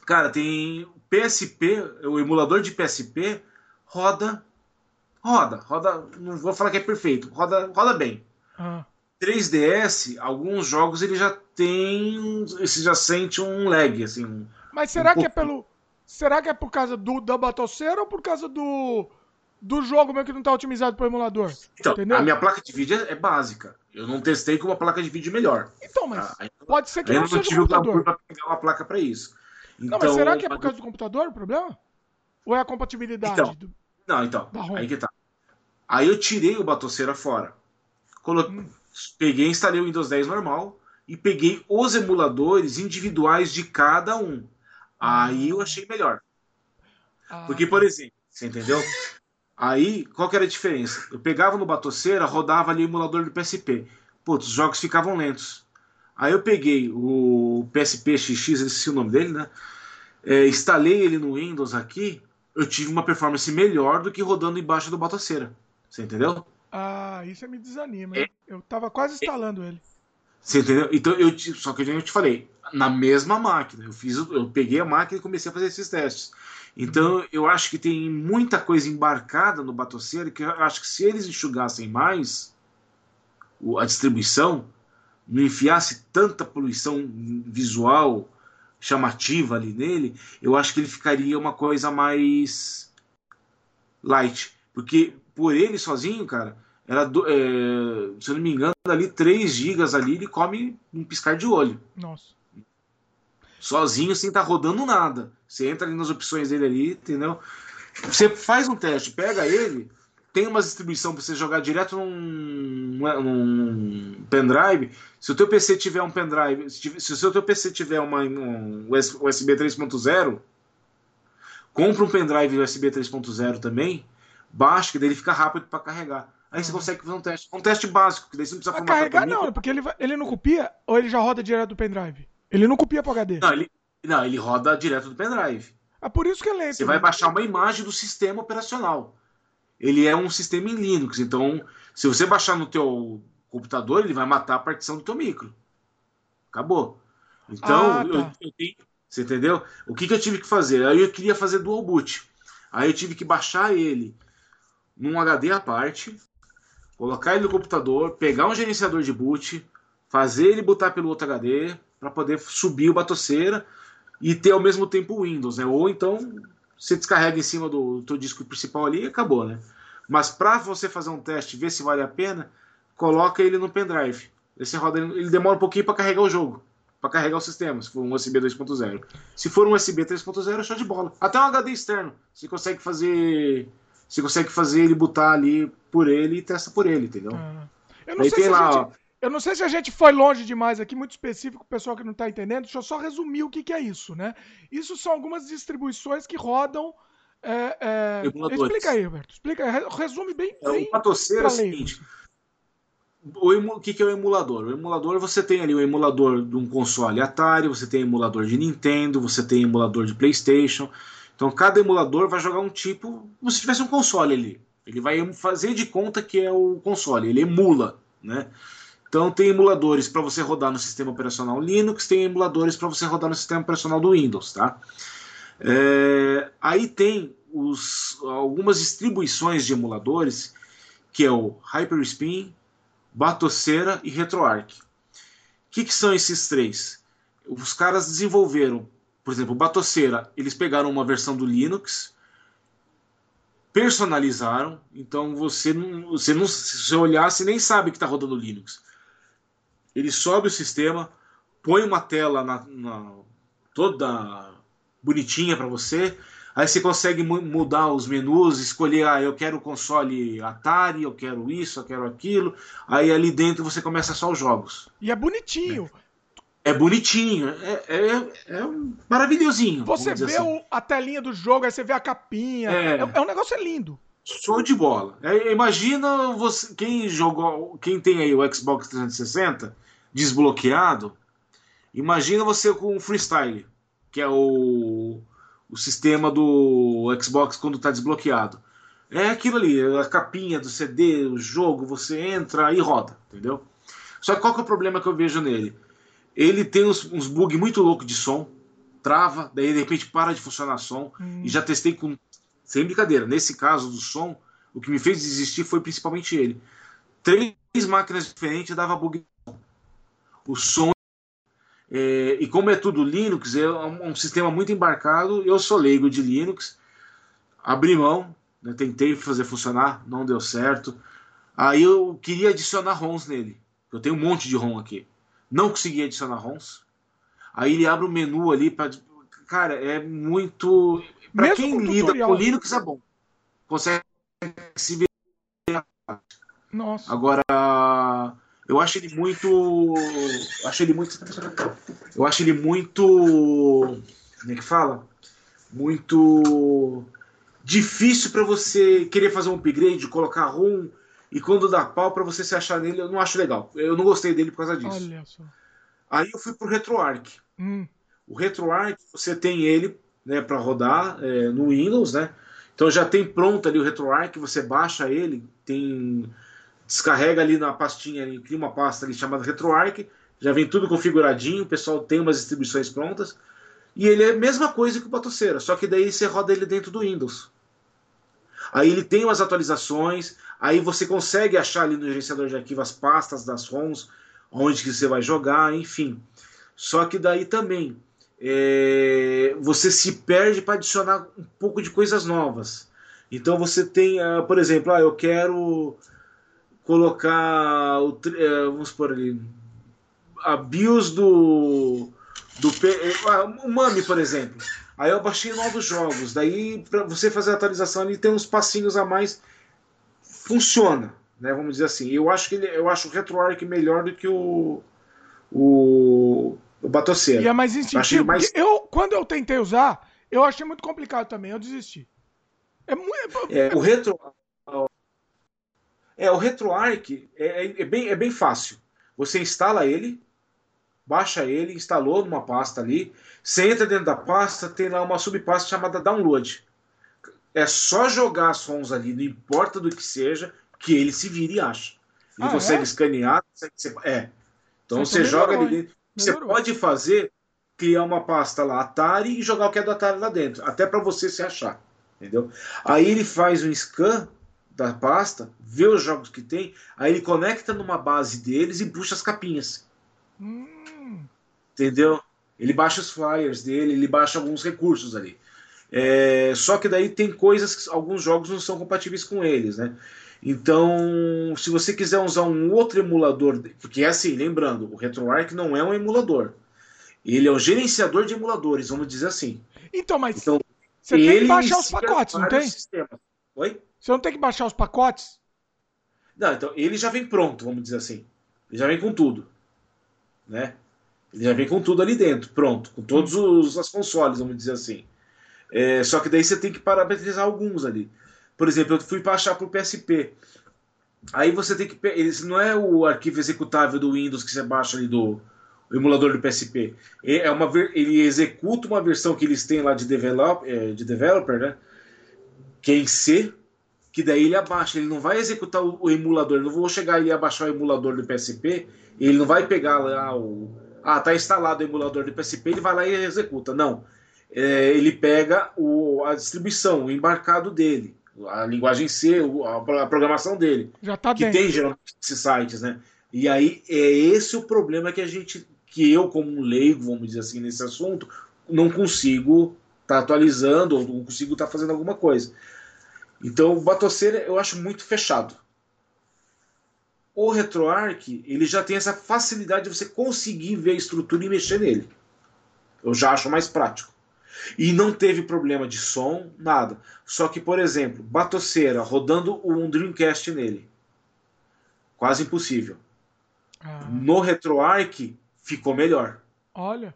Cara, tem PSP, o emulador de PSP roda, roda, roda, não vou falar que é perfeito, roda, roda bem. Ah. 3DS, alguns jogos ele já tem. Você já sente um lag, assim. Mas será um que é pelo. Será que é por causa do, da batoceira ou por causa do. Do jogo mesmo que não está otimizado para o emulador? Então, entendeu? a minha placa de vídeo é, básica. Eu não testei com uma placa de vídeo melhor. Então, mas ah, pode ser que não, não seja tive o computador. para pegar uma placa para isso. Então, não, mas será então, que é por causa do computador o problema? Ou é a compatibilidade? Então, do... Não, então. Aí que tá. Aí eu tirei o batoceira fora. Coloquei, hum peguei e instalei o Windows 10 normal e peguei os emuladores individuais de cada um. Aí eu achei melhor. Ah. Porque, por exemplo, você entendeu? Aí, qual que era a diferença? Eu pegava no Batoceira, rodava ali o emulador do PSP. Putz, os jogos ficavam lentos. Aí eu peguei o PSP XX, esqueci o nome dele, né? É, instalei ele no Windows aqui, eu tive uma performance melhor do que rodando embaixo do Batoceira. Você entendeu? Ah, isso me desanima. É, eu tava quase instalando é, ele. Você entendeu? Então eu só que eu te falei, na mesma máquina. Eu fiz, eu peguei a máquina e comecei a fazer esses testes. Então eu acho que tem muita coisa embarcada no batoceiro que eu acho que se eles enxugassem mais a distribuição, não enfiasse tanta poluição visual chamativa ali nele, eu acho que ele ficaria uma coisa mais light. Porque por ele sozinho, cara, era do, é, se eu não me engano, ali 3 gigas ali, ele come um piscar de olho. Nossa. Sozinho, sem estar tá rodando nada. Você entra ali nas opções dele ali, entendeu? Você faz um teste, pega ele, tem uma distribuição para você jogar direto num, num, pendrive. Se o teu PC tiver um pendrive, se, tiver, se o seu teu PC tiver uma, um USB 3.0, compra um pendrive USB 3.0 também baixo, que daí ele fica rápido para carregar. Aí você uhum. consegue fazer um teste. Um teste básico, que daí você não precisa carregar não, porque ele, ele não copia ou ele já roda direto do pendrive? Ele não copia pro HD. Não, ele, não, ele roda direto do pendrive. É por isso que é lento. Você né? vai baixar uma imagem do sistema operacional. ele é um sistema em Linux. Então, se você baixar no teu computador, ele vai matar a partição do teu micro. Acabou. Então, ah, tá. eu, eu você entendeu? O que, que eu tive que fazer? Aí eu queria fazer dual boot. Aí eu tive que baixar ele num HD à parte, colocar ele no computador, pegar um gerenciador de boot, fazer ele botar pelo outro HD para poder subir o batoceira e ter ao mesmo tempo o Windows, né? Ou então você descarrega em cima do teu disco principal ali e acabou, né? Mas para você fazer um teste, ver se vale a pena, coloca ele no pendrive. Esse roda, ele demora um pouquinho para carregar o jogo para carregar o sistema, se for um USB 2.0. Se for um USB 3.0, é show de bola. Até um HD externo, você consegue fazer, você consegue fazer ele botar ali por ele e testa por ele, entendeu? Ah. Eu não Aí sei se lá, gente, eu não sei se a gente foi longe demais aqui, muito específico, o pessoal que não está entendendo. Deixa eu só resumir o que, que é isso, né? Isso são algumas distribuições que rodam é, é... Explica aí, Roberto. Explica, resume bem. É, bem o Patoceira é o seguinte: o, que, que é o emulador? O emulador você tem ali o emulador de um console Atari, você tem emulador de Nintendo, você tem emulador de PlayStation. Então cada emulador vai jogar um tipo, como se tivesse um console ali. Ele vai fazer de conta que é o console, ele emula, né? Então tem emuladores para você rodar no sistema operacional Linux, tem emuladores para você rodar no sistema operacional do Windows, tá? É, aí tem os, algumas distribuições de emuladores, que é o Hyperspin, Batoceira e RetroArch. O que, que são esses três? Os caras desenvolveram, por exemplo, Batoceira, eles pegaram uma versão do Linux, personalizaram, então você não, você não se você olhar, você nem sabe que está rodando Linux. Ele sobe o sistema, põe uma tela na, na toda bonitinha para você, Aí você consegue mudar os menus, escolher, ah, eu quero o console Atari, eu quero isso, eu quero aquilo. Aí ali dentro você começa só os jogos. E é bonitinho. É, é bonitinho, é, é, é maravilhosinho. Você vê assim. o, a telinha do jogo, aí você vê a capinha. É, é, é um negócio lindo. Show de bola. É, imagina você, quem jogou, quem tem aí o Xbox 360 desbloqueado, imagina você com o Freestyle, que é o o sistema do Xbox quando está desbloqueado. É aquilo ali, a capinha do CD, o jogo, você entra e roda, entendeu? Só que qual que é o problema que eu vejo nele? Ele tem uns, uns bugs muito loucos de som, trava, daí de repente para de funcionar som, hum. e já testei com. Sem brincadeira, nesse caso do som, o que me fez desistir foi principalmente ele. Três máquinas diferentes dava bug. O som é, e como é tudo Linux, é um, um, sistema muito embarcado. Eu sou leigo de Linux, abri mão, né, tentei fazer funcionar, não deu certo. Aí eu queria adicionar ROMs nele. Eu tenho um monte de ROM aqui. Não consegui adicionar ROMs. Aí ele abre o um menu ali para. Cara, é muito. Para quem lida tutorial. com Linux é bom. Consegue se ver. Nossa. Agora eu acho ele muito. Eu acho ele muito. Eu acho ele muito. Como é que fala? Muito difícil para você querer fazer um upgrade, colocar ROM e quando dá pau para você se achar nele, eu não acho legal. Eu não gostei dele por causa disso. Olha só. Aí eu fui pro RetroArch. Hum. O RetroArch, você tem ele né, para rodar é, no Windows, né? Então já tem pronto ali o RetroArch, você baixa ele, tem descarrega ali na pastinha, ali, cria uma pasta ali chamada RetroArch, já vem tudo configuradinho, o pessoal tem umas distribuições prontas, e ele é a mesma coisa que o Batoceira, só que daí você roda ele dentro do Windows. Aí ele tem umas atualizações, aí você consegue achar ali no gerenciador de arquivos as pastas das ROMs, onde que você vai jogar, enfim. Só que daí também é, você se perde para adicionar um pouco de coisas novas. Então você tem, uh, por exemplo, ah, eu quero colocar o, é, vamos por ali a BIOS do do ah, o Mami, por exemplo. Aí eu baixei novos jogos, daí para você fazer a atualização ali tem uns passinhos a mais funciona, né, vamos dizer assim. Eu acho que ele, eu acho o RetroArch melhor do que o o, o Batoceira. E é mais instintivo. Mais... Eu quando eu tentei usar, eu achei muito complicado também, eu desisti. É muito é, o retro é, o RetroArch é, é, é, bem, é bem fácil. Você instala ele, baixa ele, instalou numa pasta ali, você entra dentro da pasta, tem lá uma subpasta chamada Download. é só jogar sons ali, não importa do que seja, que ele se vira e acha. Ele ah, consegue é? escanear, consegue... é. Então você, você joga ali dentro. Você pode fazer, criar uma pasta lá, Atari, e jogar o que é do Atari lá dentro, até para você se achar. Entendeu? Aí ele faz um scan da pasta, vê os jogos que tem, aí ele conecta numa base deles e puxa as capinhas. Hum. Entendeu? Ele baixa os flyers dele, ele baixa alguns recursos ali. É, só que daí tem coisas que alguns jogos não são compatíveis com eles, né? Então, se você quiser usar um outro emulador, porque é assim, lembrando, o RetroArch não é um emulador. Ele é um gerenciador de emuladores, vamos dizer assim. Então, mas então, você tem que baixar os pacotes, não tem? Oi? Você não tem que baixar os pacotes? Não, então ele já vem pronto, vamos dizer assim. Ele já vem com tudo, né? Ele já vem com tudo ali dentro, pronto, com todos os as consoles, vamos dizer assim. É, só que daí você tem que parametrizar alguns ali. Por exemplo, eu fui baixar para o PSP. Aí você tem que. Esse não é o arquivo executável do Windows que você baixa ali do emulador do PSP. É uma, ele executa uma versão que eles têm lá de, develop, é, de developer, né? Que é em C, que daí ele abaixa. Ele não vai executar o, o emulador. Eu não vou chegar ali e abaixar o emulador do PSP. Ele não vai pegar lá o. Ah, tá instalado o emulador do PSP, ele vai lá e executa. Não é, ele pega o, a distribuição, o embarcado dele, a linguagem C, a, programação dele. Já tá que tem geralmente esses sites, né? E aí é esse o problema que a gente, que eu como um leigo, vamos dizer assim, nesse assunto, não consigo estar tá atualizando ou não consigo estar tá fazendo alguma coisa. Então o Batoceira eu acho muito fechado. O RetroArch, ele já tem essa facilidade de você conseguir ver a estrutura e mexer nele. Eu já acho mais prático. E não teve problema de som, nada. Só que, por exemplo, Batoceira rodando um Dreamcast nele. Quase impossível. Ah. No RetroArch ficou melhor. Olha.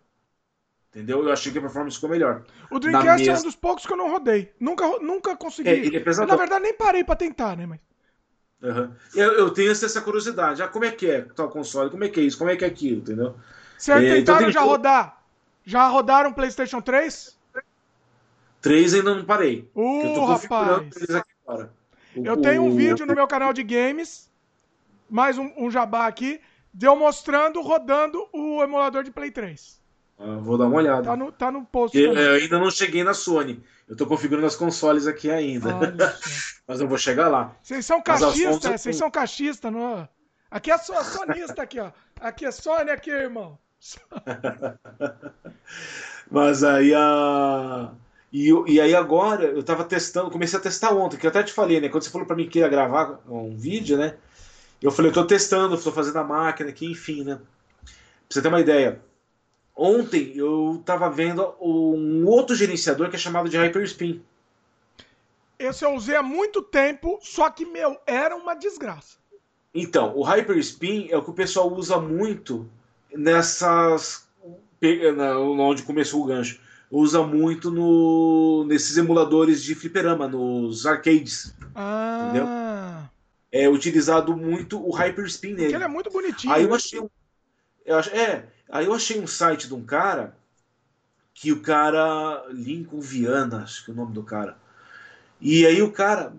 Entendeu? Eu achei que a performance ficou melhor. O Dreamcast é um dos poucos que eu não rodei. Nunca, nunca consegui. É, ele é Na verdade, nem parei para tentar, né? Mas... Uhum. Eu, eu, tenho essa curiosidade. Ah, como é que é tal console? Como é que é isso? Como é que é aquilo? Entendeu? Vocês é, tentaram então, já rodar já rodaram PlayStation 3? 3 ainda não parei. Uh, eu rapaz! Eu tenho um vídeo no meu canal de games, mais um, um jabá aqui, deu mostrando rodando o emulador de Play 3. Ah, vou dar uma olhada. Tá no, tá no post. Eu, eu, ainda não cheguei na Sony. Eu tô configurando as consoles aqui ainda. Mas eu vou chegar lá. Vocês são cachistas, vocês são cachistas, não? É? Aqui é só sonista aqui, ó. Aqui é Sony aqui, irmão. Mas aí a. E, e aí agora eu tava testando, comecei a testar ontem, que eu até te falei, né? Quando você falou para mim que ia gravar um vídeo, né? Eu falei, eu tô testando, tô fazendo a máquina aqui, enfim, né? Pra você ter uma ideia. Ontem eu tava vendo um outro gerenciador que é chamado de Hyperspin. Esse eu usei há muito tempo, só que, meu, era uma desgraça. Então, o Hyperspin é o que o pessoal usa muito nessas. onde começou o gancho. Usa muito no, nesses emuladores de fliperama, nos arcades. Ah. Entendeu? É utilizado muito o Hyperspin nele. Porque ele é muito bonitinho. Aí eu achei um. Eu ach, é, aí eu achei um site de um cara que o cara. Lincoln Viana, acho que é o nome do cara. E aí o cara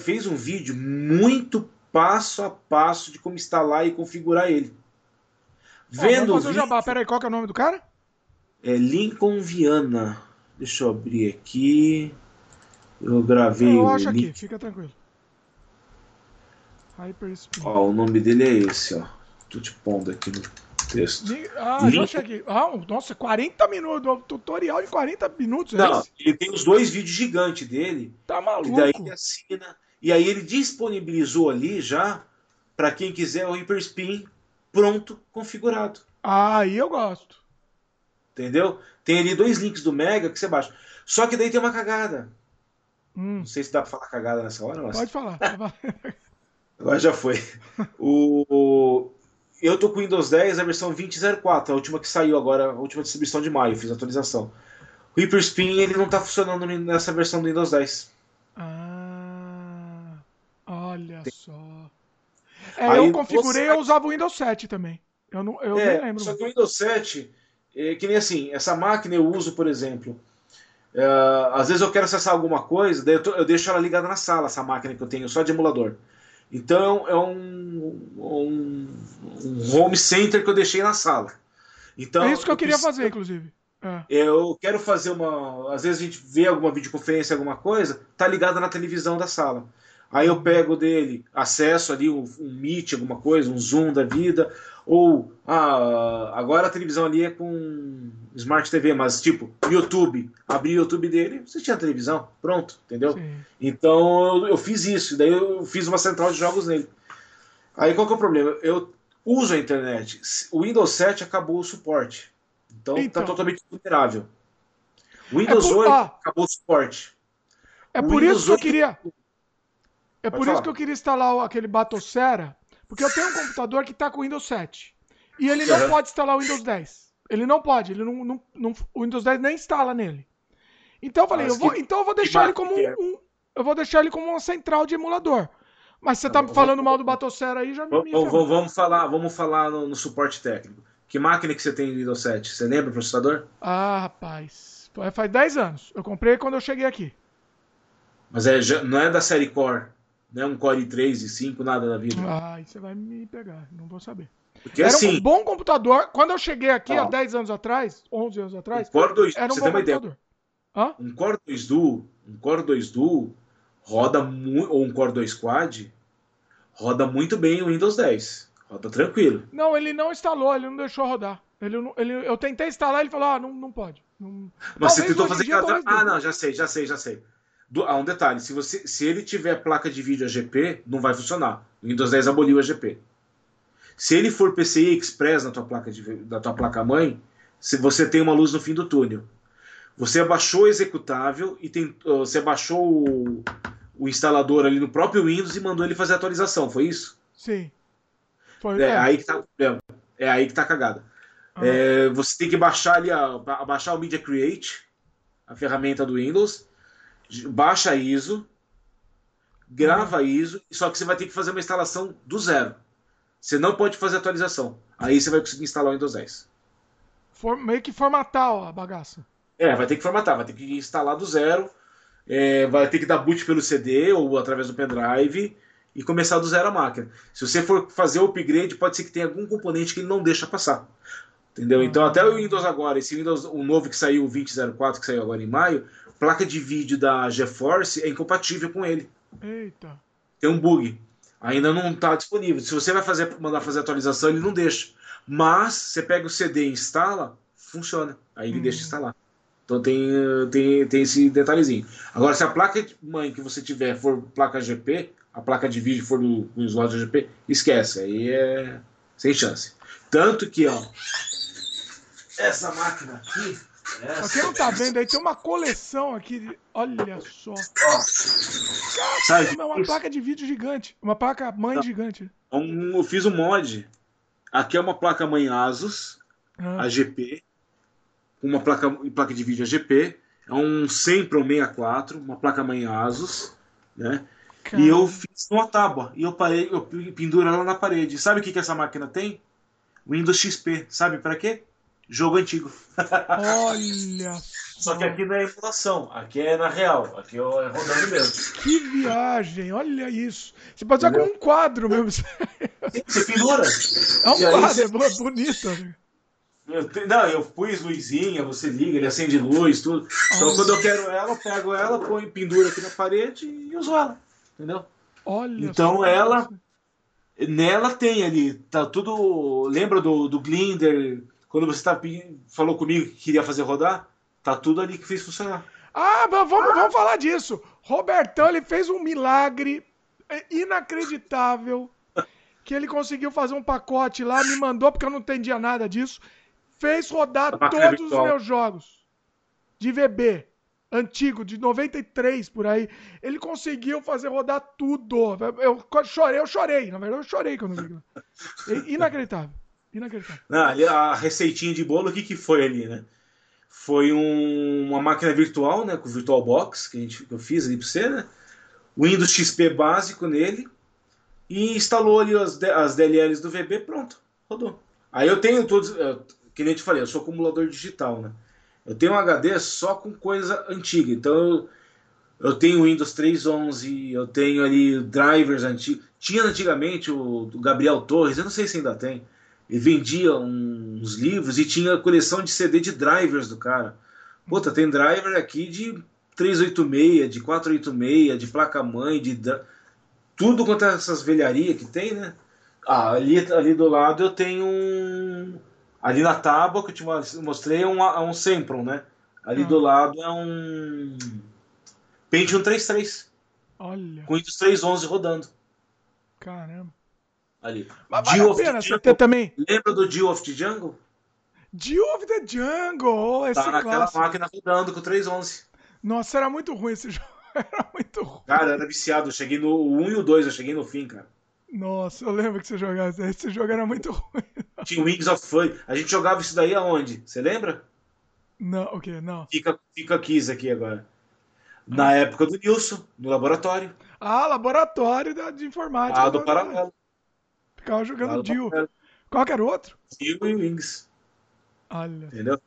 fez um vídeo muito passo a passo de como instalar e configurar ele. Vendo. Ah, vamos fazer o jabá. Pera aí, qual que é o nome do cara? É Lincoln Viana. Deixa eu abrir aqui. Eu gravei eu acho aqui, fica tranquilo. Hyperspeed. Ó, o nome dele é esse, ó. Tô te pondo aqui no texto. Ah, Lincoln... já cheguei. Ah, nossa, 40 minutos. Um tutorial de 40 minutos. É Não, ele tem os dois vídeos gigantes dele. Tá maluco. E daí ele assina. E aí ele disponibilizou ali já para quem quiser o Hyperspin pronto, configurado. Ah, aí eu gosto. Entendeu? Tem ali dois links do Mega que você baixa. Só que daí tem uma cagada. Hum. Não sei se dá pra falar cagada nessa hora, mas. Pode falar. Agora já foi. o... Eu tô com o Windows 10, a versão 20.04, a última que saiu agora, a última distribuição de maio, fiz a atualização. O Hyperspin ele não tá funcionando nessa versão do Windows 10. Ah, olha tem... só. É, Aí eu configurei, você... eu usava o Windows 7 também. Eu, não, eu é, nem lembro. Só que o Windows 7, é, que nem assim, essa máquina eu uso, por exemplo, É, às vezes eu quero acessar alguma coisa, daí eu, tô, eu, deixo ela ligada na sala, essa máquina que eu tenho só de emulador. Então é um, um, um home center que eu deixei na sala. Então, é isso que eu, eu queria preciso, fazer, inclusive. É. Eu quero fazer uma. Às vezes a gente vê alguma videoconferência, alguma coisa, tá ligada na televisão da sala. Aí eu pego dele, acesso ali um, um Meet, alguma coisa, um Zoom da vida, ou ah, agora a televisão ali é com Smart TV, mas tipo, YouTube, abri o YouTube dele, você tinha televisão, pronto, entendeu? Sim. Então eu, eu, fiz isso, daí eu fiz uma central de jogos nele. Aí qual que é o problema? Eu uso a internet, o Windows 7 acabou o suporte, então, tá então. tá totalmente vulnerável. O Windows é por, 8 ah, acabou o suporte. É o por Windows isso que 8... eu queria. É por falar. isso que eu queria instalar aquele Batocera porque eu tenho um computador que está com o Windows 7. E ele não uhum. pode instalar o Windows 10. Ele não pode, ele não, não, não, o Windows 10 nem instala nele. Então eu falei, eu vou, então eu vou deixar ele como um, um, eu vou deixar ele como uma central de emulador. Mas você tá falando mal do Batocera aí, já me vamos, vamos falar, vamos falar no, no, suporte técnico. Que máquina que você tem no Windows 7? Você lembra o processador? Ah, rapaz. Faz 10 anos. Eu comprei quando eu cheguei aqui. Mas é, não é da série Core? Não é um Core 3 e 5, nada da vida. Ah, você vai me pegar, não vou saber. Porque, era assim, um bom computador. Quando eu cheguei aqui ó, há 10 anos atrás, 11 anos atrás, um Core 2, era um bom computador. Hã? Um Core 2 Duo, um Core 2 Duo roda muito, ou um Core 2 Quad, roda muito bem o Windows 10. Roda tranquilo. Não, ele não instalou, ele não deixou rodar. Ele, ele, eu tentei instalar, ele falou: ah, não, não pode. Não... Mas Talvez você tentou fazer cada... Ah, não, já sei, já sei, já sei. Do, ah, um detalhe, se, você, se ele tiver placa de vídeo AGP, não vai funcionar. O Windows 10 aboliu a AGP. Se ele for PCI Express na tua placa de, da tua placa mãe, se você tem uma luz no fim do túnel. Você abaixou o executável e tem, você abaixou o, o instalador ali no próprio Windows e mandou ele fazer a atualização, foi isso? Sim. Foi, é, é. aí que tá é, é aí que tá cagada. Ah. É, você tem que baixar ali, a, baixar o Media Create, a ferramenta do Windows, baixa ISO, grava a ISO, só que você vai ter que fazer uma instalação do zero. Você não pode fazer atualização. Aí você vai conseguir instalar o Windows 10. For, meio que formatar a bagaça. É, vai ter que formatar, vai ter que instalar do zero, é, vai ter que dar boot pelo CD ou através do pendrive e começar do zero a máquina. Se você for fazer o upgrade, pode ser que tenha algum componente que ele não deixa passar. Entendeu? Ah. Então, até o Windows agora, esse Windows, o novo que saiu, o 2004, que saiu agora em maio, placa de vídeo da GeForce é incompatível com ele. Eita. Tem um bug. Ainda não está disponível. Se você vai fazer, mandar fazer atualização, ele não deixa. Mas você pega o CD e instala, funciona. Aí ele hum. deixa instalar. Então tem, tem, tem esse detalhezinho. Agora, se a placa mãe que você tiver for placa GP, a placa de vídeo for no, no slot GP, esquece. Aí é sem chance. Tanto que, ó, essa máquina aqui Pra quem não tá vendo aí, tem uma coleção aqui. De... Olha só. Caramba, é uma placa de vídeo gigante. Uma placa mãe tá. gigante. Um, eu fiz um mod. Aqui é uma placa mãe Asus, ah. AGP. Uma placa, placa de vídeo AGP. É um 100 Pro 64, uma placa mãe Asus, né? Caramba. E eu fiz uma tábua. E eu, parei, eu penduro ela na parede. Sabe o que, que essa máquina tem? Windows XP. Sabe para quê? Jogo antigo. Olha! Só que aqui não é emulação, aqui é na real, aqui é rodando mesmo. Que viagem, olha isso. Você pode usar como um quadro mesmo. Você pendura. É um e quadro, é bonito. Eu, não, eu pus luzinha, você liga, ele acende luz, tudo. Então quando eu quero ela, eu pego ela, põe pendura aqui na parede e uso ela. Entendeu? Olha então ela. Nela tem ali, tá tudo. Lembra do, do Glinder, quando você tá, falou comigo que queria fazer rodar, tá tudo ali que fez funcionar. Ah, vamos, vamos falar disso. Robertão, ele fez um milagre inacreditável que ele conseguiu fazer um pacote lá, me mandou porque eu não entendia nada disso. Fez rodar todos os meus jogos de VB antigo, de 93 por aí. Ele conseguiu fazer rodar tudo. Eu chorei, eu chorei. Na verdade, eu chorei quando vi. Inacreditável. Não, ali a receitinha de bolo, o que, que foi ali, né? Foi um, uma máquina virtual, né? Com o VirtualBox, que, a gente, que eu fiz ali para você, né? Windows XP básico nele. E instalou ali as, as DLLs do VB, pronto, rodou. Aí eu tenho todos. Que nem te falei, eu sou acumulador digital, né? Eu tenho um HD só com coisa antiga. Então eu, eu tenho Windows 3.11, eu tenho ali drivers antigos. Tinha antigamente o, o, Gabriel Torres, eu não sei se ainda tem. Ele vendia uns livros e tinha coleção de CD de drivers do cara. Puta, tem driver aqui de 386, de 486, de placa-mãe, de. Tudo quanto é essas velharias que tem, né? Ah, ali, ali do lado eu tenho um. Ali na tábua que eu te mostrei é um, é um Sempron, né? Ali ah. do lado é um. Pentium 33. Olha. Com Windows 3.11 rodando. Caramba. Ali. Mas vale a pena você também. Lembra do Deal of the Jungle? Deal of the Jungle! Esse tá naquela clássico. máquina rodando com 3.11. Nossa, era muito ruim esse jogo. Era muito ruim. Cara, era viciado. Eu cheguei no 1 e o 2, eu cheguei no fim, cara. Nossa, eu lembro que você jogava. Esse jogo era muito ruim. Tinha Wings of Fun. A gente jogava isso daí aonde? Você lembra? Não, o okay, não. Fica, fica Kiss aqui agora. Na época do Nilson, no laboratório. Ah, laboratório de informática. Ah, do Paralelo. Ficava jogando Dio. Qual que era o outro? Dio e Wings. Olha. Entendeu?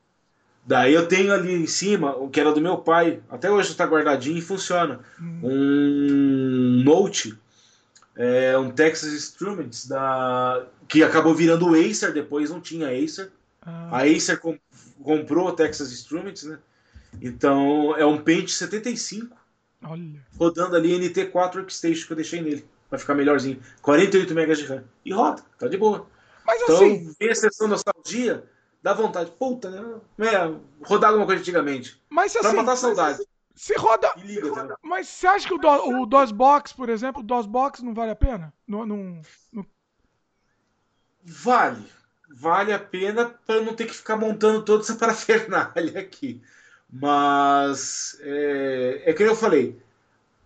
Daí eu tenho ali em cima, o que era do meu pai, até hoje está guardadinho e funciona. Hum. Um Note, é, um Texas Instruments, da, que acabou virando o Acer, depois não tinha Acer. Ah. A Acer comp comprou o Texas Instruments, né? Então é um Paint 75. Olha. Rodando ali NT4 Workstation que eu deixei nele. Vai ficar melhorzinho. 48 MB de RAM. E roda, tá de boa. Mas então, assim. Vem a sessão nostalgia dá vontade. Puta, né? É, rodar alguma coisa antigamente. Mas pra assim, matar a saudade. Se roda. Liga, roda mas você acha que o, do, o DOSBox, por exemplo, o DOSBox não vale a pena? No, no, no... Vale. Vale a pena para não ter que ficar montando toda essa parafernália aqui. Mas é, é que eu falei.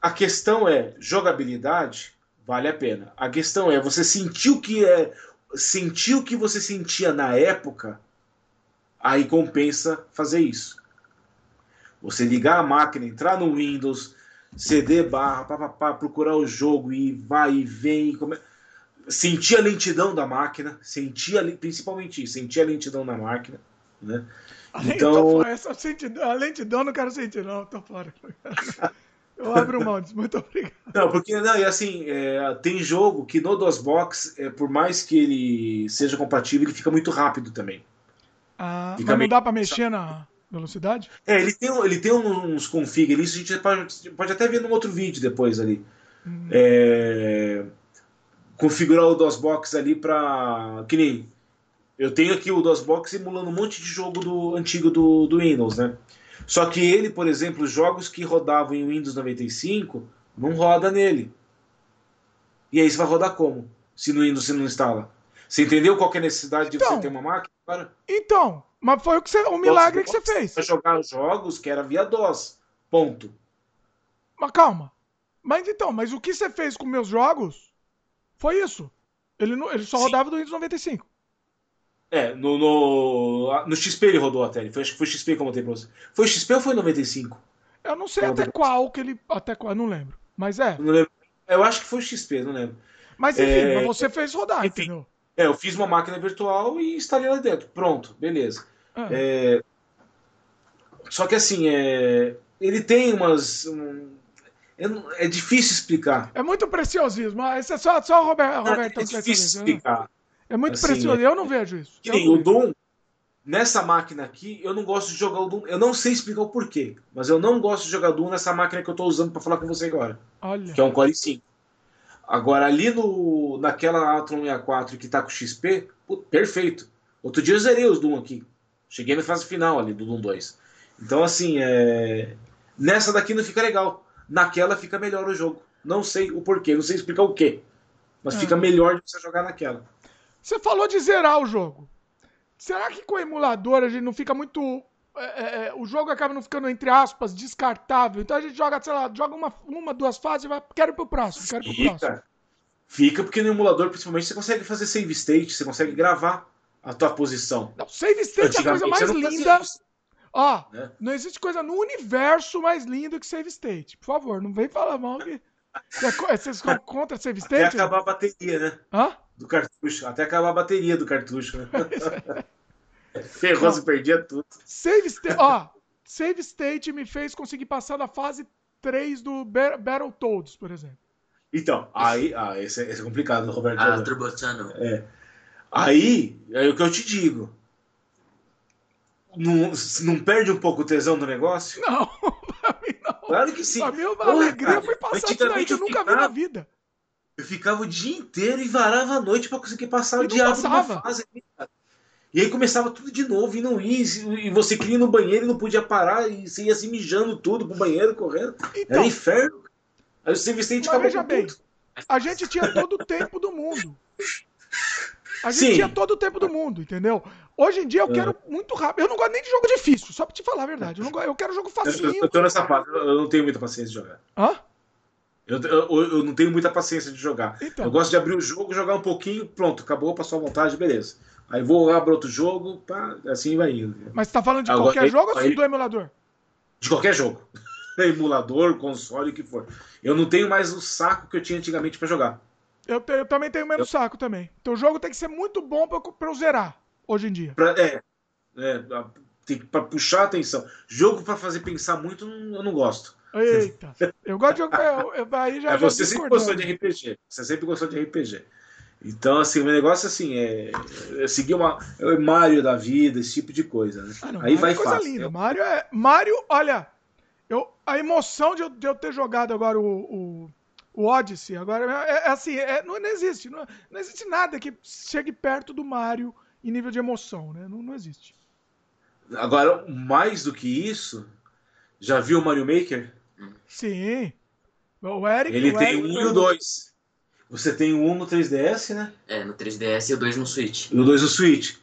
A questão é jogabilidade, vale a pena. A questão é você sentiu que é sentiu o que você sentia na época aí compensa fazer isso. Você ligar a máquina, entrar no Windows, CD barra, pá, pá, pá, procurar o jogo e vai e vem. Come... Sentir a lentidão da máquina, sentir a, principalmente isso, sentir a lentidão da máquina. Né? Então... Essa a lentidão não quero sentir, não, tô fora. Eu abro mão disso, muito obrigado. Não, porque não, e assim, é, tem jogo que no DOSBox, é, por mais que ele seja compatível, ele fica muito rápido também. Ah, mas não dá para mexer na velocidade? É, ele tem, ele tem uns config ali, isso a gente pode, pode até ver num outro vídeo depois ali. Hum. É, configurar o DOSBox ali para que nem eu tenho aqui o DOSBox emulando um monte de jogo do antigo do, do Windows, né? Só que ele, por exemplo, jogos que rodavam em Windows 95 não roda nele. E aí você vai rodar como? Se no Windows você não instala? Você entendeu qual é a necessidade então, de você então. ter uma máquina agora? Então, mas foi o, que você, o milagre que você fez. Para jogar jogos que era via DOS. Ponto. Mas calma. Mas então, mas o que você fez com meus jogos foi isso. Ele, não, ele só Sim. rodava do Windows 95. É, no, no, no XP ele rodou até. Ele foi, acho que foi XP como eu tenho pra você. Foi XP ou foi 95? Eu não sei até qual que ele. Até qual, não lembro. Mas é. Não lembro. Eu acho que foi XP, não lembro. Mas enfim, é... mas você fez rodar, enfim, entendeu? É, eu fiz uma máquina virtual e instalei lá dentro. Pronto, beleza. Ah. É... Só que assim, é... ele tem umas. Um... É difícil explicar. É muito preciosismo. Esse é só, só o Roberto. Roberto é, é difícil explicar. É muito assim, precioso. Eu não vejo isso. Que nem o Doom, nessa máquina aqui, eu não gosto de jogar o Doom. Eu não sei explicar o porquê, mas eu não gosto de jogar Doom nessa máquina que eu estou usando para falar com você agora. Olha. Que é um Core 5. Agora, ali no, naquela Atron 64 que tá com XP, perfeito. Outro dia eu zerei os Doom aqui. Cheguei na fase final ali do Doom 2. Então, assim, é... nessa daqui não fica legal. Naquela fica melhor o jogo. Não sei o porquê, não sei explicar o quê. Mas é. fica melhor de você jogar naquela. Você falou de zerar o jogo. Será que com o emulador a gente não fica muito é, é, é, o jogo acaba não ficando, entre aspas, descartável. Então a gente joga, sei lá, joga uma, uma duas fases e vai, quero pro próximo, quero pro fica, próximo. Fica, porque no emulador, principalmente, você consegue fazer save state, você consegue gravar a tua posição. Não, save state é a coisa mais linda. Ó, né? não existe coisa no universo mais linda que save state. Por favor, não vem falar mal que. Vocês são contra save state? Até acabar a bateria, né? Hã? Do cartucho. Até acabar a bateria do cartucho, né? Ferrou, você perdia tudo. Save State, ó, Save State me fez conseguir passar da fase 3 do Battletoads, por exemplo. Então, aí, ah, esse, é, esse é complicado, Roberto. Ah, Turbo Channel. É. Aí, é o que eu te digo. Não, não perde um pouco o tesão do negócio? Não, pra mim não. Claro que sim. Pra mim, a alegria foi passar isso daí que eu nunca ficava, vi na vida. Eu ficava o dia inteiro e varava a noite para conseguir passar e o diabo numa fase. E aí começava tudo de novo e não ia, e você queria ir no banheiro e não podia parar, e você ia se mijando tudo pro banheiro, correndo. Então, Era inferno. Aí o serviço acabou veja bem, tudo. a gente tinha todo o tempo do mundo. A gente Sim. tinha todo o tempo do mundo, entendeu? Hoje em dia eu quero muito rápido. Eu não gosto nem de jogo difícil, só pra te falar a verdade. Eu, não, eu quero jogo facinho. Eu, eu tô nessa fase, eu não tenho muita paciência de jogar. Hã? Eu, eu, eu, não tenho muita paciência de jogar. Então. Eu gosto de abrir o jogo, jogar um pouquinho, pronto, acabou, passou a vontade, beleza. Aí vou lá para outro jogo, pá, assim vai indo. Mas você tá falando de qualquer jogo aí, ou do emulador? De qualquer jogo. emulador, console, o que for. Eu não tenho mais o saco que eu tinha antigamente para jogar. Eu, eu, também tenho menos saco também. Então o jogo tem que ser muito bom para eu zerar, hoje em dia. Pra, é, é tem para puxar a atenção. Jogo para fazer pensar muito, eu não gosto. Eita, eu gosto de jogar. Eu, aí já, é, você já sempre gostou de RPG. Você sempre gostou de RPG. Então, assim, o negócio assim é, é seguir uma é Mario da vida, esse tipo de coisa. Né? Ah, não, Aí Mario vai é coisa fácil. Linda. Mario é Mario, olha, eu a emoção de eu, de eu ter jogado agora o, o, o Odyssey, agora é, é assim, é, não, não, existe, não, não, existe nada que chegue perto do Mario em nível de emoção, né? Não, não existe. Agora, mais do que isso, já viu o Mario Maker? Sim. O Eric, ele o tem Eric, um e o dois. Você tem o 1 no 3DS, né? É, no 3DS e o 2 no Switch. E o 2 no Switch.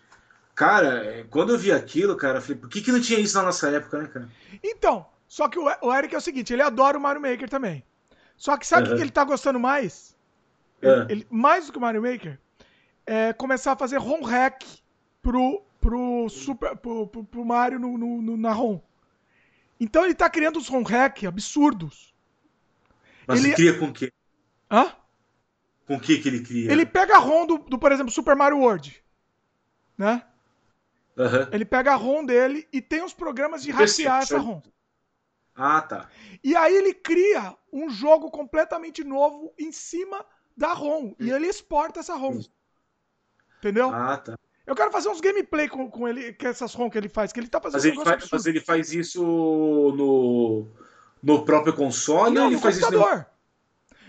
Cara, é, quando eu vi aquilo, cara, eu falei, por que, que não tinha isso na nossa época, né, cara? Então, só que o Eric é o seguinte, ele adora o Mario Maker também. Só que sabe o uhum. que ele tá gostando mais? Ele, ele, mais do que o Mario Maker? É começar a fazer ROM hack pro, pro, super, pro, pro, pro Mario no, no, no, na ROM. Então ele tá criando uns ROM hack absurdos. Mas ele cria com o quê? Hã? Com o que que ele cria? Ele pega a ROM do, do por exemplo, Super Mario World. Né? Uhum. Ele pega a ROM dele e tem os programas de hackear essa ROM. Ah, tá. E aí ele cria um jogo completamente novo em cima da ROM. E ele exporta essa ROM. Entendeu? Ah, tá. Eu quero fazer uns gameplay com, com ele, com essas ROM que ele faz, que ele tá fazendo mas ele, faz, mas ele faz isso no, no próprio console Não, ou ele no faz computador. isso no...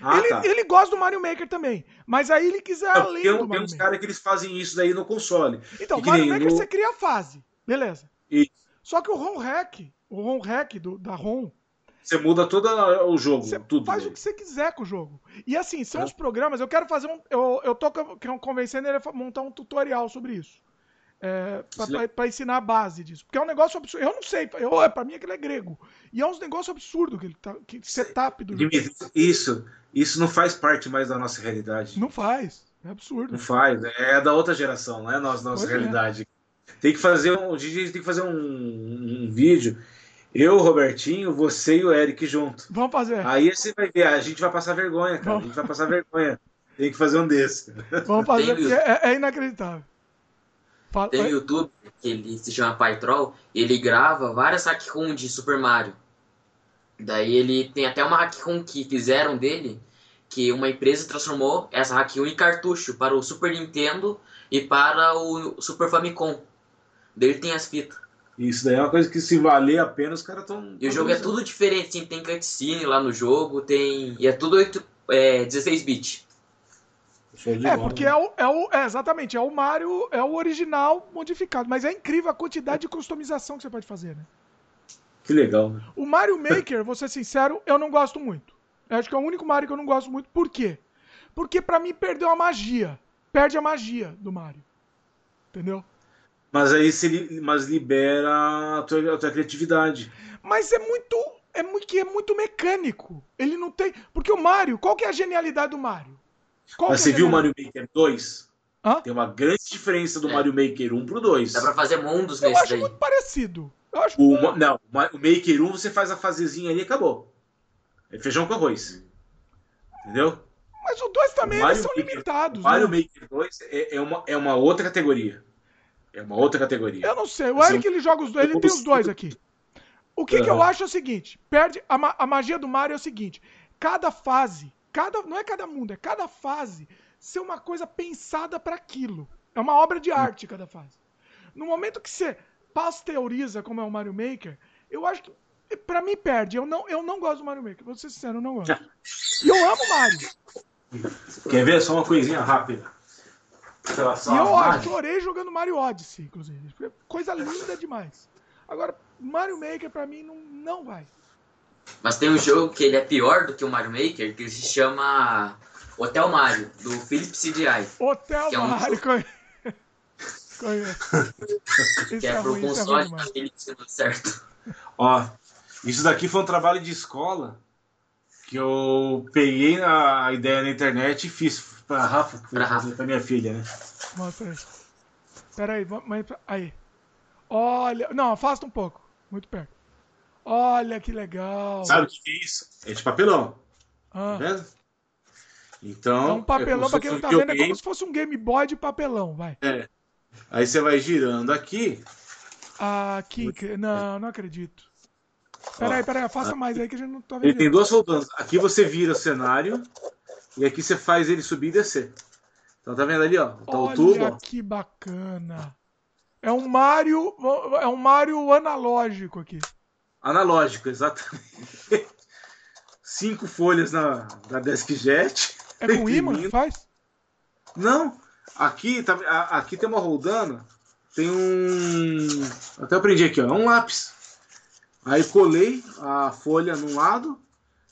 Ah, ele, tá. ele gosta do Mario Maker também. Mas aí ele quiser Não, além tem, do Mario Tem uns caras que eles fazem isso daí no console. Então, Mario Maker no... você cria a fase. Beleza. Isso. Só que o ROM hack, o ROM hack do, da ROM. Você muda todo o jogo. Você tudo faz o que você quiser com o jogo. E assim, são é. os programas. Eu quero fazer um. Eu, eu tô convencendo ele a montar um tutorial sobre isso. É, para ensinar a base disso. Porque é um negócio absurdo. Eu não sei, eu, é, para mim aquele é grego. E é um negócio absurdo que ele tá, que setup do Isso, isso não faz parte mais da nossa realidade. Não faz. É absurdo. Não faz. É da outra geração, não é nossa, nossa é. realidade. É. Tem que fazer um. A gente tem que fazer um, um vídeo. Eu, Robertinho, você e o Eric junto. Vamos fazer. Aí você vai ver, a gente vai passar vergonha, cara. Vamos. A gente vai passar vergonha. Tem que fazer um desse. Vamos fazer, porque é, é inacreditável. Fala... Tem um YouTube que ele se chama Pytroll e ele grava várias hack de Super Mario. Daí ele tem até uma hack que fizeram dele, que uma empresa transformou essa hack em cartucho para o Super Nintendo e para o Super Famicom. Daí ele tem as fitas. Isso daí é uma coisa que se valer a pena os caras estão. E o jogo é tudo diferente, assim, tem cutscene lá no jogo, tem. E é tudo é, 16 bits. É, porque né? é, o, é, o, é exatamente, é o Mario, é o original modificado, mas é incrível a quantidade de customização que você pode fazer, né? Que legal. Né? O Mario Maker, vou ser sincero, eu não gosto muito. Eu acho que é o único Mario que eu não gosto muito. Por quê? Porque para mim perdeu a magia. Perde a magia do Mario. Entendeu? Mas aí se mas libera a tua, a tua criatividade. Mas é muito é muito é muito mecânico. Ele não tem, porque o Mario, qual que é a genialidade do Mario? Qual Mas você viu o Mario Maker 2? Hã? Tem uma grande diferença do é. Mario Maker 1 pro 2. Dá pra fazer mundos eu nesse acho muito parecido. Eu acho o, que... Não, o Maker 1 você faz a fasezinha ali e acabou. É feijão com arroz. Entendeu? Mas o 2 também, eles são Maker, limitados. O Mario né? Maker 2 é, é, uma, é uma outra categoria. É uma outra categoria. Eu não sei. O assim, Eric ele joga os dois, ele tem os dois aqui. O que, uhum. que eu acho é o seguinte: perde. A, a magia do Mario é o seguinte: cada fase, cada. Não é cada mundo, é cada fase ser uma coisa pensada para aquilo. É uma obra de arte cada fase. No momento que você pasteuriza, como é o Mario Maker, eu acho que Pra mim, perde. Eu não, eu não gosto do Mario Maker. Vou ser sincero, eu não gosto. E eu amo Mario. Quer ver? Só uma coisinha rápida. E eu ó, chorei jogando Mario Odyssey, inclusive. Coisa linda demais. Agora, Mario Maker pra mim não, não vai. Mas tem um jogo que ele é pior do que o Mario Maker, que se chama Hotel Mario, do Philip CDI. Hotel é um Mario, conheço. que é, é pro ruim, é console, é aquele que deu certo. Ó, isso daqui foi um trabalho de escola que eu peguei a ideia na internet e fiz pra Rafa, pra, Rafa. pra minha filha, né? Mostra aí. Pera aí, mas, aí. Olha, não, afasta um pouco, muito perto. Olha que legal. Sabe o que é isso? É de papelão. Ah. Tá vendo? Então. É um papelão, é pra quem não tá vendo, é como se fosse um Game Boy de papelão, vai. É. Aí você vai girando aqui. Ah, aqui. Não, não acredito. Peraí, peraí, faça mais aí que a gente não tá vendo. Ele tem duas rodanas. Aqui você vira o cenário e aqui você faz ele subir e descer. Então tá vendo ali, ó? Tá Olha o tubo. Olha que bacana. É um Mario, é um Mario analógico aqui. Analógico, exatamente. Cinco folhas na, na DeskJet. É com imã que faz? Não. Aqui, tá, aqui tem uma roldana. Tem um. Até aprendi aqui, ó. É um lápis. Aí colei a folha num lado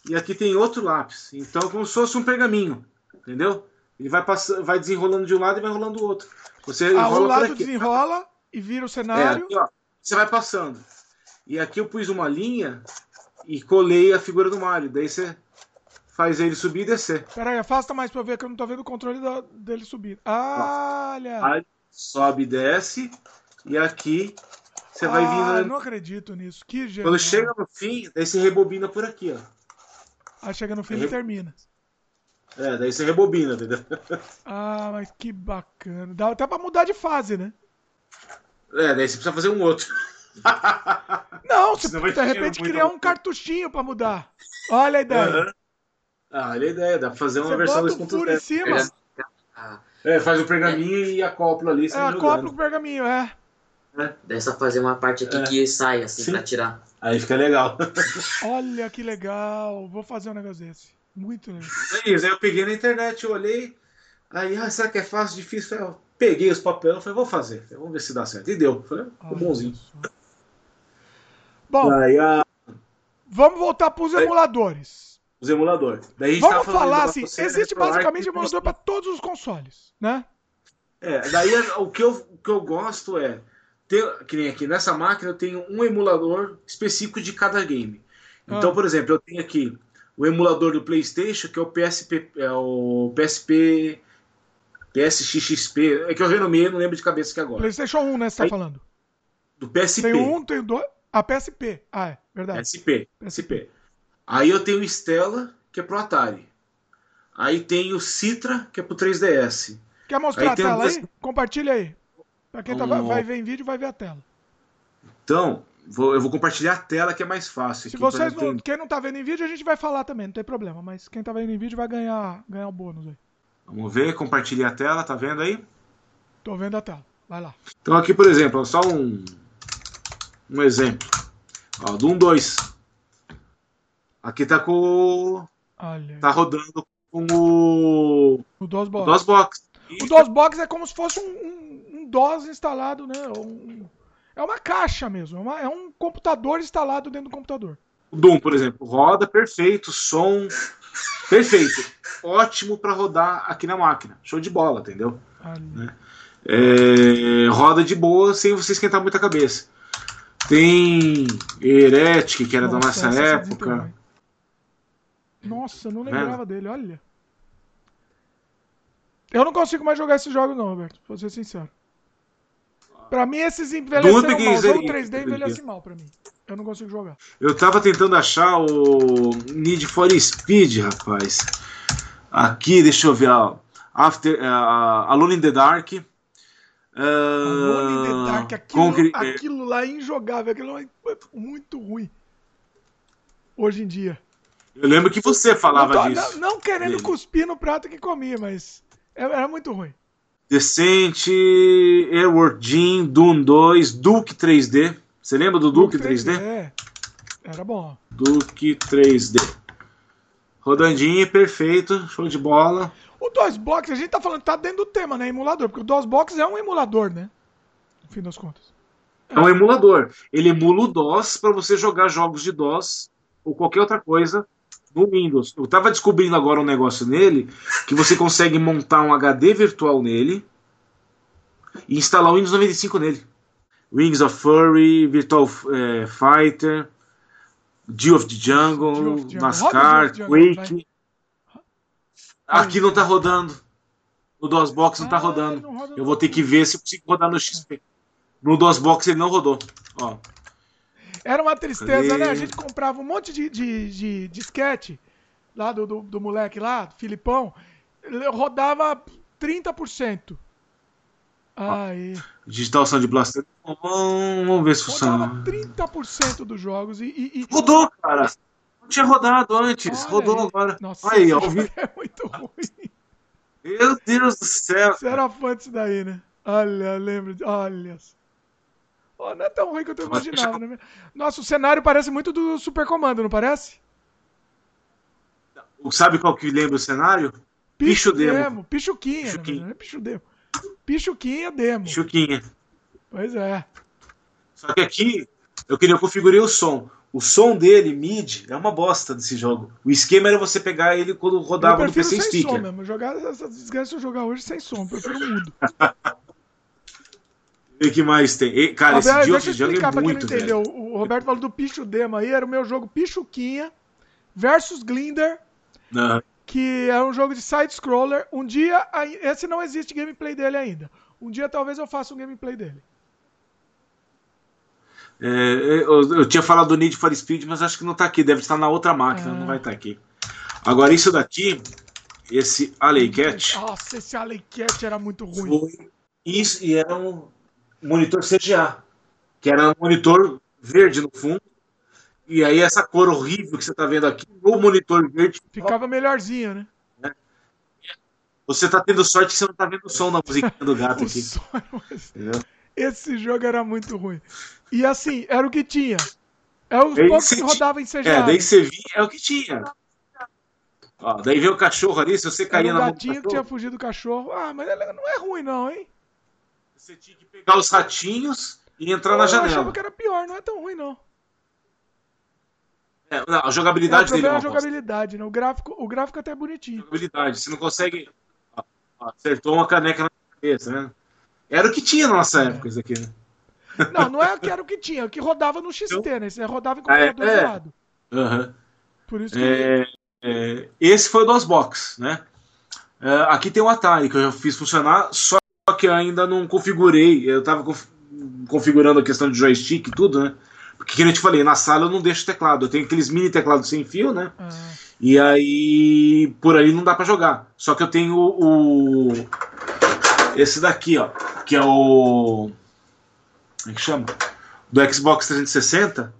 e aqui tem outro lápis. Então, como se fosse um pergaminho, entendeu? Ele vai passando, vai desenrolando de um lado e vai rolando do outro. Você ah, o lado desenrola e vira o cenário. É, aqui, ó, você vai passando. E aqui eu pus uma linha e colei a figura do Mario. Daí você faz ele subir e descer. Peraí, afasta mais pra ver que eu não tô vendo o controle da, dele subir. Ah, olha! Aí sobe e desce. E aqui você vai vindo. Ah, não acredito nisso. Que genial. Quando chega no fim, daí você rebobina por aqui, ó. Aí chega no fim e termina. É, daí você rebobina, entendeu? Ah, mas que bacana. Dá até pra mudar de fase, né? É, daí você precisa fazer um outro. Não, você pode de repente criar um cartuchinho pra mudar. Olha a ideia. Uhum. Ah, olha a ideia, dá pra fazer uma você versão 2.0. em cima. É, faz o pergaminho é. e acopla ali. É, acopla o pergaminho, é. É. Só fazer uma parte aqui é. que sai, assim, Sim. pra tirar. Aí fica legal. Olha que legal. Vou fazer um negócio desse. Muito legal. É isso, aí eu peguei na internet, eu olhei. Aí, ah, será que é fácil, difícil? Eu peguei os papéis, falei, vou fazer. Vamos ver se dá certo. E deu. Falei, ficou bonzinho. Bom, aí, a... vamos voltar para os emuladores. Os emuladores. Daí vamos falar assim, existe basicamente emulador para todos os consoles, né? É, daí o que eu, o que eu gosto é ter, que nem aqui, nessa máquina eu tenho um emulador específico de cada game. Então, ah. por exemplo, eu tenho aqui o emulador do PlayStation, que é o PSP, é o PSP PSXXP, é que eu renomeei, não lembro de cabeça aqui agora. PlayStation 1, né, você tá falando? Do PSP. Tem um, tem dois. Ah, PSP. Ah, é, verdade. PSP, PSP. Aí eu tenho o Stella, que é pro Atari. Aí tem o Citra, que é pro 3DS. Quer mostrar aí a tela um... aí? Compartilha aí. Pra quem tá, vai ver em vídeo, vai ver a tela. Então, vou, eu vou compartilhar a tela que é mais fácil. Se vocês não, quem não tá vendo em vídeo, a gente vai falar também, não tem problema. Mas quem tá vendo em vídeo vai ganhar, ganhar o bônus aí. Vamos ver, compartilhei a tela, tá vendo aí? Tô vendo a tela, vai lá. Então aqui, por exemplo, só um, um exemplo. Ó, do 1, 2. Aqui tá com. Olha. Tá rodando com o. O DOSBox. O DOSBox. O DOSBox é como se fosse um, um DOS instalado, né? Um, é uma caixa mesmo, é, uma, é, um computador instalado dentro do computador. O Doom, por exemplo, roda perfeito, som perfeito, ótimo para rodar aqui na máquina, show de bola, entendeu? Né? É, roda de boa sem você esquentar muita cabeça. Tem Heretic, que era nossa, da nossa época. Nossa, eu não lembrava é. dele, olha. Eu não consigo mais jogar esse jogo não, Roberto, pra ser sincero. Pra mim, esses envelheceram mal. O jogo 3D envelhece mal pra mim. Eu não consigo jogar. Eu tava tentando achar o Need for Speed, rapaz. Aqui, deixa eu ver. Ó. After, uh, Alone in the Dark. Uh, the Dark, aquilo, aquilo lá é injogável, aquilo lá é muito ruim. Hoje em dia. Eu lembro que você falava não tô, disso. Não, não querendo dele. cuspir no prato que comia, mas era muito ruim. Decente, Airward Jean, Doom 2, Duke 3D. Você lembra do Duke, Duke 3D? 3D? É. Era bom. Duke 3D. Rodandinho, perfeito, show de bola. O DOSBox, a gente tá falando, tá dentro do tema, né? Emulador, porque o DOSBox é um emulador, né? No fim das contas. É um emulador. Ele emula o DOS para você jogar jogos de DOS ou qualquer outra coisa no Windows. Eu estava descobrindo agora um negócio nele que você consegue montar um HD virtual nele e instalar o Windows 95 nele. Wings of Furry, Virtual é, Fighter, Deal of the Jungle, of NASCAR, Quake. Aqui não está rodando. No DOSBox não está ah, rodando. Eu vou ter que ver se eu consigo rodar no XP. No DOSBox ele não rodou. Ó. Era uma tristeza, né? A gente comprava um monte de, de, de disquete lá do, do, do moleque lá, Filipão. Rodava 30%. Aí. Digital Sound Blaster. Vamos ver se funciona. Rodava 30% dos jogos e, e, e, Rodou, cara. Não tinha rodado antes. Olha Rodou aí. agora. Nossa, aí, ó. É muito ruim. Meu Deus do céu. Você era fã disso daí, né? Olha, lembro. Olha. Oh, não é tão ruim quanto eu imaginava, né? Nossa, o cenário parece muito do Super Comando, não parece? Sabe qual que lembra o cenário? Picho, Picho Demo. Demo. Pichuquinha. Pichuquinha. Né? Pichu Demo. Pichuquinha Demo. Pichuquinha. Pois é. Só que aqui eu queria eu configurei o som. O som dele, MIDI, é uma bosta desse jogo. O esquema era você pegar ele quando rodava no PC sem Sticker. Som mesmo. Jogar essas desgraças eu jogar hoje sem som, eu prefiro mudo. E que mais tem? E, cara, Roberto, esse Geoff Jungle é muito, não entendeu. O Roberto falou do Pichu Demo aí, era o meu jogo Pichuquinha versus Glinder. Não. Que é um jogo de side-scroller. Um dia, esse não existe gameplay dele ainda. Um dia talvez eu faça um gameplay dele. É, eu, eu, tinha falado do Need for Speed, mas acho que não está aqui. Deve estar na outra máquina, é. não vai estar aqui. Agora, isso daqui, esse Alley Cat. Nossa, esse Alley Cat era muito ruim. Foi isso, e era um monitor CGA, que era um monitor verde no fundo. E aí essa cor horrível que você está vendo aqui, no monitor verde. Ficava melhorzinho, né? É. Você está tendo sorte que você não está vendo o som da musiquinha do gato aqui. Esse jogo era muito ruim. E assim, era o que tinha. É o poucos que rodava em CGA. É, daí você via, é o que tinha. Ó, daí veio o cachorro ali, se você caía na mão. O gatinho que tinha fugido do cachorro. Ah, mas não é ruim, não, hein? Você tinha que pegar os ratinhos e entrar eu na janela. Eu achava que era pior, não é tão ruim, não. É, a jogabilidade é, dele é a jogabilidade, né? O gráfico, o gráfico até é bonitinho. Jogabilidade, você não consegue. Acertou uma caneca na cabeça, né? Era o que tinha na nossa é. época, isso aqui, né? Não, não é que era o que tinha, é o que rodava no XT, então, né? Você rodava em computador é, é. lado. Uhum. Por isso que. É, é, esse foi o DOSBox, né? É, aqui tem o Atari, que eu já fiz funcionar, só que ainda não configurei. Eu tava conf configurando a questão de joystick e tudo, né? Porque, como eu te falei, na sala eu não deixo teclado. Eu tenho aqueles mini teclados sem fio, né? Ah. E aí, por aí não dá para jogar. Só que eu tenho o. Esse daqui, ó. Que é o. Como é que chama? Do Xbox 360.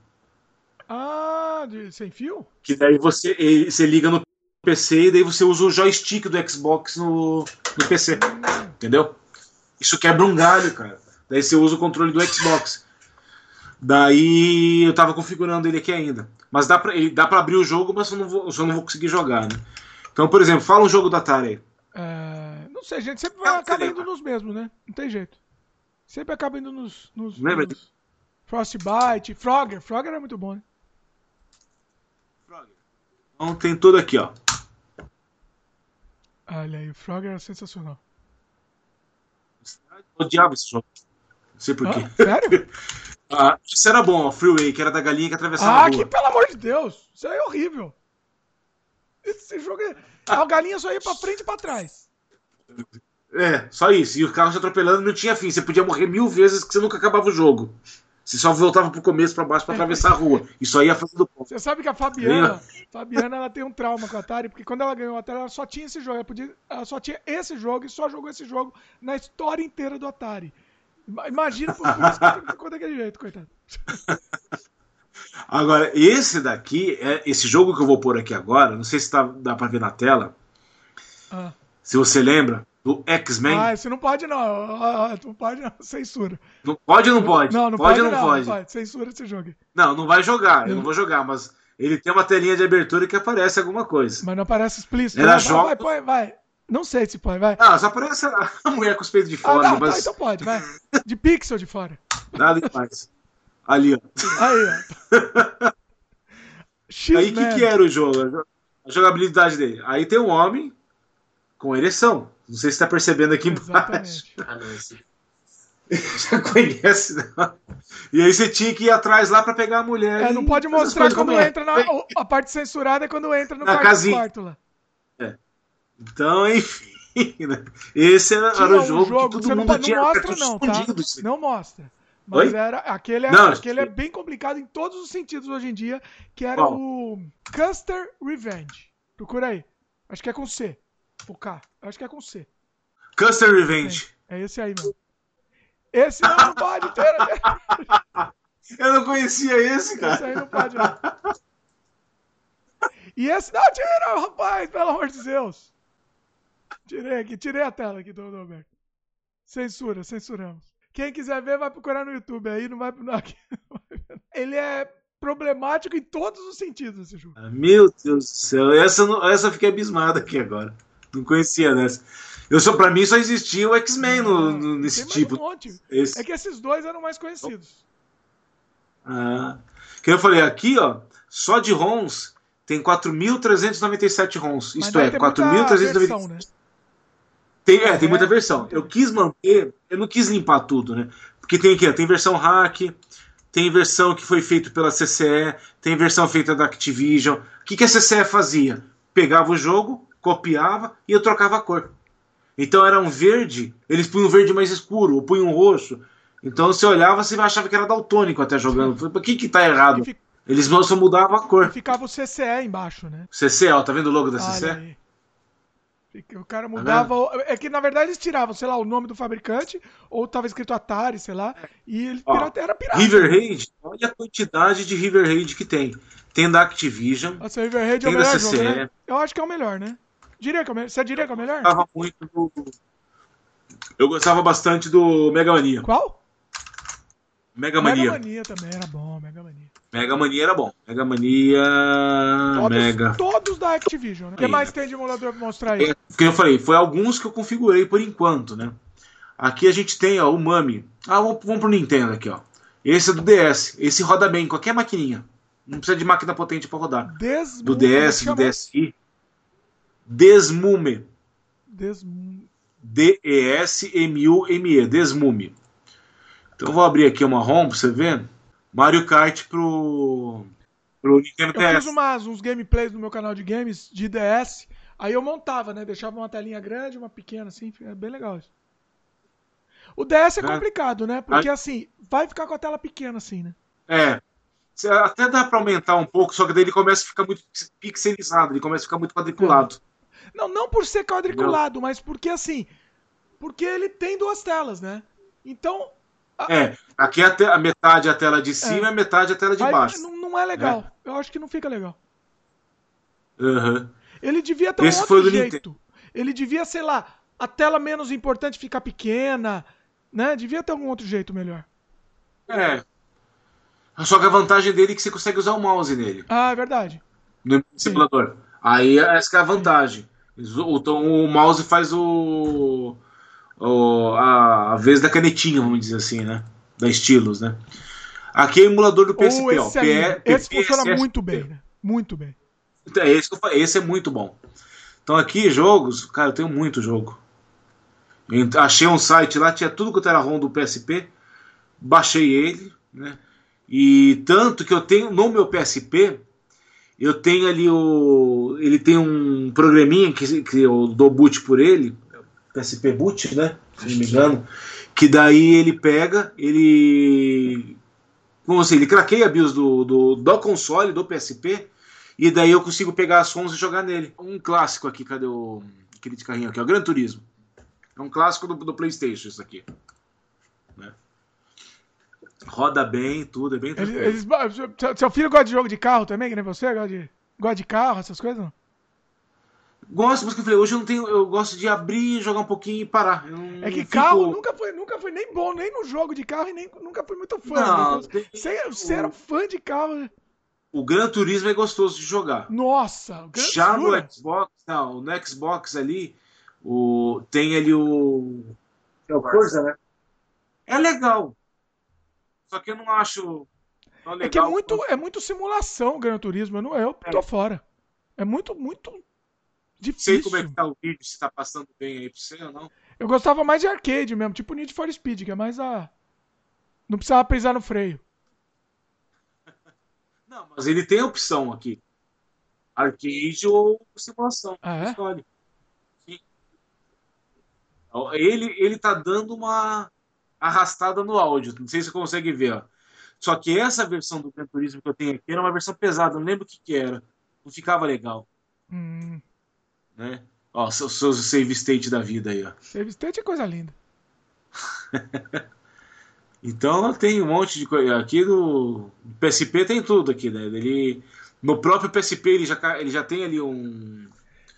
Ah, de, sem fio? Que daí você, você liga no PC e daí você usa o joystick do Xbox no, no PC. Hum. Entendeu? Isso quebra um galho, cara. Daí você usa o controle do Xbox. Daí eu tava configurando ele aqui ainda. Mas dá pra, dá pra abrir o jogo, mas eu não vou, eu só não vou conseguir jogar, né? Então, por exemplo, fala um jogo da Atari aí. É, não sei, gente sempre vai, acaba indo nos mesmos, né? Não tem jeito. Sempre acaba indo nos. nos Lembra? Nos Frostbite, Frogger. Frogger é muito bom, né? Frogger. Então tem tudo aqui, ó. Olha aí, o Frogger é sensacional. Eu odiava esse jogo. Não sei porquê. Ah, sério? ah, isso era bom, o Freeway, que era da galinha que atravessava ah, a rua. Ah, que pelo amor de Deus! Isso aí é horrível. Esse jogo é... A galinha só ia pra frente e pra trás. É, só isso. E o carro se atropelando não tinha fim. Você podia morrer mil vezes que você nunca acabava o jogo. Você só voltava pro começo, para baixo, para atravessar a rua. E só ia fazendo ponto. Você sabe que a Fabiana, Fabiana ela tem um trauma com a Atari, porque quando ela ganhou o Atari, ela só tinha esse jogo. Ela, podia, ela só tinha esse jogo e só jogou esse jogo na história inteira do Atari. Imagina por isso ficou daquele jeito, coitado. Agora, esse daqui, é esse jogo que eu vou pôr aqui agora, não sei se tá, dá pra ver na tela. Ah. Se você lembra, do X-Men. Ah, esse não pode não. Ah, não pode não. Censura. Não pode ou não pode? Não, não pode, pode, não, pode. não pode. Censura esse jogo. Não, não vai jogar. Eu não vou jogar, mas ele tem uma telinha de abertura que aparece alguma coisa. Mas não aparece explícito. Era jogo... Vai, vai, vai. Não sei se pode, vai. Ah, só aparece a mulher com os peitos de fora. Ah, não, mas... tá, então pode, vai. De pixel de fora. Nada demais. Ali, ó. Aí, ó. Aí, o que, que era o jogo? A jogabilidade dele. Aí tem um homem com ereção. Não sei se está percebendo aqui embaixo. Ah, não, esse... Já conhece, não? E aí você tinha que ir atrás lá para pegar a mulher. É, não pode mostrar quando entra na. A parte censurada é quando entra no na quarto, quarto lá. É. Então, enfim. Né? Esse era, era o jogo, um jogo, que todo mundo não, tinha. Não mostra, não, tá? Não mostra. Mas Oi? era aquele, é, não, aquele é bem complicado em todos os sentidos hoje em dia, que era Qual? o Custer Revenge. Procura aí. Acho que é com C. O K. Acho que é com C. Custer Revenge. É, é esse aí, mano. Esse não, não pode ter. Eu não conhecia esse, cara. Esse aí não pode, não. E esse não, tira, rapaz, pelo amor de Deus. Tirei aqui, tirei a tela aqui do Roberto. Censura, censuramos. Quem quiser ver, vai procurar no YouTube aí, não vai. Não, aqui, Ele é problemático em todos os sentidos esse jogo. Ah, meu Deus do céu, essa, essa eu fiquei abismada aqui agora. Não conhecia dessa. Eu só, pra mim só existia o X-Men nesse tipo. Um Esse... É que esses dois eram mais conhecidos. Ah. Que eu falei, aqui, ó, só de ROMs tem 4.397 ROMs. Isto é, 4.397. Né? Tem, é, tem muita versão. Eu quis manter, eu não quis limpar tudo, né? Porque tem aqui, tem versão hack, tem versão que foi feita pela CCE, tem versão feita da Activision. O que, que a CCE fazia? Pegava o jogo, copiava e eu trocava a cor. Então era um verde, eles punham um verde mais escuro, ou punham um roxo. Então você olhava, você achava que era daltônico até jogando. Por que que tá errado? Eles só mudavam a cor. E ficava o CCE embaixo, né? CCE, ó, tá vendo o logo da CCE? Aí. O cara tá mudava. é que na verdade eles tiravam, sei lá, o nome do fabricante, ou tava escrito Atari, sei lá, e ele pirata, era pirata. River Raid, olha a quantidade de River Raid que tem. Tem da Activision. Nossa, River Raid é o melhor jogo, né? Eu acho que é o melhor, né? Diria que é melhor. Você diria que é o melhor? Eu gostava muito do. Eu gostava bastante do Mega Mania. Qual? Mega Mania. Mega Mania também era bom, Mega Mania. Mega Mania era bom. Mega Mania. Todos, Mega. todos da Activision, né? O que mais tem de emulador pra mostrar aí? É, que eu falei, foi alguns que eu configurei por enquanto, né? Aqui a gente tem, ó, o Mami. Ah, vamos, vamos pro Nintendo aqui, ó. Esse é do DS. Esse roda bem em qualquer maquininha. Não precisa de máquina potente para rodar. Desmume, do DS, do DSi. Desmume. Desmume. D-E-S-M-U-M-E. Desmume. Então eu vou abrir aqui uma ROM pra você ver. Mario Kart pro, pro Nintendo DS. Eu fiz umas, uns gameplays no meu canal de games de DS. Aí eu montava, né? Deixava uma telinha grande, uma pequena, assim. É bem legal isso. O DS é, é. complicado, né? Porque assim, vai ficar com a tela pequena, assim, né? É. Até dá pra aumentar um pouco, só que daí ele começa a ficar muito pixelizado, ele começa a ficar muito quadriculado. É. Não, não por ser quadriculado, mas porque assim. Porque ele tem duas telas, né? Então, é, aqui a, te, a metade é a tela de cima é. e a metade é a tela de Aí, baixo. Não, não é legal. É. Eu acho que não fica legal. Uhum. Ele devia ter Esse um outro jeito. Ele devia, sei lá, a tela menos importante ficar pequena, né? Devia ter algum outro jeito melhor. É. Só que a vantagem dele é que você consegue usar o mouse nele. Ah, é verdade. No simulador. Aí essa é a vantagem. O, o mouse faz o o, a, a vez da canetinha, vamos dizer assim, né? Da estilos, né? Aqui é emulador do PSP, esse, ó, PE, esse funciona muito bem, né? Muito bem. Então, é esse, esse é muito bom. Então aqui, jogos, cara, eu tenho muito jogo. Eu achei um site lá, tinha tudo que era ROM do PSP, baixei ele, né? E tanto que eu tenho no meu PSP, eu tenho ali o. Ele tem um programinha que, que eu dou boot por ele, PSP Boot, né? Se não me engano. Que daí ele pega, ele. Como assim? Ele craqueia a BIOS do, do, do console, do PSP, e daí eu consigo pegar as sons e jogar nele. Um clássico aqui, cadê o. aquele de carrinho aqui? O Gran Turismo. É um clássico do, do PlayStation, isso aqui. Roda bem, tudo, é bem eles, eles, Seu filho gosta de jogo de carro também, que nem você? Gosta de, gosta de carro, essas coisas? Não? Gosto, mas que eu falei, hoje eu não tenho. Eu gosto de abrir, jogar um pouquinho e parar. é que carro nunca, foi, nunca foi nem bom, nem no jogo de carro e nem nunca fui muito fã. Não, né? tem... você, você era fã de carro, né? O Gran Turismo é gostoso de jogar. Nossa, o Já no Xbox, não, no Xbox ali, o, tem ali o. É o Forza, né? É legal. Só que eu não acho. Não é que é muito, é muito simulação o Gran Turismo. Eu, não, eu tô é. fora. É muito, muito Difícil. Sei como é que tá o vídeo, se tá passando bem aí pra você ou não. Eu gostava mais de arcade mesmo, tipo Need for Speed, que é mais a. Não precisava pisar no freio. Não, mas ele tem a opção aqui. Arcade ou simulação. Ah, é? Escolhe. Sim. Ele, ele tá dando uma arrastada no áudio. Não sei se você consegue ver. Ó. Só que essa versão do Gran Turismo que eu tenho aqui era uma versão pesada. Não lembro o que, que era. Não ficava legal. Hum né? Ó, seus, seus save state da vida aí, ó. Save state é coisa linda. então tem um monte de coisa. Aqui no PSP tem tudo aqui, né? Ele, no próprio PSP ele já, ele já tem ali um.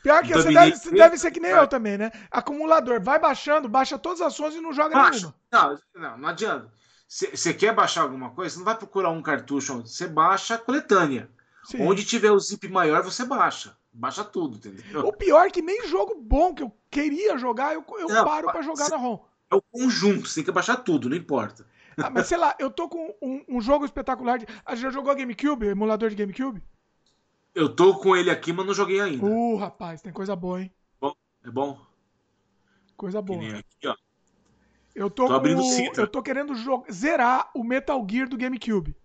Pior que você deve, você deve, ser que nem eu também, né? Acumulador, vai baixando, baixa todas as ações e não joga Baixa. nenhuma. Não, não, não adianta. Você quer baixar alguma coisa, você não vai procurar um cartucho, você baixa a coletânea. Sim. Onde tiver o zip maior, você baixa baixa tudo, entendeu? O pior é que nem jogo bom que eu queria jogar, eu, eu não, paro para jogar na ROM. É o conjunto, você tem que baixar tudo, não importa. Ah, mas sei lá, eu tô com um, um jogo espetacular. De... Ah, já jogou GameCube, emulador de GameCube? Eu tô com ele aqui, mas não joguei ainda. Uh, rapaz, tem coisa boa, hein? Bom, é bom? Coisa boa. Aqui, ó. Eu tô, tô abrindo com... Eu tô querendo zerar o Metal Gear do GameCube.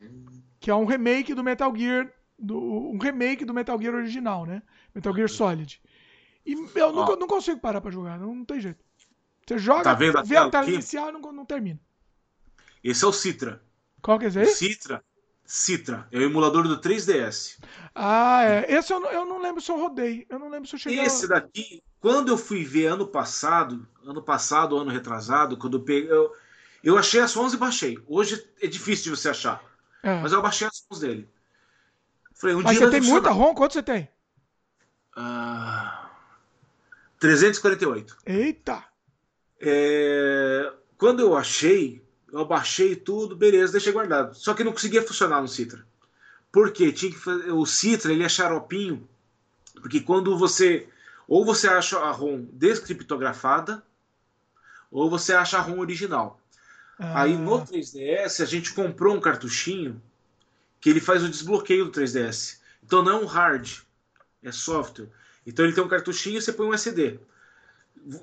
Hum. Que é um remake do Metal Gear do, um remake do Metal Gear original, né? Metal Gear Solid. E eu nunca, não consigo parar pra jogar, não, não tem jeito. Você joga, tá vendo vê a tela inicial e não, não termina. Esse é o Citra. Qual que é esse aí? Citra. Citra. É o emulador do 3DS. Ah, é. Esse eu não, eu não lembro se eu rodei. Eu não lembro se eu cheguei. Esse daqui, quando eu fui ver ano passado, ano passado, ano retrasado, quando eu peguei. Eu, eu achei as sons e baixei. Hoje é difícil de você achar. É. Mas eu baixei as sons dele. Falei, um Mas você tem muita ROM? Quanto você tem? Uh, 348. Eita! É, quando eu achei, eu baixei tudo, beleza, deixei guardado. Só que não conseguia funcionar no Citra. Por quê? Tinha que fazer, o Citra ele é xaropinho, porque quando você ou você acha a ROM descriptografada, ou você acha a ROM original. Ah. Aí no 3DS a gente comprou um cartuchinho que ele faz o desbloqueio do 3DS. Então não é um hard, é software. Então ele tem um cartuchinho e você põe um SD.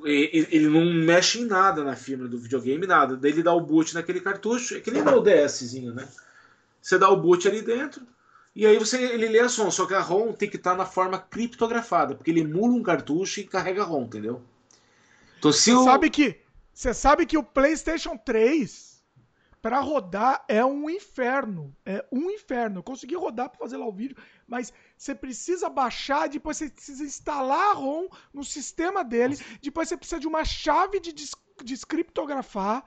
Ele não mexe em nada na firma do videogame, nada. Daí ele dá o boot naquele cartucho, é que nem dá o DSzinho, né? Você dá o boot ali dentro e aí você ele lê a som, só que a ROM tem que estar na forma criptografada, porque ele emula um cartucho e carrega a ROM, entendeu? Então se você eu... sabe que você sabe que o PlayStation 3 para rodar é um inferno. É um inferno. Eu consegui rodar para fazer lá o vídeo, mas você precisa baixar, depois você precisa instalar a ROM no sistema dele, depois você precisa de uma chave de descriptografar.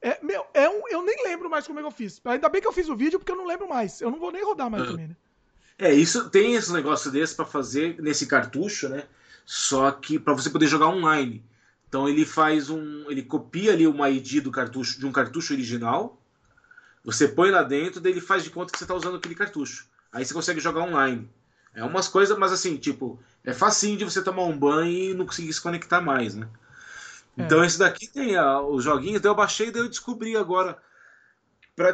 É, meu, é um, eu nem lembro mais como é que eu fiz. Ainda bem que eu fiz o vídeo, porque eu não lembro mais. Eu não vou nem rodar mais também, né? É, isso tem esse negócio desse para fazer nesse cartucho, né? Só que para você poder jogar online. Então ele faz um, ele copia ali uma ID do cartucho de um cartucho original. Você põe lá dentro, daí ele faz de conta que você está usando aquele cartucho. Aí você consegue jogar online. É umas coisas, mas assim, tipo, é facinho de você tomar um banho e não conseguir se conectar mais, né? É. Então esse daqui tem a, os joguinhos, daí eu baixei e daí eu descobri agora. Pra,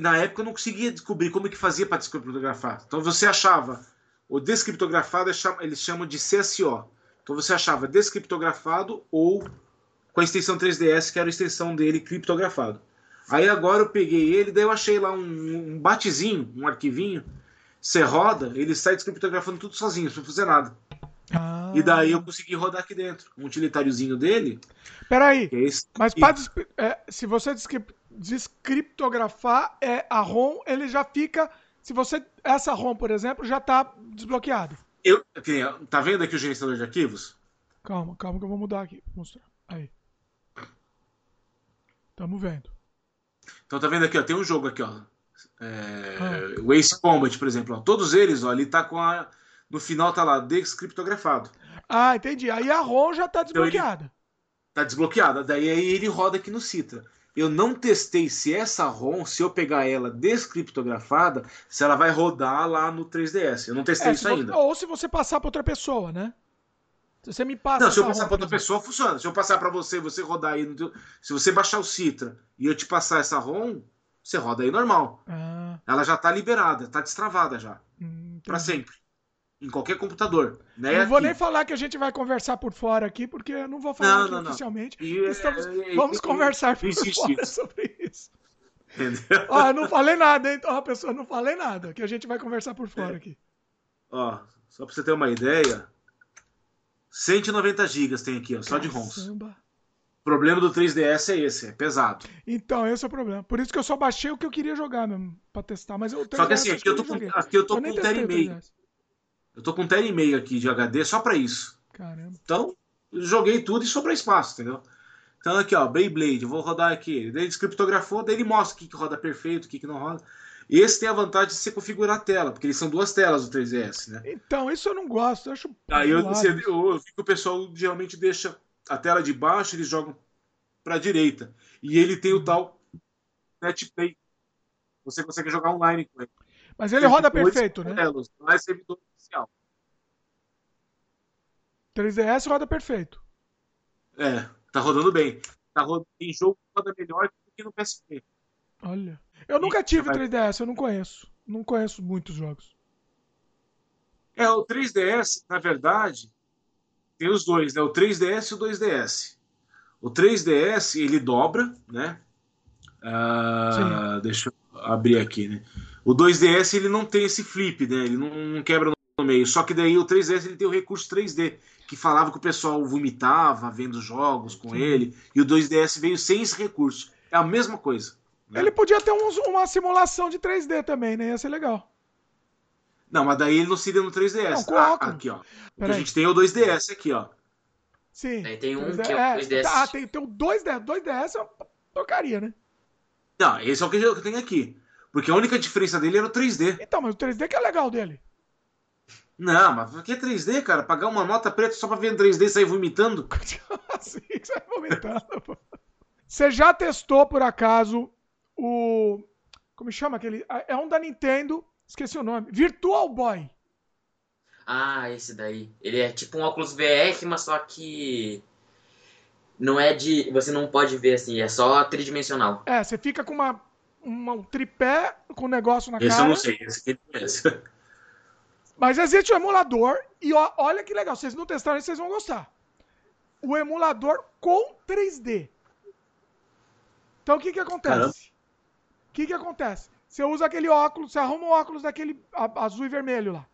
na época eu não conseguia descobrir como que fazia para descriptografar. Então você achava o descriptografado, eles chamam de CSO. Então você achava descriptografado ou com a extensão 3DS, que era a extensão dele criptografado. Aí agora eu peguei ele, daí eu achei lá um, um batezinho, um arquivinho. Você roda, ele sai descriptografando tudo sozinho, sem fazer nada. Ah. E daí eu consegui rodar aqui dentro. Um utilitáriozinho dele. Peraí, é mas para é, se você descriptografar é, a ROM, ele já fica. Se você. Essa ROM, por exemplo, já está desbloqueado. Eu, tá vendo aqui o gerenciador de arquivos? Calma, calma que eu vou mudar aqui. Vou mostrar. Aí. Tamo vendo. Então tá vendo aqui, ó, tem um jogo aqui, ó. É, ah. O Ace Combat, por exemplo, ó, todos eles, ó, ele tá com a no final tá lá descriptografado. Ah, entendi. Aí a ROM já tá desbloqueada. Então tá desbloqueada. Daí aí ele roda aqui no Citra. Eu não testei se essa ROM, se eu pegar ela descriptografada, se ela vai rodar lá no 3DS. Eu não testei é, isso ainda. Ou se você passar para outra pessoa, né? Se você me passa. Não, se eu passar para outra pessoa, funciona. Se eu passar para você, você rodar aí. No... Se você baixar o Citra e eu te passar essa ROM, você roda aí normal. Ah. Ela já tá liberada, tá destravada já. Hum, para sempre em qualquer computador. Né? Não vou nem falar que a gente vai conversar por fora aqui, porque eu não vou falar não, não, oficialmente. E, Estamos, é, vamos conversar por fora sobre isso. Entendeu? Ó, eu não falei nada, hein? Ó, pessoa, não falei nada, que a gente vai conversar por fora é. aqui. Ó, só pra você ter uma ideia, 190 GB tem aqui, ó, só de ROMs. O problema do 3DS é esse, é pesado. Então, esse é o problema. Por isso que eu só baixei o que eu queria jogar mesmo, pra testar. Mas eu Só que assim, aqui eu, tô com, aqui eu tô eu com um tera e meio. Eu tô com um tera e meio aqui de HD só para isso. Caramba. Então, joguei tudo e sobrou espaço, entendeu? Então aqui, ó, Beyblade, vou rodar aqui. Ele descriptografou, daí ele mostra o que, que roda perfeito, o que, que não roda. Esse tem a vantagem de você configurar a tela, porque eles são duas telas do 3DS, né? Então, isso eu não gosto, eu acho. Aí eu, você, eu, eu vi que o pessoal geralmente deixa a tela de baixo, eles jogam pra direita. E ele tem o uhum. tal NetPlay. Você consegue jogar online com ele. Mas ele roda perfeito, né? Não é servidor oficial. 3DS roda perfeito. É, tá rodando bem. Tá rodando, tem jogo que roda melhor do que no PSP. Olha. Eu nunca tive 3DS, eu não conheço. Não conheço muitos jogos. É, o 3DS, na verdade, tem os dois, né? O 3DS e o 2DS. O 3DS, ele dobra, né? Ah, deixa eu abrir aqui, né? O 2DS, ele não tem esse flip, né? Ele não, não quebra no meio. Só que daí o 3DS, ele tem o recurso 3D, que falava que o pessoal vomitava vendo jogos com Sim. ele. E o 2DS veio sem esse recurso. É a mesma coisa. Né? Ele podia ter um, uma simulação de 3D também, né? Ia ser legal. Não, mas daí ele não seria no 3DS. Não, ah, aqui, ó. A gente tem o 2DS aqui, ó. Sim. Aí tem um 3DS. que é o 2DS. Ah, tem, tem o 2DS. 2DS é uma porcaria, né? Não, esse é o que eu tenho aqui. Porque a única diferença dele era o 3D. Então, mas o 3D que é legal dele. Não, mas por que 3D, cara? Pagar uma nota preta só pra ver em 3D e sair vomitando? Sim, sai vomitando, pô. Você já testou, por acaso, o. Como chama aquele? É um da Nintendo, esqueci o nome. Virtual Boy. Ah, esse daí. Ele é tipo um óculos VR, mas só que. Não é de. Você não pode ver assim, é só tridimensional. É, você fica com uma, uma um tripé com um negócio na esse cara. Esse eu não sei, esse aqui conhece. Mas existe o emulador, e ó, olha que legal, vocês não testaram, vocês vão gostar. O emulador com 3D. Então o que que acontece? O que que acontece? Você usa aquele óculos, você arruma o óculos daquele azul e vermelho lá,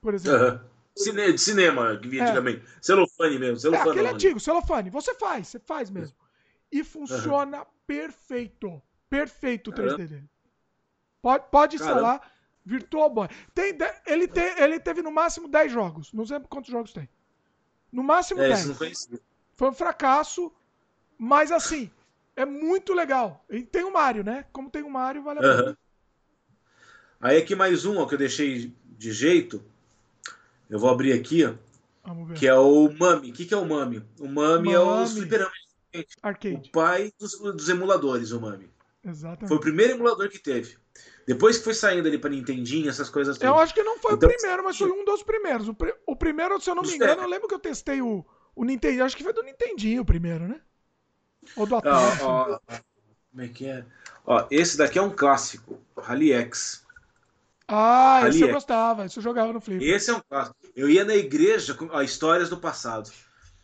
por exemplo. Uhum. Cine, de cinema, que via é. antigamente. Celofane mesmo, celofane. É, aquele antigo, celofane. Você faz, você faz mesmo. E funciona uhum. perfeito. Perfeito o 3D dele. Pode, pode instalar. Virtual Boy. Tem, ele, tem, ele teve no máximo 10 jogos. Não sei quantos jogos tem. No máximo é, 10. Foi um fracasso, mas assim, é muito legal. E tem o Mario, né? Como tem o Mario, vale a pena. Aí aqui mais um ó, que eu deixei de jeito. Eu vou abrir aqui, ó. Que é o Mami. O que, que é o Mami? O Mami, Mami. é o fliperama. Arcade. O pai dos, dos emuladores, o Mami. Exatamente. Foi o primeiro emulador que teve. Depois que foi saindo ali pra Nintendinho, essas coisas todas. Eu acho que não foi então, o primeiro, mas foi um dos primeiros. O, pr o primeiro, se eu não me engano, eu lembro que eu testei o, o Nintendo. Acho que foi do Nintendinho o primeiro, né? Ou do Atari. Ó, ó, como é que é? Ó, esse daqui é um clássico. Rally X. Ah, Rally esse eu gostava. Esse eu jogava no Flip. Esse é um clássico. Eu ia na igreja com ó, histórias do passado.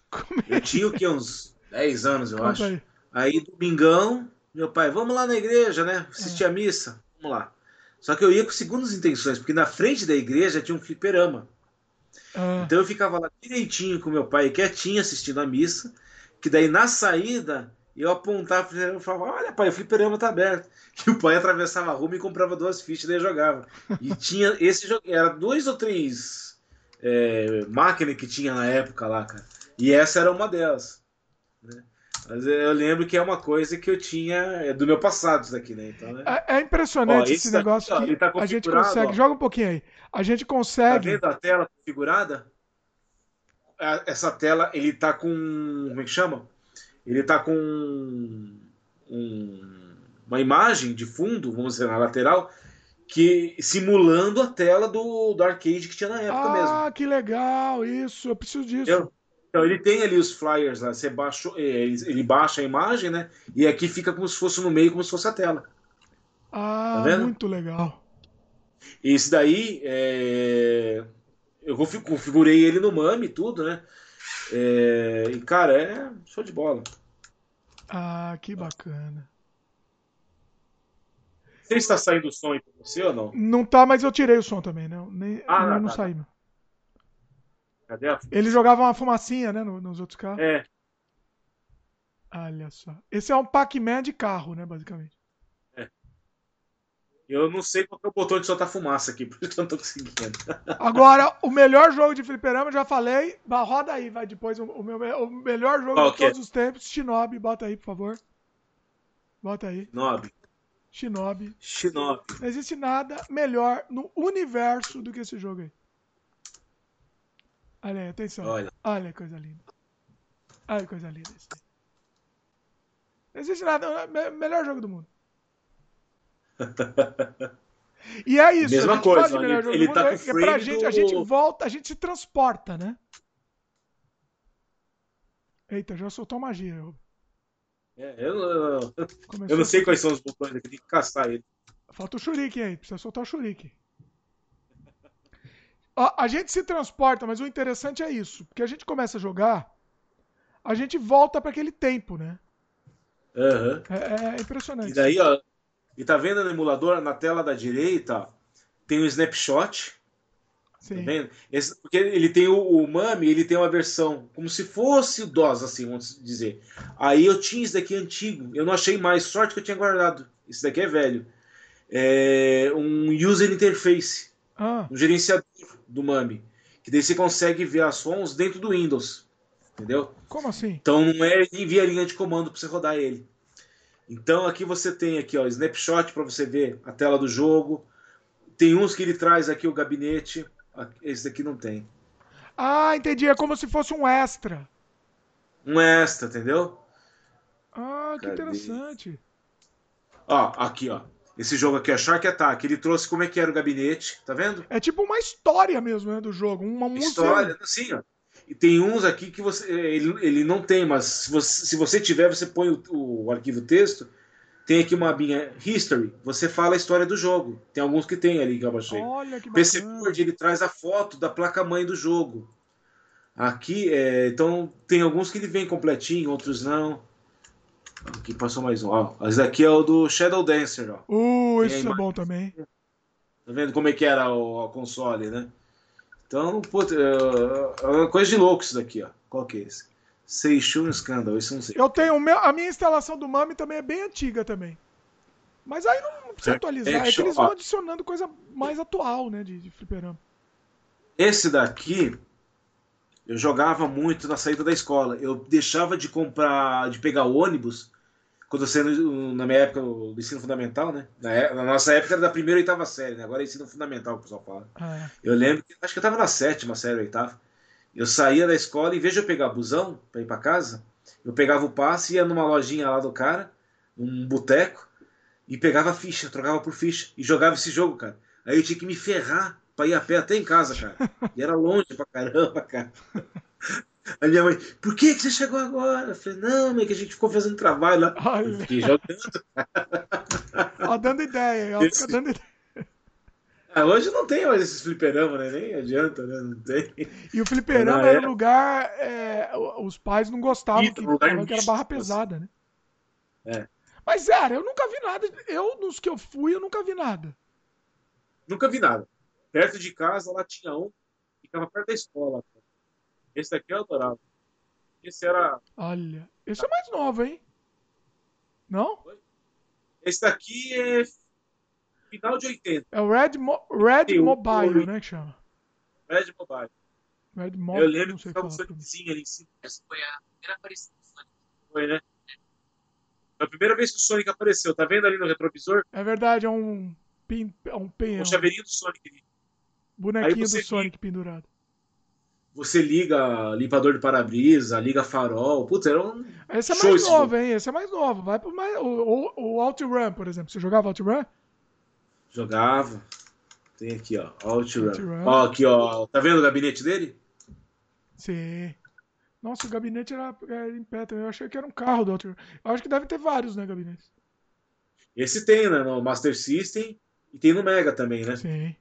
Como é? Eu tinha o que? Uns 10 anos, eu Conta acho. Aí. aí, domingão, meu pai, vamos lá na igreja, né? Assistir é. a missa. Vamos lá. Só que eu ia com segundas intenções, porque na frente da igreja tinha um fliperama. Ah. Então eu ficava lá direitinho com meu pai, quietinho, assistindo a missa. Que daí na saída eu apontava e falava: Olha, pai, o fliperama tá aberto. E o pai atravessava a rua e comprava duas fichas e daí jogava. E tinha esse jogo, era dois ou três é, máquinas que tinha na época lá, cara. E essa era uma delas. Né? Mas eu lembro que é uma coisa que eu tinha é do meu passado isso daqui, né? Então, né? É, é, impressionante ó, esse, esse negócio aqui, tá a gente consegue. Ó. Joga um pouquinho aí. A gente consegue. Tá vendo a tela configurada? Essa tela, ele tá com. Como é que chama? Ele tá com um, uma imagem de fundo, vamos dizer, na lateral, que simulando a tela do, do arcade que tinha na época ah, mesmo. Ah, que legal, isso, eu preciso disso. Eu, então ele tem ali os flyers lá, você baixa, é, ele baixa a imagem, né? E aqui fica como se fosse no meio, como se fosse a tela. Ah, tá muito legal. Esse daí, é... eu configurei ele no MAME e tudo, né? É... E cara, é show de bola. Ah, que bacana. Você está saindo o som aí pra você ou não? Não tá, mas eu tirei o som também, né? Nem, ah, não, não tá, saí, tá. Cadê a Ele jogava uma fumacinha, né, nos outros carros. É. Olha só. Esse é um Pac-Man de carro, né, basicamente. É. Eu não sei qual é o botão de soltar fumaça aqui, por isso que eu não tô conseguindo. Agora, o melhor jogo de fliperama, já falei. Roda aí, vai depois. O, meu, o melhor jogo qual de todos é? os tempos, Shinobi. Bota aí, por favor. Bota aí. Shinobi. Shinobi. Shinobi. Não existe nada melhor no universo do que esse jogo aí. Olha aí, atenção. Olha. Olha que coisa linda. Olha que coisa linda isso Não existe nada. É melhor jogo do mundo. E é isso. Mesma coisa. Ele, ele tá mundo, com é, pra gente, do... a gente volta, a gente se transporta, né? Eita, já soltou magia. É, eu, eu, eu não sei quais são os botões aqui, tem que caçar ele. Falta o Shuriken aí, precisa soltar o Shuriken. A, a, gente se transporta, mas o interessante é isso. Porque a gente começa a jogar, a gente volta para aquele tempo, né? Uhum. É, é, impressionante. E daí, ó, e tá vendo no emulador, na tela da direita, tem um snapshot. Tá Sim. Tá vendo? Esse, porque ele tem o, o Mami, ele tem uma versão como se fosse o DOS, assim, vamos dizer. Aí eu tinha esse daqui antigo, eu não achei mais, sorte que eu tinha guardado. Esse daqui é velho. É um user interface, ah. um gerenciador do MAME. Que daí você consegue ver as sons dentro do Windows. Entendeu? Como assim? Então não é envia linha de comando para você rodar ele. Então aqui você tem aqui, ó, snapshot para você ver a tela do jogo. Tem uns que ele traz aqui o gabinete. Esse daqui não tem. Ah, entendi. É como se fosse um extra. Um extra, entendeu? Ah, que Cadê? interessante. Ó, aqui, ó. Esse jogo aqui, a Shark Attack, ele trouxe como é que era o gabinete, tá vendo? É tipo uma história mesmo, né, do jogo, uma. História, sim, ó. E tem uns aqui que você, ele, ele não tem, mas se você, se você tiver, você põe o, o arquivo texto, tem aqui uma abinha History, você fala a história do jogo. Tem alguns que tem ali que eu baixei. Olha que PC Board, ele traz a foto da placa-mãe do jogo. Aqui, é, então, tem alguns que ele vem completinho, outros não. Aqui passou mais um. Ó, esse daqui é o do Shadow Dancer. Ó. Uh, esse é bom também. Tá vendo como é que era o, console, né? Então, puta, é, é uma coisa de louco isso daqui, ó. Qual que é esse? Seishun Scandal, isso não sei. Eu tenho, a minha instalação do Mami também é bem antiga também. Mas aí não precisa é, atualizar, é, é que eles vão adicionando coisa mais atual, né, de, de fliperama. Esse daqui, eu jogava muito na saída da escola. Eu deixava de comprar, de pegar o ônibus quando eu saí na minha época do ensino fundamental, né? Na, é, na, nossa época era da primeira e oitava série, né? Agora é ensino fundamental, que o pessoal fala. Ah, Eu lembro, que, acho que eu tava na sétima série, oitava. Eu saía da escola, em vez de eu pegar busão para ir para casa, eu pegava o passe, ia numa lojinha lá do cara, um boteco, e pegava ficha, trocava por ficha, e jogava esse jogo, cara. Aí eu tinha que me ferrar pra ir a pé até em casa, cara. E era longe pra caramba, cara. A minha mãe, por que, que você chegou agora? Eu falei, não, mãe, que a gente ficou fazendo trabalho lá. Olha. Eu fiquei jogando. Ó, dando ideia, ela Esse... fica dando ideia. Ah, hoje não tem mais esses fliperama, né? Nem adianta, né? Não tem. E o fliperama era um lugar. É, os pais não gostavam, que, que era barra pesada, né? É. Mas, era, eu nunca vi nada. Eu, nos que eu fui, eu nunca vi nada. Nunca vi nada. Perto de casa, lá tinha um, ficava perto da escola. Esse daqui eu adorava. Esse era. Olha, esse é mais novo, hein? Não? Esse daqui é final de 80. É o Red, Mo Red Mobile, né? Que chama. Red Mobile. Red Mobile. Eu lembro que ficava um Soniczinho ali em cima. Essa foi a primeira aparição do Sonic. Foi, né? É a primeira vez que o Sonic apareceu. Tá vendo ali no retrovisor? É verdade, é um. Pin, é um, pin, um chaveirinho do Sonic. Bonequinho do Sonic liga, pendurado. Você liga limpador de para-brisa, liga farol. Putz, era um. Esse é mais novo, hein? Esse é mais novo. Vai pro mais. O, o, o OutRun, por exemplo. Você jogava OutRun? Jogava. Tem aqui, ó. OutRun. Out ó, aqui, ó. Tá vendo o gabinete dele? Sim. Nossa, o gabinete era, era em pé também. Eu achei que era um carro do OutRun. Eu acho que deve ter vários, né, gabinetes. Esse tem, né? No Master System e tem no Mega também, né? Sim.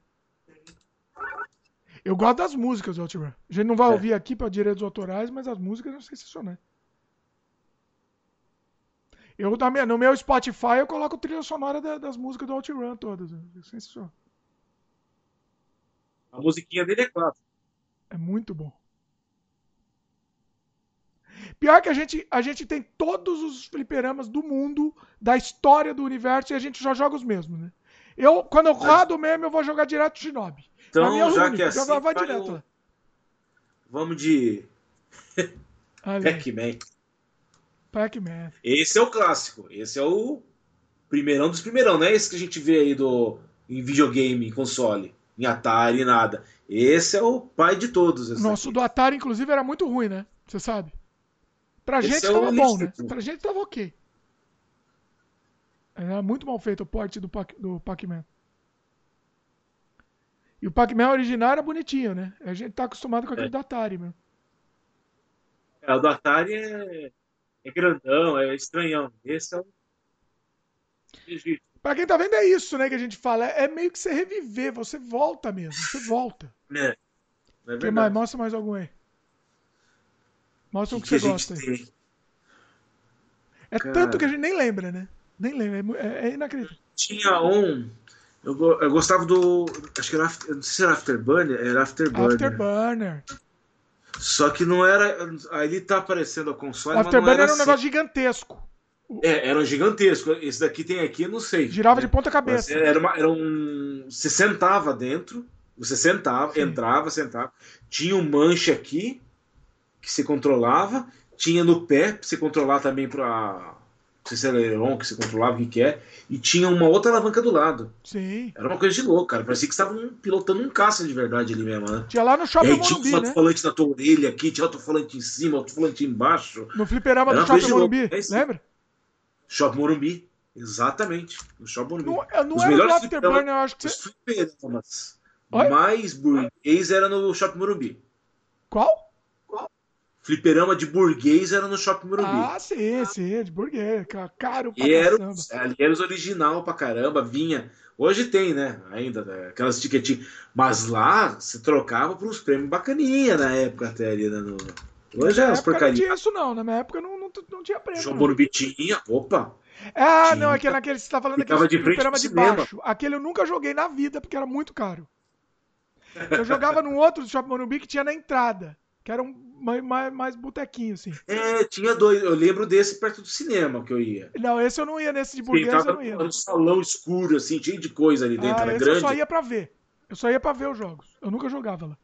Eu gosto das músicas do OutRun. A gente não vai é. ouvir aqui para direitos autorais, mas as músicas são sensacionais. Eu, no meu Spotify, eu coloco trilha sonora das músicas do OutRun todas. É sensacional. A musiquinha dele é clássica. É muito bom. Pior que a gente, a gente tem todos os fliperamas do mundo, da história do universo, e a gente já joga os mesmos, né? Eu, quando eu rodo mesmo, eu vou jogar direto Shinobi. Então, já que é assim, vai, direto. Vamos de Pac-Man. Pac-Man. Esse é o clássico. Esse é o primeirão dos primeirão. Não é esse que a gente vê aí do, em videogame, em console, em Atari, nada. Esse é o pai de todos. Nosso do Atari, inclusive, era muito ruim, né? Você sabe? Pra esse gente é tava bom, né? Pra gente tava ok. Era muito mal feito o porte do Pac-Man. E o Pac-Man original era bonitinho, né? A gente tá acostumado com aquele é. do Atari, meu. É, o do Atari é, é grandão, é estranhão. Esse é o. Pra quem tá vendo, é isso, né, que a gente fala. É meio que você reviver, você volta mesmo, você volta. É. é que mais? Mostra mais algum aí. Mostra o que, que, você gosta aí. É Cara... tanto que a gente nem lembra, né? Nem lembra, é, é inacreditável. Tinha um eu, eu gostava do. Acho que era. Não sei se era Afterburner. Era Afterburner. Afterburner. Só que não era. Ali tá aparecendo a console. Afterburner era, era, um assim. negócio gigantesco. É, era um gigantesco. Esse daqui tem aqui, eu não sei. Girava de ponta cabeça. Era, uma, era um. Você sentava dentro. Você sentava, Sim. entrava, sentava. Tinha um manche aqui que se controlava. Tinha no pé pra você controlar também pra sei se era que você controlava, o que, que é, e tinha uma outra alavanca do lado. Sim. Era uma coisa de louco, cara. Parecia que estavam pilotando um caça de verdade ali mesmo, né? Tinha lá no shopping e aí, Morumbi, tinha um alto-falante né? na tua orelha aqui, tinha alto-falante em cima, alto-falante embaixo. No fliperama do shopping Morumbi, é lembra? Shopping Morumbi, exatamente. No shopping Morumbi. Não, não Os era melhores Afterburner, eu acho que você... Os fliperamas mais burguês era no shopping Morumbi. Qual? Fliperama de burguês era no Shopping Morumbi. Ah, sim, sim, de burguês. Caro pra e era, ali era os original pra caramba, vinha. Hoje tem, né? Ainda, né, aquelas etiquetinhas. Mas lá, você trocava por uns prêmios bacaninha na época até ali, né? No... Hoje é umas porcarias. Não tinha isso, não. Na minha época não, não, não tinha prêmio. João Morumbi tinha, opa. Ah, tinha. não, aquele, aquele você tá falando aquele de fliperama de baixo. Aquele eu nunca joguei na vida, porque era muito caro. Eu jogava num outro Shopping Morumbi que tinha na entrada que era um mais, mais, mais botequinho, assim. É, tinha dois. Eu lembro desse perto do cinema que eu ia. Não, esse eu não ia, nesse de burguês Sim, eu não ia. um salão escuro, assim, cheio de coisa ali dentro, ah, era grande. Eu só ia pra ver. Eu só ia pra ver os jogos. Eu nunca jogava lá.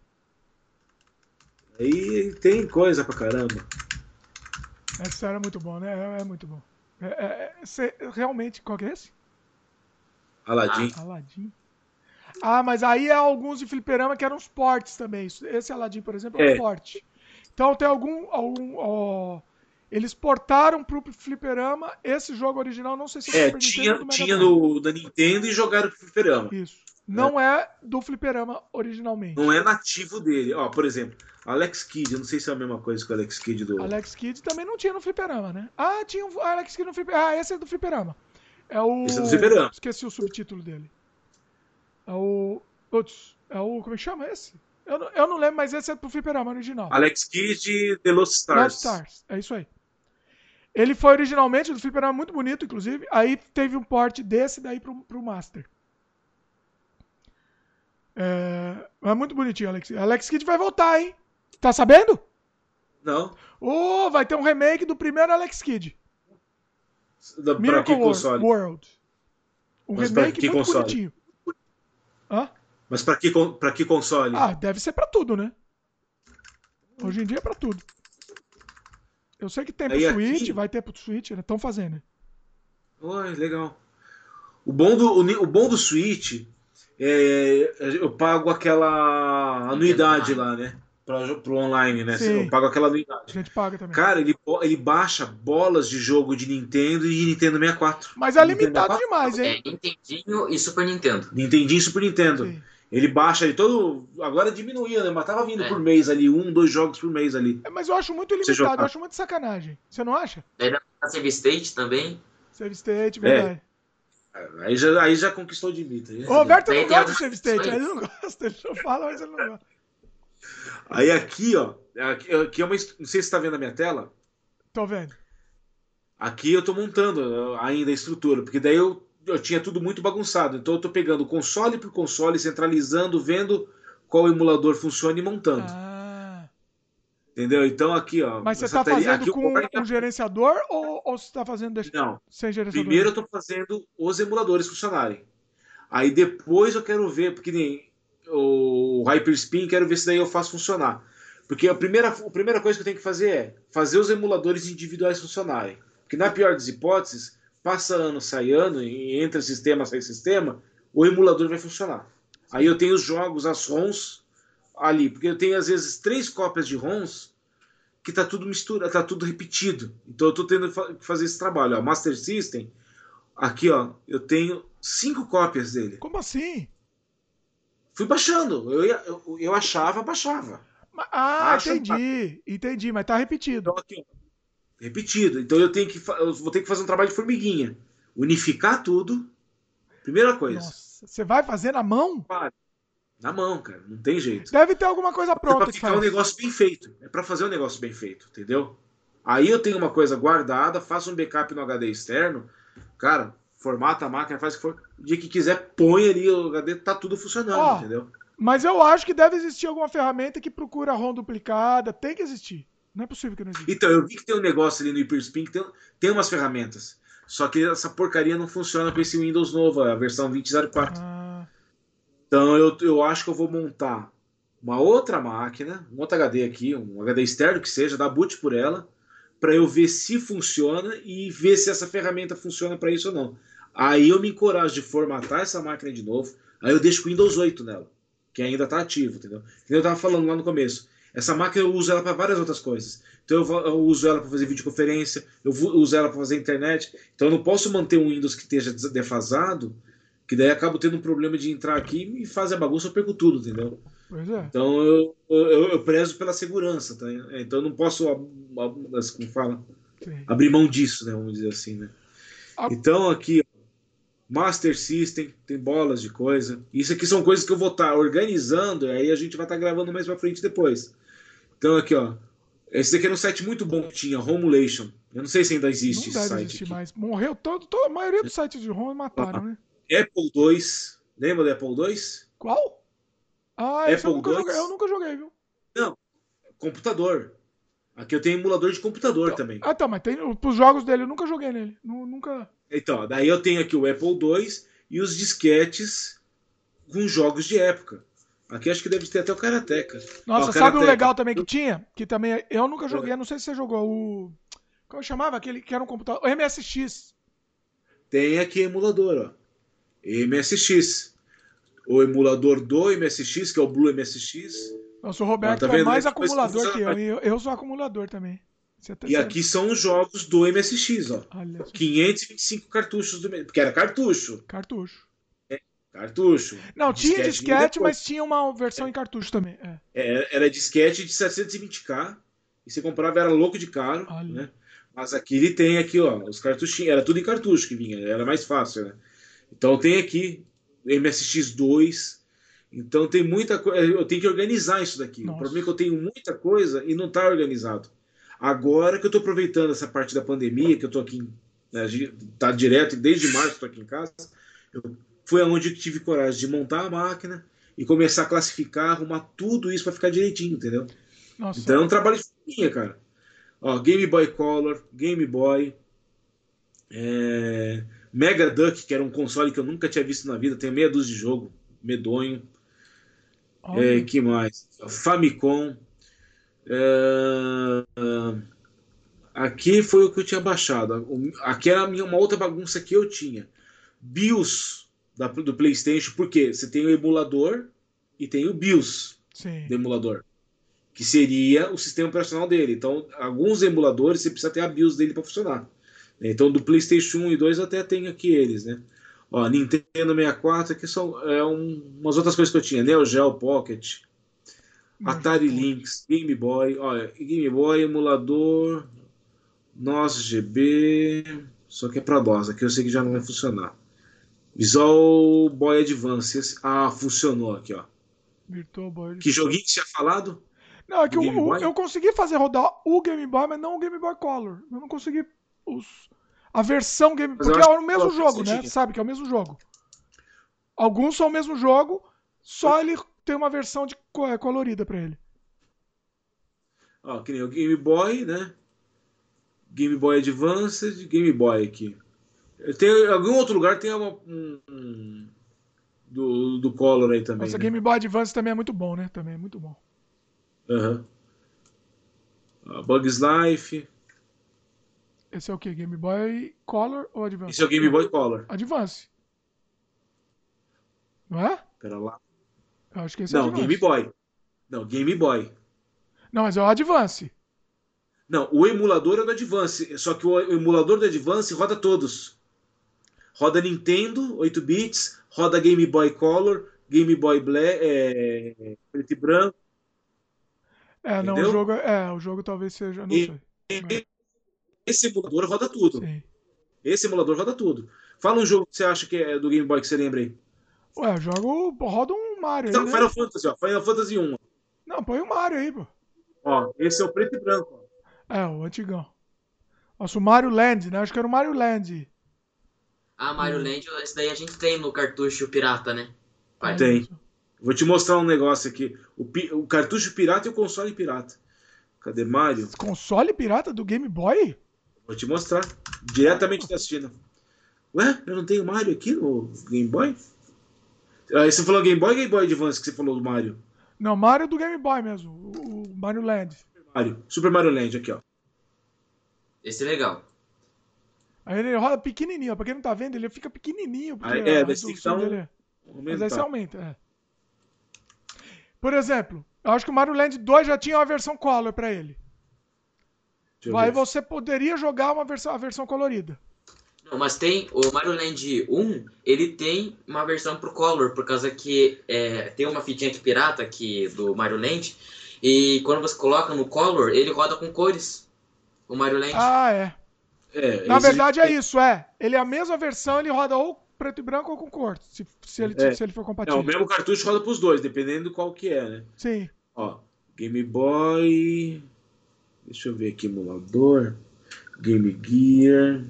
Aí tem coisa pra caramba. Essa era muito bom, né? É, é muito bom. É, é, é realmente, qual que é esse? Aladdin. Ah, Aladdin. Ah, mas aí é alguns de fliperama que eram os portes também. Esse Aladdin, por exemplo, é, um é. porte. Então tem algum. algum ó, eles portaram pro fliperama esse jogo original, não sei se é, tinha, Nintendo, tinha no, da Nintendo e jogaram pro fliperama. Isso. Não é. é do fliperama originalmente. Não é nativo dele. Ó, por exemplo, Alex Kidd, eu não sei se é a mesma coisa que o Alex Kidd do. Alex Kidd também não tinha no fliperama, né? Ah, tinha o Alex Kidd no fliperama. Ah, esse é do fliperama. É o. Esse é do fliperama. Esqueci o subtítulo dele. É o. Putz, é o. Como é que chama esse? Eu não, eu não lembro, mas esse é pro Fliperama original. Alex Kidd The Lost Stars. Lost Stars, é isso aí. Ele foi originalmente do Fliperama muito bonito, inclusive. Aí teve um port desse daí pro, pro Master. É, é muito bonitinho, Alex. Alex Kidd vai voltar, hein? Tá sabendo? Não. Oh, vai ter um remake do primeiro Alex Kidd. Da, Miracle World. World. Um Mas remake muito console? bonitinho. Hã? Mas para que, pra que console? Ah, deve ser para tudo, né? Hoje em dia é para tudo. Eu sei que tem pro Aí Switch, aqui... vai ter pro Switch, né? Estão fazendo. Oi, legal. O bom do, o, o bom do Switch é, eu pago aquela anuidade lá, né? Pra, pro online, né? Sim. Eu pago aquela anuidade. A gente paga também. Cara, ele, ele baixa bolas de jogo de Nintendo e de Nintendo 64. Mas é limitado demais, hein? É Nintendinho e Super Nintendo. Nintendinho e Super Nintendo. Sim. Ele baixa ali todo. Agora diminuía, né? Mas tava vindo é. por mês ali, um, dois jogos por mês ali. É, mas eu acho muito limitado, eu acho muito sacanagem. Você não acha? Aí dá pra Save State também. Save State, verdade. É. Aí já, aí já conquistou de mim. Tá o Roberto não gosta de Save State, ele não gosta, ele não fala, mas ele não gosta. Aí aqui, ó, aqui, aqui é uma. Não sei se você tá vendo a minha tela. Tô vendo. Aqui eu tô montando ainda a estrutura, porque daí eu, eu tinha tudo muito bagunçado. Então eu tô pegando console por console, centralizando, vendo qual emulador funciona e montando. Ah. Entendeu? Então aqui, ó. Mas você está fazendo aqui, com um gerenciador ou, ou você está fazendo Não. sem gerenciador? Primeiro eu estou fazendo os emuladores funcionarem. Aí depois eu quero ver, porque nem o Hyperspin, quero ver se daí eu faço funcionar. Porque a primeira, a primeira coisa que eu tenho que fazer é fazer os emuladores individuais funcionarem. Porque na pior das hipóteses, passa ano, sai ano, e entra sistema, sai sistema, o emulador vai funcionar. Aí eu tenho os jogos, as ROMs ali, porque eu tenho às vezes três cópias de ROMs que tá tudo mistura, tá tudo repetido. Então eu tô tendo que fazer esse trabalho, ó, Master System. Aqui, ó, eu tenho cinco cópias dele. Como assim? Fui baixando. Eu, eu, eu achava, baixava. Ah, Acho, entendi. Entendi, mas tá repetido. Então, aqui, ó, repetido. Então eu tenho que eu vou ter que fazer um trabalho de formiguinha. Unificar tudo. Primeira coisa. Nossa, você vai fazer na mão? Na mão, cara. Não tem jeito. Deve ter alguma coisa pronta. É pra ficar um negócio bem feito. É para fazer um negócio bem feito, entendeu? Aí eu tenho uma coisa guardada, faço um backup no HD externo, cara, formata a máquina, faz o que for. O dia que quiser, põe ali o HD, tá tudo funcionando, oh, entendeu? Mas eu acho que deve existir alguma ferramenta que procura ROM duplicada. Tem que existir. Não é possível que não exista. Então, eu vi que tem um negócio ali no Hyperspin que tem, tem umas ferramentas. Só que essa porcaria não funciona com esse Windows novo, a versão 2004. Ah. Então eu, eu acho que eu vou montar uma outra máquina, um outro HD aqui, um HD externo que seja, dar boot por ela, para eu ver se funciona e ver se essa ferramenta funciona para isso ou não. Aí eu me encorajo de formatar essa máquina de novo, aí eu deixo o Windows 8 nela, que ainda está ativo, entendeu? Que eu estava falando lá no começo. Essa máquina eu uso ela para várias outras coisas. Então eu, eu uso ela para fazer videoconferência, eu uso ela para fazer internet. Então eu não posso manter um Windows que esteja defasado que daí acabo tendo um problema de entrar aqui e fazer a bagunça, eu perco tudo, entendeu? Pois é. Então eu, eu, eu prezo pela segurança, tá? Então eu não posso, como fala, Sim. abrir mão disso, né? Vamos dizer assim, né? Então aqui, Master System, tem bolas de coisa. Isso aqui são coisas que eu vou estar tá organizando, e aí a gente vai estar tá gravando mais pra frente depois. Então aqui, ó. Esse daqui era um site muito bom que tinha, Homulation. Eu não sei se ainda existe não esse site. mais. Morreu todo, toda a maioria dos sites de Home mataram, ah. né? Apple II. Lembra do Apple II? Qual? Ah, Apple eu nunca, joguei, eu nunca joguei, viu? Não, computador. Aqui eu tenho emulador de computador então, também. Ah, tá, mas tem os jogos dele, eu nunca joguei nele. Nunca. Então, daí eu tenho aqui o Apple II e os disquetes com jogos de época. Aqui acho que deve ter até o Karateka. Nossa, Ó, sabe o legal também que tinha? Que também eu nunca joguei, não sei se você jogou o. Como chamava? Aquele que era um computador. O MSX. Tem aqui emulador, ó. MSX. O emulador do MSX, que é o Blue MSX. Nossa, o Roberto tá é mais acumulador que eu, eu. Eu sou acumulador também. Tá e aqui são os jogos do MSX, ó. Olha 525 cartuchos do Porque era cartucho. Cartucho. É, cartucho. Não, tinha disquete, disquete mas tinha uma versão é. em cartucho também. É. é. era disquete de 720k. E você comprava, era louco de caro. Olha. Né? Mas aqui ele tem aqui, ó, os cartuchinhos. Era tudo em cartucho que vinha, era mais fácil, né? Então tem aqui MSX2. Então tem muita coisa. Eu tenho que organizar isso daqui. Nossa. O problema é que eu tenho muita coisa e não está organizado. Agora que eu estou aproveitando essa parte da pandemia, que eu estou aqui, né, tá direto, desde março estou aqui em casa, eu, foi aonde eu tive coragem de montar a máquina e começar a classificar, arrumar tudo isso para ficar direitinho, entendeu? Nossa. Então é um trabalho de formiguinha, cara. Ó, Game Boy Color, Game Boy, é, Mega Duck, que era um console que eu nunca tinha visto na vida, tem meia dúzia de jogo, medonho. É, que mais? Famicom. É, aqui foi o que eu tinha baixado. Aqui era uma outra bagunça que eu tinha. BIOS da, do PlayStation, porque você tem o emulador e tem o BIOS Sim. do emulador, que seria o sistema operacional dele. Então, alguns emuladores você precisa ter a BIOS dele para funcionar. Então, do PlayStation 1 e 2 até tenho aqui eles, né? Ó, Nintendo 64, aqui são é, um, umas outras coisas que eu tinha. Neo Geo Pocket, Atari Lynx, Game Boy, olha, Game Boy, emulador, NOS GB, só que é para DOS, aqui eu sei que já não vai funcionar. Visual Boy Advance, ah, funcionou aqui, ó. Virtual Boy. Que joguinho que tinha falado? Não, é que eu, eu consegui fazer rodar o Game Boy, mas não o Game Boy Color. Eu não consegui os, a versão Game Boy. Porque é o mesmo jogo, né? Sabe que é o mesmo jogo. Alguns são o mesmo jogo, só ele tem uma versão de é, colorida para ele. Ó, que nem o Game Boy, né? Game Boy Advance, Game Boy aqui. Tem algum outro lugar tem uma, um, do, do Color aí também. Nossa, né? Game Boy Advance também é muito bom, né? Também é muito bom. Aham. Uhum. Bugs Life. Esse é o que? Game Boy Color ou Advance? Esse é o Game Boy Color. Advance. Não é? Pera lá. Eu acho que esse Não, é. Game Boy. Não, Game Boy. Não, mas é o Advance. Não, o emulador é do Advance, só que o emulador do Advance roda todos. Roda Nintendo, 8 bits, roda Game Boy Color, Game Boy Black, é, preto e branco. É, não, o jogo, é, o jogo talvez seja, não e, sei. Esse emulador roda tudo. Sim. Esse emulador roda tudo. Fala um jogo que você acha que é do Game Boy que você lembra aí. Ué, jogo, roda um Mario então, aí, né? Final Fantasy, ó, Final Fantasy 1. Não, põe o um Mario aí, pô. Ó, esse é o preto e branco. Ó. É, o antigão. Nossa, o Mario Land, né? Acho que era o Mario Land. Ah, Mario hum. Land, esse daí a gente tem no cartucho pirata, né? Pai. Tem. Vou te mostrar um negócio aqui. O, o, cartucho pirata e o console pirata. Cadê Mario? Console pirata do Game Boy? Vou te mostrar. Diretamente da China. Ué, eu não tenho Mario aqui no Game Boy? Aí você falou Game Boy ou Game Boy Advance que você falou do Mario? Não, Mario do Game Boy mesmo. O Mario Land. Mario. Super Mario Land, aqui, ó. Esse é legal. Aí ele roda pequenininho, pra quem não tá vendo, ele fica pequenininho. Porque aí, é, desse que um... dele... Mas aí você aumenta, é. Por exemplo, eu acho que o Mario Land 2 já tinha uma versão color pra ele. Aí você poderia jogar uma versão, a versão colorida. Não, mas tem o Mario Land 1, ele tem uma versão pro color, por causa que é, tem uma fitinha aqui pirata aqui do Mario Land, e quando você coloca no color, ele roda com cores. O Mario Land. Ah, é. É, Na verdade é isso, é. Ele é a mesma versão, ele roda ou preto e branco ou com cor, se, se, ele, é. se ele for compatível. É, o mesmo cartucho roda pros dois, dependendo qual que é, né? Sim. Ó, Game Boy... Deixa eu ver aqui, emulador. Game Gear...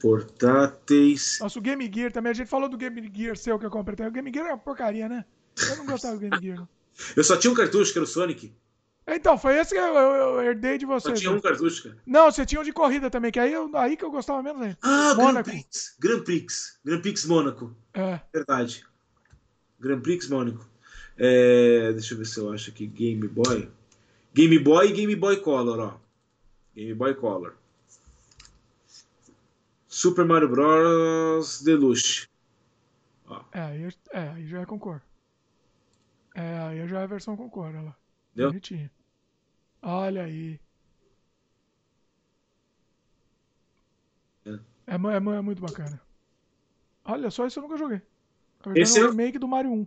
Portáteis... Nossa, o Game Gear também, a gente falou do Game Gear seu que eu comprei. O Game Gear é uma porcaria, né? Eu não gostava do Game Gear. Eu só tinha um cartucho, que era o Sonic. Então, foi esse que eu, eu, eu herdei de você. Só tinha um cartucho, cara. Não, você tinha um de corrida também, que aí, eu, aí que eu gostava menos ainda. Ah, Mônaco. Grand Prix. Grand Prix. Grand Prix Mônaco. É. Verdade. Grand Prix Mônaco. É, deixa eu ver se eu acho aqui. Game Boy. Game Boy e Game Boy Color, ó. Game Boy Color. Super Mario Bros. Deluxe. Ó. É, aí, é, aí já é com cor. É, aí já é a versão com cor, olha lá. Deu? Bonitinho. Olha aí. É. É, é, é, muito bacana. Olha só, isso eu nunca joguei. Esse é o remake do Mario 1.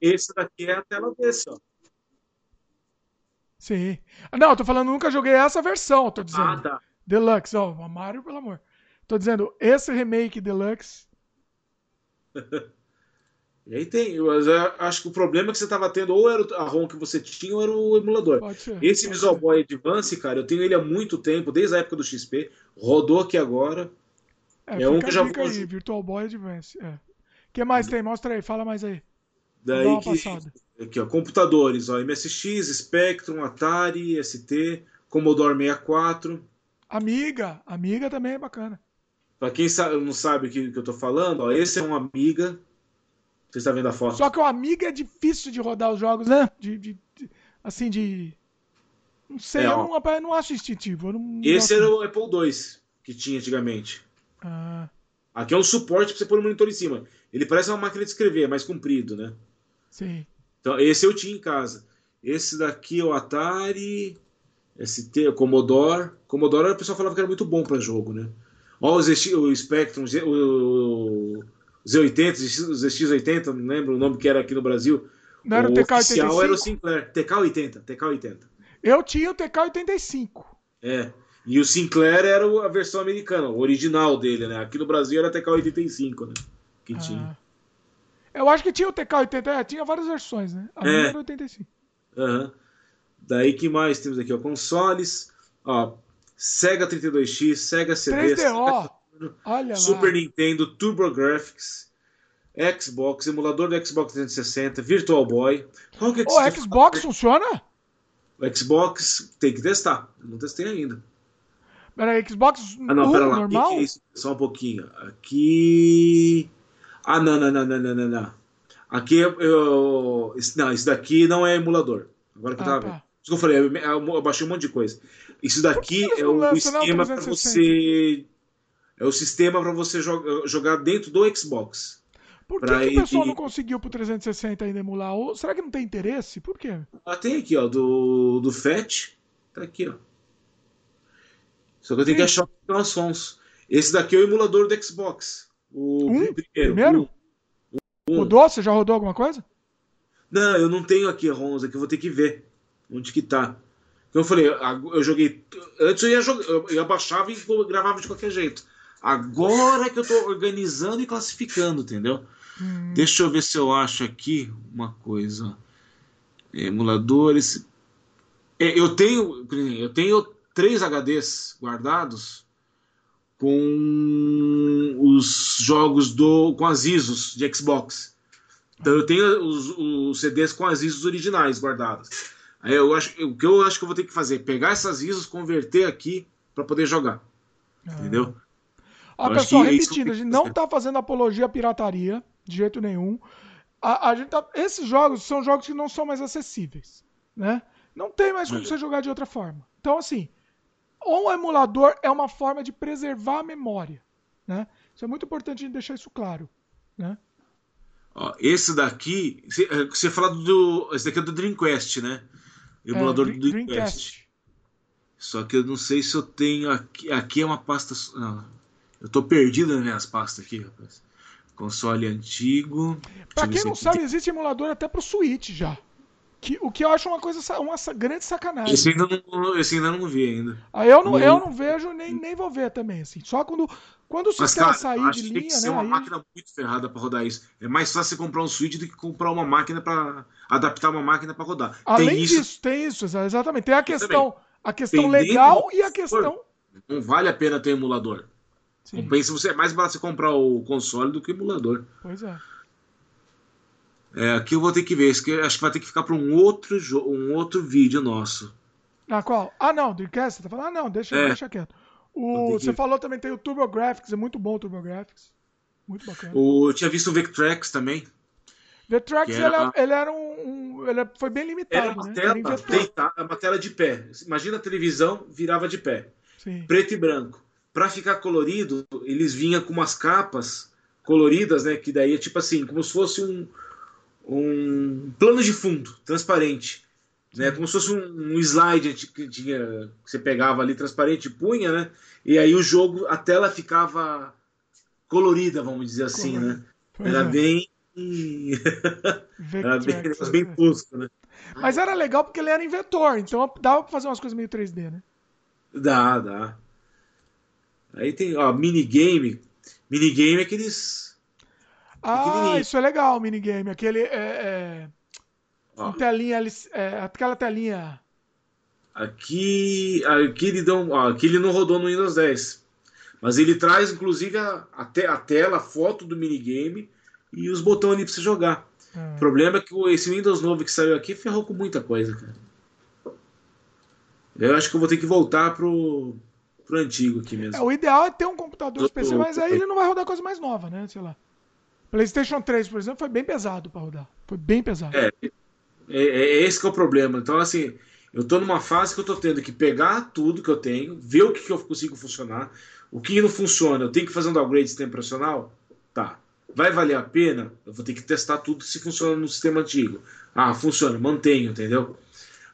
Esse daqui é a tela desse, ó. Sim. Não, eu tô falando, nunca joguei essa versão, tô dizendo. Ah, tá. Deluxe, ó, Mario, pelo amor. Tô dizendo, esse remake Deluxe. E aí tem, eu acho que o problema é que você estava tendo ou era a ROM que você tinha ou era o emulador. Ser, Esse Visual ser. Boy Advance, cara, eu tenho ele há muito tempo, desde a época do XP, rodou aqui agora. É, é um que já vou... aí, Virtual Boy Advance. É. O que mais tem? Mostra aí, fala mais aí. Daí que, aqui, ó, computadores, ó, MSX, Spectrum, Atari, ST, Commodore 64. Amiga, Amiga também é bacana. Para quem sabe, não sabe o que, que eu tô falando, ó, esse é um Amiga você está vendo a foto. Só que o Amiga é difícil de rodar os jogos, né? De, de, de assim, de. Não sei, é, eu não, eu não acho instintivo. Não esse era o Apple II que tinha antigamente. Ah. Aqui é um suporte para você pôr o monitor em cima. Ele parece uma máquina de escrever, é mais comprido, né? Sim. Então, esse eu tinha em casa. Esse daqui é o Atari, ST, o Commodore. Commodore o pessoal falava que era muito bom para jogo, né? Olha os o Spectrum, o Z80, os ZX80, não lembro o nome que era aqui no Brasil. Não era o, o TK-85? oficial era o Sinclair, TK-80, TK-80. Eu tinha o TK-85. É, e o Sinclair era a versão americana, o original dele, né? Aqui no Brasil era TK-85, né? Que ah. tinha. Eu acho que tinha o TK-80, é, tinha várias versões, né? A é. era 85. Uhum. Daí que mais temos aqui, ó, consoles, ó, Sega 32X, Sega CD, 3DO. Olha Super lá. Nintendo, TurboGrafx, Xbox, emulador do Xbox 360, Virtual Boy. Qual que é o Xbox funciona? O Xbox tem que testar, eu não testei ainda. Peraí, Xbox ah, não, pera lá. normal? Que que é isso? Só um pouquinho. Aqui. Ah, não, não, não, não, não, não. Aqui eu. Não, isso daqui não é emulador. Agora que eu ah, tava tá. vendo. Isso que eu falei, eu baixei um monte de coisa. Isso daqui é o esquema para você. É o sistema para você jogar, jogar dentro do Xbox. Por que, que o pessoal não conseguiu pro 360 ainda emular? Ou será que não tem interesse? Por quê? Ah, tem aqui, ó, do, do FAT. Tá aqui, ó. Só que eu tenho Sim. que achar os sons. Esse daqui é o emulador do Xbox. O um? primeiro. primeiro? Um. Rodou? Você já rodou alguma coisa? Não, eu não tenho aqui a ROMs aqui, eu vou ter que ver onde que tá. Eu falei, eu joguei. Antes eu ia, jogar, eu ia baixava e gravava de qualquer jeito. Agora que eu tô organizando e classificando, entendeu? Hum. Deixa eu ver se eu acho aqui uma coisa. Emuladores. É, eu tenho. Eu tenho três HDs guardados com os jogos do com as ISOs de Xbox. Então eu tenho os, os CDs com as ISOs originais guardadas. Aí eu acho, o que eu acho que eu vou ter que fazer pegar essas ISOs, converter aqui para poder jogar. Ah. Entendeu? Ó, pessoal, repetindo, a gente não está fazendo apologia à pirataria, de jeito nenhum. A, a gente tá, esses jogos são jogos que não são mais acessíveis, né? Não tem mais como você jogar de outra forma. Então, assim, um emulador é uma forma de preservar a memória, né? Isso é muito importante a gente deixar isso claro, né? Ó, esse daqui, você é, fala do, esse daqui é do Dreamcast, né? Emulador é, do Dreamcast. Dreamcast. Só que eu não sei se eu tenho aqui, aqui é uma pasta, não, eu tô perdido nas minhas pastas aqui, rapaz. Console antigo. Pra quem não sabe, tem... existe emulador até pro Switch já. Que, o que eu acho uma coisa, uma grande sacanagem. Esse ainda não, esse ainda não vi ainda. Aí eu não, eu não vejo nem, nem vou ver também, assim. Só quando, quando o sistema Mas, cara, sair de linha, que ser né, uma aí... máquina muito ferrada para rodar isso. É mais fácil você comprar um Switch do que comprar uma máquina para adaptar uma máquina para rodar. Além tem disso, isso... tem isso, exatamente. Tem a questão, a questão legal e a questão. Não vale a pena ter emulador. Sim. Compensa você é mais barato você comprar o console do que o emulador. Pois é. É, aqui eu vou ter que ver, acho que vai ter que ficar para um outro um outro vídeo nosso. Ah, qual? Ah, não, Dreamcast, você tá falando? Ah, não, deixa, é. deixa quieto. O, você falou também tem o TurboGrafx, é muito bom o TurboGrafx. Muito bacana. O, eu tinha visto o Vectrex também. Vectrex, era... ele, ele, era um, um, Ele foi bem limitado. Era uma né? tela era deitada, uma tela de pé. Imagina a televisão, virava de pé. Sim. Preto e branco. Para ficar colorido, eles vinham com umas capas coloridas, né? Que daí é tipo assim, como se fosse um, um plano de fundo transparente. Né, como se fosse um, um slide que, tinha, que você pegava ali transparente e punha, né? E aí o jogo, a tela ficava colorida, vamos dizer assim, né? Era é. bem. era bem, bem tosco, né? Mas era legal porque ele era inventor, então dava pra fazer umas coisas meio 3D, né? Dá, dá. Aí tem, ó, minigame. Minigame é aqueles. Ah, isso é legal, minigame. Aquele. É, é... telinha, é, aquela telinha. Aqui, aqui ele, dão, ó, aqui ele não rodou no Windows 10. Mas ele traz, inclusive, a, a, te, a tela, a foto do minigame e os botões ali pra você jogar. Hum. O problema é que esse Windows novo que saiu aqui ferrou com muita coisa, cara. Eu acho que eu vou ter que voltar pro, pro antigo aqui mesmo. É, o ideal é ter um computador PC, mas aí ele não vai rodar coisa mais nova, né? Sei lá. PlayStation 3, por exemplo, foi bem pesado para rodar. Foi bem pesado. É, é, é, esse que é o problema. Então, assim, Eu estou numa fase que eu estou tendo que pegar tudo que eu tenho, ver o que, que eu consigo funcionar, o que não funciona, eu tenho que fazer um downgrade de sistema operacional? Tá. Vai valer a pena? Eu vou ter que testar tudo se funciona no sistema antigo. Ah, funciona, mantenho, entendeu?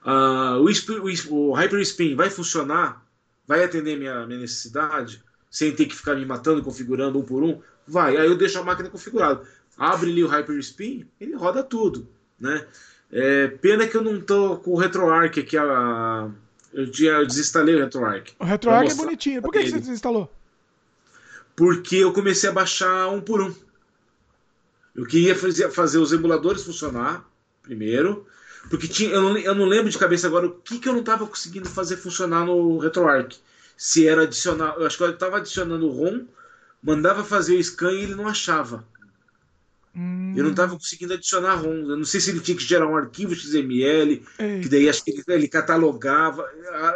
Uh, o, o, o Hyperspin vai funcionar? Vai atender minha, minha necessidade? Sem ter que ficar me matando, configurando um por um? Vai. Aí eu deixo a máquina configurada. Abre ali o Hyperspin, ele roda tudo, né? É, pena que eu não tô com o RetroArch aqui. A, eu, tinha, eu desinstalei o RetroArch. O RetroArch é bonitinho. Por que, que você desinstalou? Porque eu comecei a baixar um por um. Eu queria fazer, fazer os emuladores funcionar primeiro. Porque tinha, eu, não, eu não lembro de cabeça agora o que, que eu não estava conseguindo fazer funcionar no RetroArch. Se era adicionar. Eu acho que eu estava adicionando o ROM, mandava fazer o scan e ele não achava. Hum. Eu não estava conseguindo adicionar ROM. Eu não sei se ele tinha que gerar um arquivo XML, Ei. que daí acho que ele, ele, catalogava.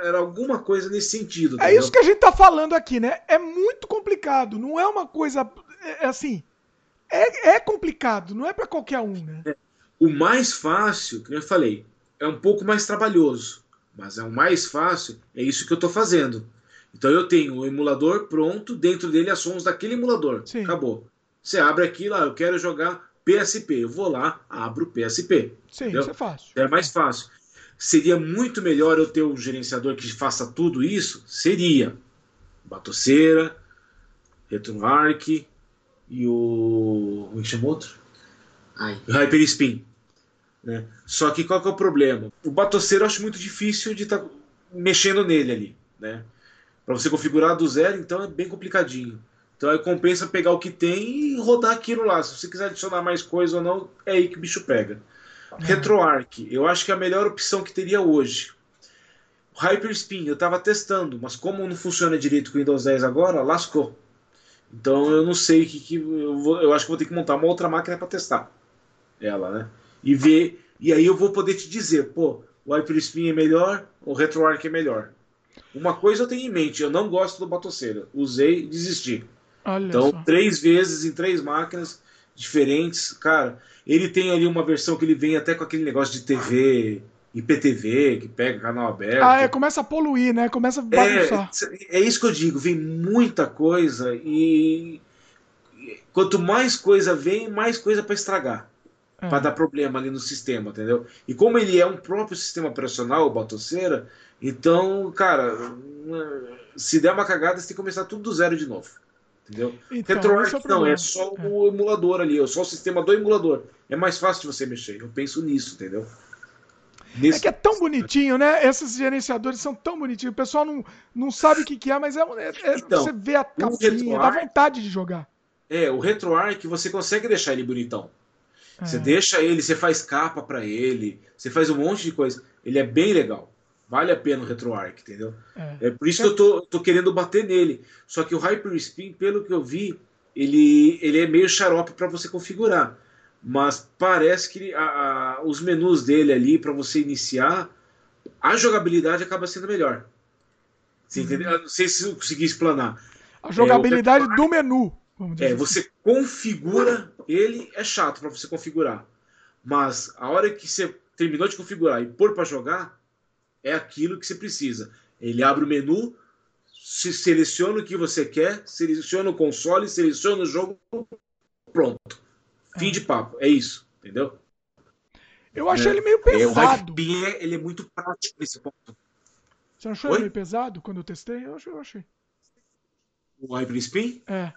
Era alguma coisa nesse sentido. É isso que a gente está falando aqui, né? É muito complicado. Não é uma coisa. É, é assim. É, é complicado, não é para qualquer um, né? É. O mais fácil, como eu falei, é um pouco mais trabalhoso. Mas é o mais fácil, é isso que eu estou fazendo. Então eu tenho o emulador pronto, dentro dele as sons daquele emulador. Sim. Acabou. Você abre aqui lá, eu quero jogar PSP. Eu vou lá, abro o PSP. Sim, entendeu? isso é fácil. É mais fácil. Seria muito melhor eu ter um gerenciador que faça tudo isso? Seria. Batoceira, RetroArch e o. Como é que chama outro? Ai. Hyperspin. Né? Só que qual que é o problema? O batoceiro eu acho muito difícil de estar tá mexendo nele ali. Né? Para você configurar do zero, então é bem complicadinho. Então aí compensa pegar o que tem e rodar aquilo lá. Se você quiser adicionar mais coisa ou não, é aí que o bicho pega. Uhum. RetroArch, eu acho que é a melhor opção que teria hoje. Hyperspin, eu estava testando, mas como não funciona direito com o Windows 10 agora, lascou. Então eu não sei que, que eu, vou, eu acho que vou ter que montar uma outra máquina para testar ela, né? E ver, e aí eu vou poder te dizer, pô, o Hyperspin é melhor, o RetroArch é melhor. Uma coisa eu tenho em mente, eu não gosto do Batoceira. Usei, desisti. Olha então, só. três vezes em três máquinas diferentes. Cara, ele tem ali uma versão que ele vem até com aquele negócio de TV, IPTV, que pega canal aberto. Ah, é, começa a poluir, né? Começa a bagunçar. É, é isso que eu digo, vem muita coisa e quanto mais coisa vem, mais coisa para estragar. É. Para dar problema ali no sistema, entendeu? E como ele é um próprio sistema operacional, o Batoceira, então, cara, se der uma cagada, você tem que começar tudo do zero de novo. Entendeu? Então, RetroArch é não, é só é. o emulador ali, é só o sistema do emulador. É mais fácil de você mexer. Eu penso nisso, entendeu? Nesse... É que é tão bonitinho, né? Esses gerenciadores são tão bonitinhos. O pessoal não, não sabe o que, que é, mas é, é, é então, você vê a capinha, dá vontade de jogar. É, o RetroArch você consegue deixar ele bonitão. É. Você deixa ele, você faz capa para ele, você faz um monte de coisa. Ele é bem legal. Vale a pena o RetroArch, entendeu? É, é por isso que eu tô, tô querendo bater nele. Só que o Hyperspin, pelo que eu vi, ele, ele é meio xarope para você configurar. Mas parece que a, a, os menus dele ali, para você iniciar, a jogabilidade acaba sendo melhor. Você uhum. Não sei se eu consegui explanar. A jogabilidade é, do menu. É, assim. você configura ele, é chato para você configurar. Mas a hora que você terminou de configurar e pôr para jogar, é aquilo que você precisa. Ele abre o menu, se seleciona o que você quer, seleciona o console, seleciona o jogo, pronto. Fim de papo. É isso, entendeu? Eu achei é, ele meio pesado. É, o é, ele é muito prático nesse ponto. Você achou Oi? ele meio pesado quando eu testei? Eu achei. Eu achei. O Hyperspin? É.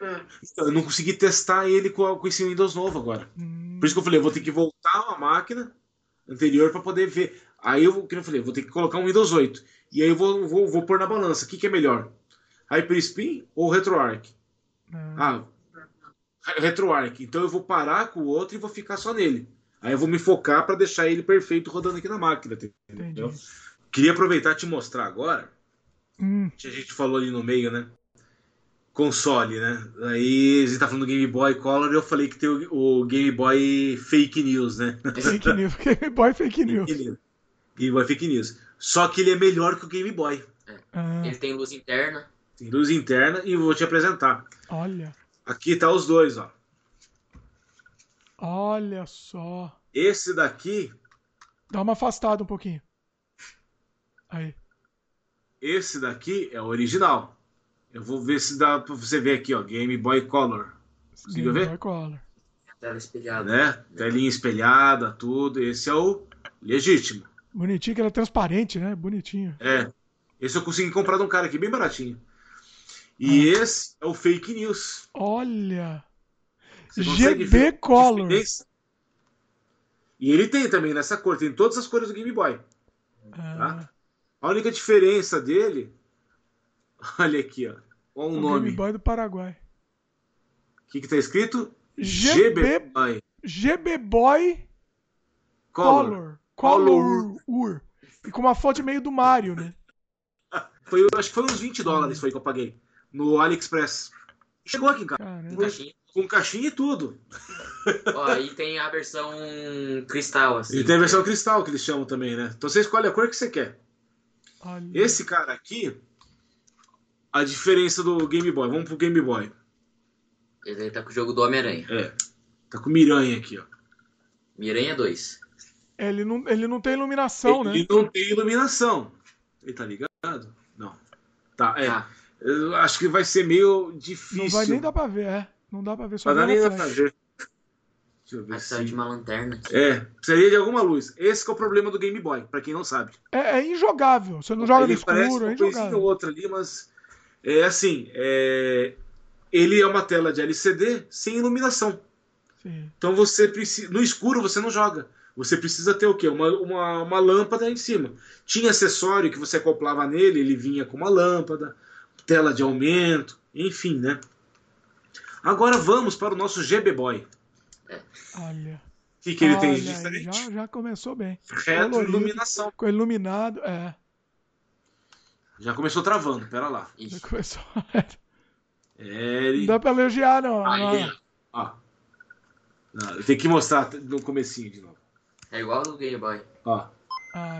é. Então, eu não consegui testar ele com, com esse Windows novo agora. Hum. Por isso que eu falei, eu vou ter que voltar uma máquina anterior para poder ver. Aí eu, que eu falei, vou ter que colocar um Windows 8. E aí eu vou, vou, vou pôr na balança. O que, que é melhor? Hyperspin ou RetroArch? Hum. Ah, RetroArch. Então eu vou parar com o outro e vou ficar só nele. Aí eu vou me focar para deixar ele perfeito rodando aqui na máquina. Entendeu? Queria aproveitar e te mostrar agora. Hum. Que a gente falou ali no meio, né? Console, né? Aí a gente tá falando do Game Boy Color e eu falei que tem o, o Game Boy Fake News, né? Fake News, Game Boy Fake News. Game Boy Fake News. Só que ele é melhor que o Game Boy. É. Ah. Ele tem luz interna. Tem luz interna e vou te apresentar. Olha. Aqui tá os dois, ó. Olha só. Esse daqui. Dá uma afastada um pouquinho. Aí. Esse daqui é o original. Eu vou ver se dá pra você ver aqui, ó. Game Boy Color. Conseguiu ver? Boy Color. Tela espelhada. Né? Telinha espelhada, tudo. Esse é o legítimo. Bonitinho, que era transparente, né? Bonitinho. É. Esse eu consegui comprar de um cara aqui, bem baratinho. E ah. esse é o fake news. Olha! GB Color. E ele tem também nessa cor, tem todas as cores do Game Boy. Ah. Tá? A única diferença dele. Olha aqui, ó. Olha o, o nome. Game Boy do Paraguai. O que, que tá escrito? GB Boy. GB Boy Color. Color. Color. E com uma fonte meio do Mario, né? Foi, acho que foi uns 20 dólares foi que eu paguei. No AliExpress. Chegou aqui, cara. Com caixinha. com caixinha e tudo. Ó, aí tem a versão cristal, assim. E tem a versão cristal que eles chamam também, né? Então você escolhe a cor que você quer. Olha. Esse cara aqui, a diferença do Game Boy. Vamos pro Game Boy. Ele tá com o jogo do Homem-Aranha. É. Tá com Miranha aqui, ó. Miranha 2. Ele não, ele não tem iluminação, ele né? Ele não tem iluminação. Ele tá ligado? Não. Tá, é. Ah. Eu acho que vai ser meio difícil. Não vai nem dar pra ver, é. Não dá pra ver só Vai nem dar pra ver. Deixa eu ver vai se... de uma lanterna. É, precisaria de alguma luz. Esse é o problema do Game Boy, pra quem não sabe. É, é injogável. Você não joga ele no escuro, é injogável. outra ali, mas é assim, é... ele é uma tela de LCD sem iluminação. Sim. Então você precisa. No escuro você não joga. Você precisa ter o quê? Uma, uma, uma lâmpada em cima. Tinha acessório que você acoplava nele, ele vinha com uma lâmpada, tela de aumento, enfim, né? Agora vamos para o nosso GB Boy. Olha. O que, que ele tem de diferente? Já, já começou bem. Reto iluminação. Com iluminado, é. Já começou travando, pera lá. Já começou. É, ele... Não dá pra elogiar, não. Aí, não. ó. Não, eu tenho que mostrar no comecinho de novo. É igual do Game Boy. Ó.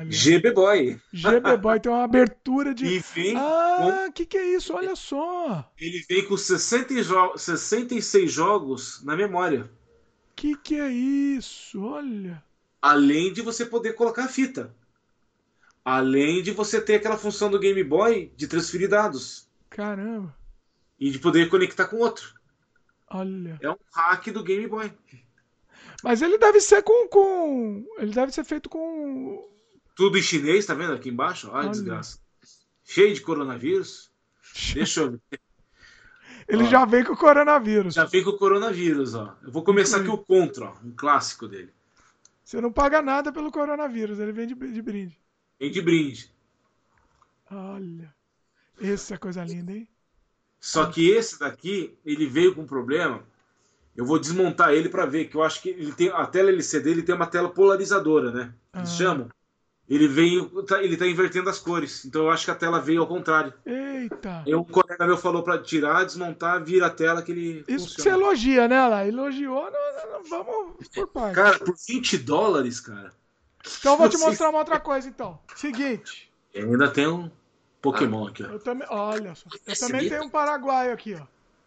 GB Boy. GB Boy tem uma abertura de. E vem ah, o que, que é isso? Olha só. Ele vem com 60 jo 66 jogos na memória. Que que é isso? Olha. Além de você poder colocar a fita. Além de você ter aquela função do Game Boy de transferir dados. Caramba. E de poder conectar com outro. Olha. É um hack do Game Boy. Mas ele deve ser com, com. Ele deve ser feito com. Tudo em chinês, tá vendo aqui embaixo? Ai, Olha. desgraça. Cheio de coronavírus. Deixa eu ver. Ele ó, já vem com o coronavírus. Já vem com o coronavírus, ó. Eu vou começar aqui o Contra, ó, um clássico dele. Você não paga nada pelo coronavírus, ele vem de, de brinde. Vem de brinde. Olha. Essa é coisa linda, hein? Só que esse daqui, ele veio com um problema eu vou desmontar ele para ver, que eu acho que ele tem a tela LCD ele tem uma tela polarizadora, né? Eles ah. chamam. Ele veio, tá, ele tá invertendo as cores. Então eu acho que a tela veio ao contrário. Eita! E um colega meu falou para tirar, desmontar, vira a tela que ele. Isso funciona. você elogia, né, lá? Elogiou, não, não, não, vamos por parte. Cara, por 20 dólares, cara. Então eu vou te mostrar uma outra coisa, então. Seguinte. Eu ainda tem um Pokémon aqui, ó. Eu também, olha só. Eu também tenho um paraguaio aqui, ó.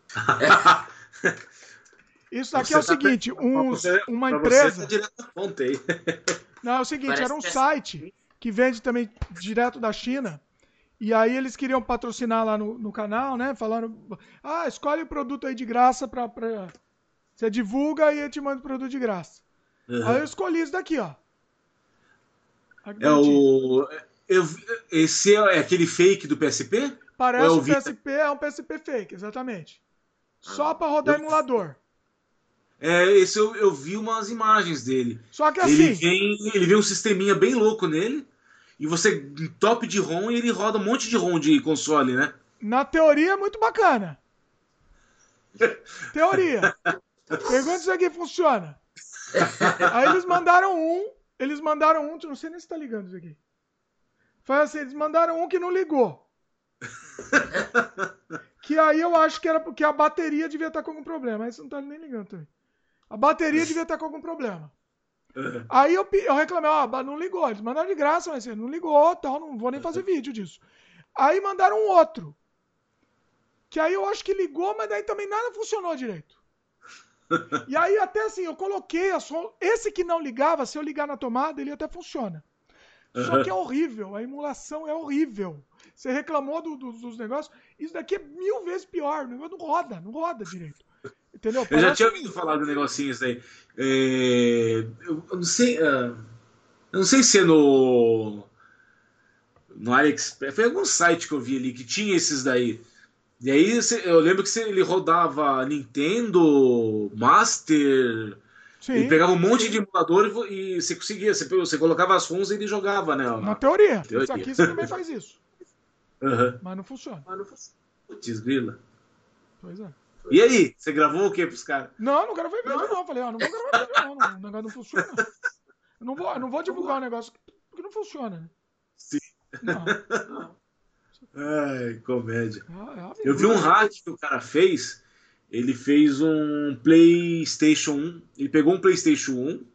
Isso daqui é o tá seguinte, um, você, uma empresa. Não, é o seguinte, Parece era um é site que vende também direto da China. E aí eles queriam patrocinar lá no, no canal, né? Falando, ah, escolhe o produto aí de graça pra, pra... Você divulga e eu te manda o produto de graça. Uhum. Aí eu escolhi isso daqui, ó. É o... Eu, esse é aquele fake do PSP? Parece é o PSP, é um PSP fake, exatamente. Só ah, para rodar eu... emulador. É, esse eu, eu vi umas imagens dele. Só que assim. Ele vem, ele vem um sisteminha bem louco nele. E você top de ROM e ele roda um monte de ROM de console, né? Na teoria é muito bacana. teoria. Pergunta se aqui funciona. Aí eles mandaram um. Eles mandaram um. Não sei nem se tá ligando isso aqui. Foi assim, eles mandaram um que não ligou. que aí eu acho que era porque a bateria devia estar com algum problema. Aí você não tá nem ligando também. A bateria devia estar com algum problema. Uhum. Aí eu, eu reclamei, ó, ah, não ligou. Eles mandaram de graça, mas não ligou, tal, não vou nem fazer vídeo disso. Aí mandaram um outro. Que aí eu acho que ligou, mas daí também nada funcionou direito. E aí até assim, eu coloquei a som... esse que não ligava, se eu ligar na tomada, ele até funciona. Uhum. Só que é horrível, a emulação é horrível. Você reclamou do, do, dos negócios, isso daqui é mil vezes pior. O negócio não roda, não roda direito. Entendeu? Parece... Eu já tinha ouvido falar do negocinho aí. É... Eu não sei. Uh... Eu não sei se é no. No AliExpress. Foi algum site que eu vi ali que tinha esses daí. E aí eu lembro que ele rodava Nintendo, Master. Sim. Ele pegava um monte de emulador e, você conseguia. Você, você colocava as funções e ele jogava, né? Na teoria. teoria. Isso aqui você também faz isso. Uhum. Mas não funciona. Mas não funciona. Putz, grila. Pois é. E aí, você gravou o que pros caras? Não, não gravei vídeo, não. Falei, ó, não vou gravar vídeo, não. O negócio não funciona. Eu não vou, eu não vou divulgar o um negócio porque não funciona, né? Sim. Não. não. Ai, comédia. Ah, é eu vi um hack que o cara fez. Ele fez um PlayStation 1. Ele pegou um PlayStation 1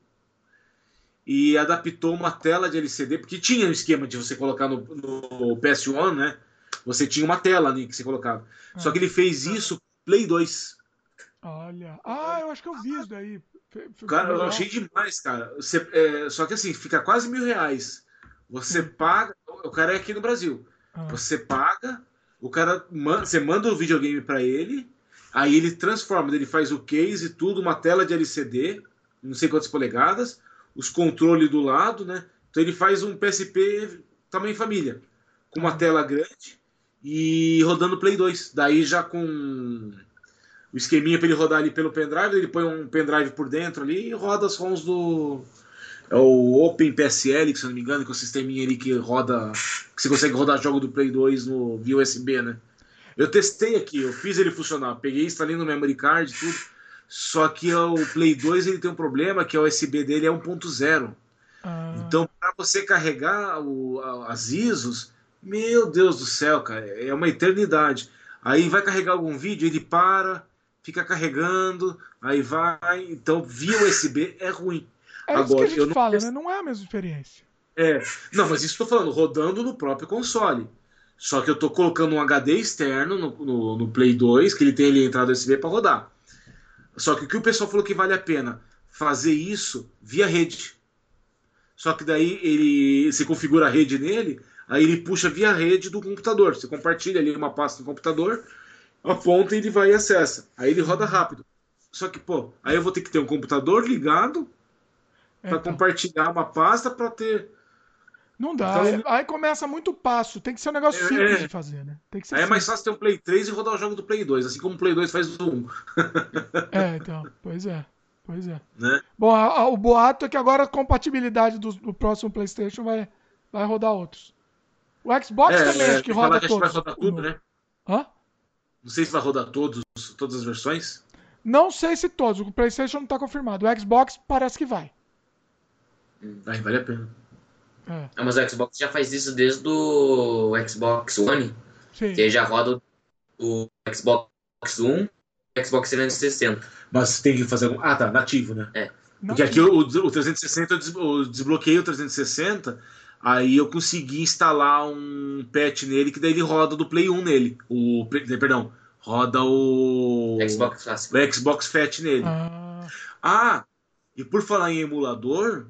e adaptou uma tela de LCD, porque tinha um esquema de você colocar no, no PS1, né? Você tinha uma tela ali que você colocava. Ah, Só que ele fez isso Play 2. Olha. Ah, eu acho que eu vi isso daí. cara, eu achei demais, cara. Você, é, só que assim, fica quase mil reais. Você paga. O cara é aqui no Brasil. Ah. Você paga, o cara manda, você manda o videogame para ele, aí ele transforma, ele faz o case e tudo, uma tela de LCD, não sei quantas polegadas, os controles do lado, né? Então ele faz um PSP tamanho família, com uma ah. tela grande e rodando Play 2. Daí já com o esqueminha para ele rodar ali pelo pendrive, ele põe um pendrive por dentro ali e roda as ROMs do é o Open PSL, que se eu não me engano, que é o sisteminha ali que roda. que você consegue rodar jogo do Play 2 no via USB, né? Eu testei aqui, eu fiz ele funcionar. Peguei, instalei no memory card tudo. Só que o Play 2 ele tem um problema que o USB dele é 1.0. Ah. Então, para você carregar o, as ISOs, meu Deus do céu, cara, é uma eternidade. Aí vai carregar algum vídeo, ele para, fica carregando, aí vai. Então, via USB é ruim. É Agora, isso que a gente não... fala, né? Não é a mesma experiência. É, não, mas isso estou falando, rodando no próprio console. Só que eu estou colocando um HD externo no, no, no, Play 2, que ele tem ali entrada USB para rodar. Só que o que o pessoal falou que vale a pena fazer isso via rede. Só que daí ele se configura a rede nele, aí ele puxa via rede do computador. Você compartilha ali uma pasta no computador, aponta e ele vai e acessa. Aí ele roda rápido. Só que, pô, aí eu vou ter que ter um computador ligado para então. compartilhar uma pasta para ter. Não dá. Então, aí começa muito passo. Tem que ser um negócio é, simples de fazer, né? Tem que ser aí simples. é mais fácil ter um Play 3 e rodar o jogo do Play 2, assim como o Play 2 faz do 1. é, então. Pois é. Pois é. Né? Bom, a, a, o boato é que agora a compatibilidade do, do, próximo PlayStation vai, vai rodar outros. O Xbox é, também, é, acho que roda que todos. vai rodar tudo, né? Hã? Não sei se vai rodar todos, todas as versões. Não sei se todos. O PlayStation não está confirmado. O Xbox parece que vai. Aí vale a pena. É. Ah, mas o Xbox já faz isso desde o Xbox One. Sim. Que já roda o Xbox One e o Xbox 360. Mas tem que fazer algum. Ah, tá, nativo, né? É. Porque aqui o, o 360 eu desbloqueei o 360, aí eu consegui instalar um patch nele que daí ele roda do Play 1 nele. O, perdão, roda o. Xbox Clássico. O Xbox Fat nele. Ah. ah, e por falar em emulador,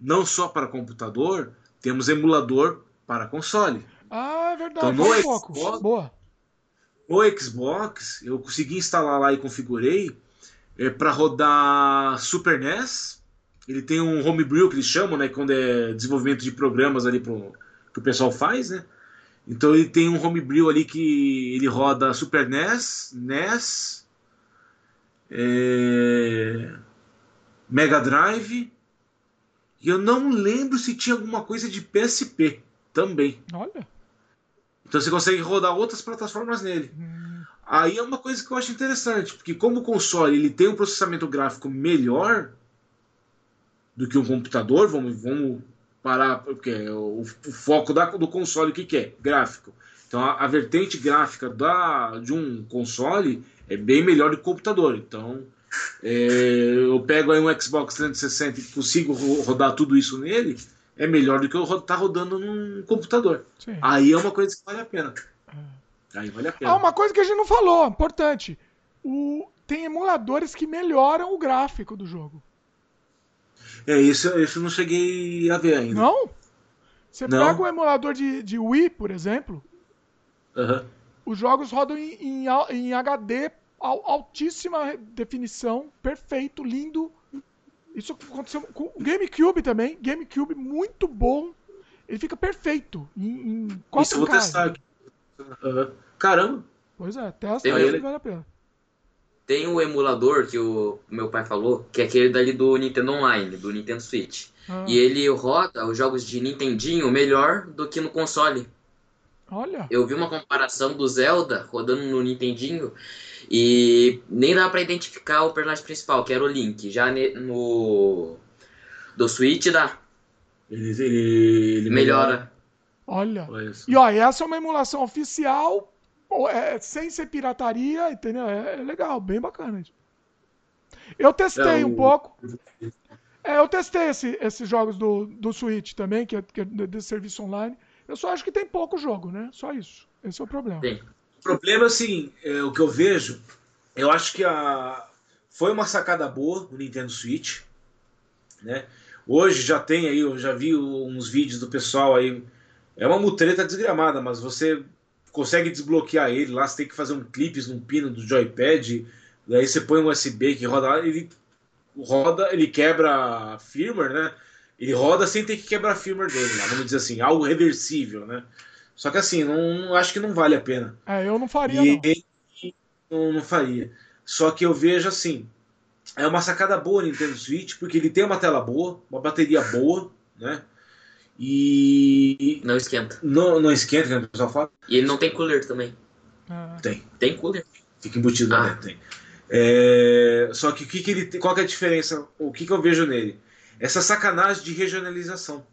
não só para computador, temos emulador para console. Ah, é verdade. Então, no Xbox, Boa. No Xbox, eu consegui instalar lá e configurei é, para rodar Super NES. Ele tem um homebrew que eles chamam, né? Quando é desenvolvimento de programas ali pro, que o pessoal faz, né? Então ele tem um homebrew ali que ele roda Super NES, NES, é, Mega Drive e eu não lembro se tinha alguma coisa de PSP também. Olha. Então você consegue rodar outras plataformas nele. Hum. Aí é uma coisa que eu acho interessante, porque como o console ele tem um processamento gráfico melhor do que um computador, vamos, vamos parar, porque é o, o foco da, do console o que, que é? Gráfico. Então a, a, vertente gráfica da, de um console é bem melhor do que o computador. Então eu pego aí um Xbox 360 e consigo rodar tudo isso nele, é melhor do que eu estar tá rodando num computador. Sim. Aí é uma coisa que vale a pena. É. Aí vale a pena. Ah, uma coisa que a gente não falou, importante. O... Tem emuladores que melhoram o gráfico do jogo. É, isso, isso eu não cheguei a ver ainda. Não? Você pega o emulador de, de Wii, por exemplo, uhum. os jogos rodam em, em, em HD, altíssima definição, perfeito, lindo. Isso aconteceu com o GameCube também. GameCube muito bom. Ele fica perfeito em, em 4K. Isso eu vou testar aqui. Uhum. Caramba! Pois é, testa aí, vale a pena. Tem o emulador que o meu pai falou, que é aquele dali do Nintendo Online, do Nintendo Switch. Ah. E ele roda os jogos de Nintendinho melhor do que no console. Olha. Eu vi uma comparação do Zelda rodando no Nintendinho e nem dá para identificar o personagem principal, que era o Link. Já no do Switch dá. Ele, ele, ele melhora. Olha. E ó, essa é uma emulação oficial é, sem ser pirataria, entendeu? É, é legal, bem bacana. Eu testei é, o... um pouco. É, eu testei esse, esses jogos do, do Switch também, que é, que é de serviço online. Eu só acho que tem pouco jogo, né? Só isso. Esse é o problema. Tem. O problema é assim, é, o que eu vejo, eu acho que a, foi uma sacada boa o Nintendo Switch, né? Hoje já tem aí, eu já vi uns vídeos do pessoal aí. É uma mutreta desgramada, mas você consegue desbloquear ele lá, você tem que fazer um clipe num pino do joypad, daí você põe um USB que roda ele roda, ele quebra firmware, né? Ele roda sem ter que quebrar a firmware dele, né? vamos dizer assim, algo reversível, né? Só que assim, não acho que não vale a pena. É, eu não faria e, não. não. Não faria. Só que eu vejo assim, é uma sacada boa o Nintendo Switch, porque ele tem uma tela boa, uma bateria boa, né? E. Não esquenta. Não, não esquenta, que o pessoal fala. E ele não tem cooler também. Ah. Tem. Tem cooler. Fica embutido ah. né? Tem. É... Só que, o que, que ele qual que é a diferença? O que, que eu vejo nele? Essa sacanagem de regionalização.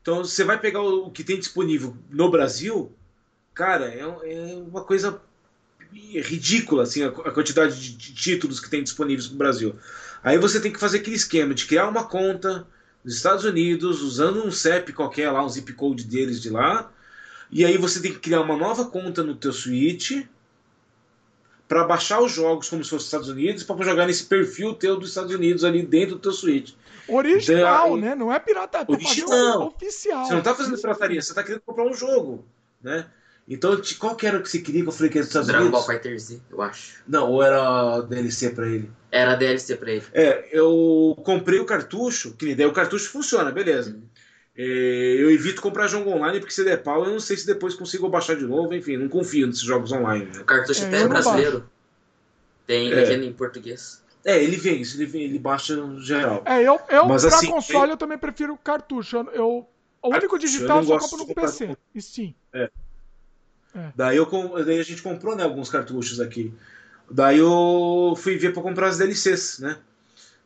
Então você vai pegar o, que tem disponível no Brasil, cara, é, é uma coisa ridícula assim, a, a quantidade de, de títulos que tem disponíveis no Brasil. Aí você tem que fazer aquele esquema de criar uma conta nos Estados Unidos, usando um CEP qualquer lá, um zip code deles de lá. E aí você tem que criar uma nova conta no teu Switch para baixar os jogos como se fosse Estados Unidos para jogar nesse perfil teu dos Estados Unidos ali dentro do teu Switch. Original, então, né? Não é pirata, tá original. oficial. Você não tá fazendo pirataria, você tá querendo comprar um jogo, né? Então, qual que era o que você queria que eu falei que era dos Estados Dragon Unidos? Ball Fighter Z, eu acho. Não, ou era DLC pra ele? Era DLC pra ele. É, eu comprei o cartucho, que daí o cartucho funciona, beleza. Uhum. É, eu evito comprar jogo online porque se der pau, eu não sei se depois consigo baixar de novo, enfim, não confio nesses jogos online. Né? O cartucho é, até é brasileiro. Baixo. Tem é. legenda em português. É, ele vem, isso ele vem, ele baixa no geral. É, eu, eu Mas, pra assim, console eu também prefiro cartucho. Eu, o único digital eu só compro no PC, Steam. É. É. Daí, eu, daí a gente comprou né, alguns cartuchos aqui. Daí eu fui ver para comprar as DLCs, né?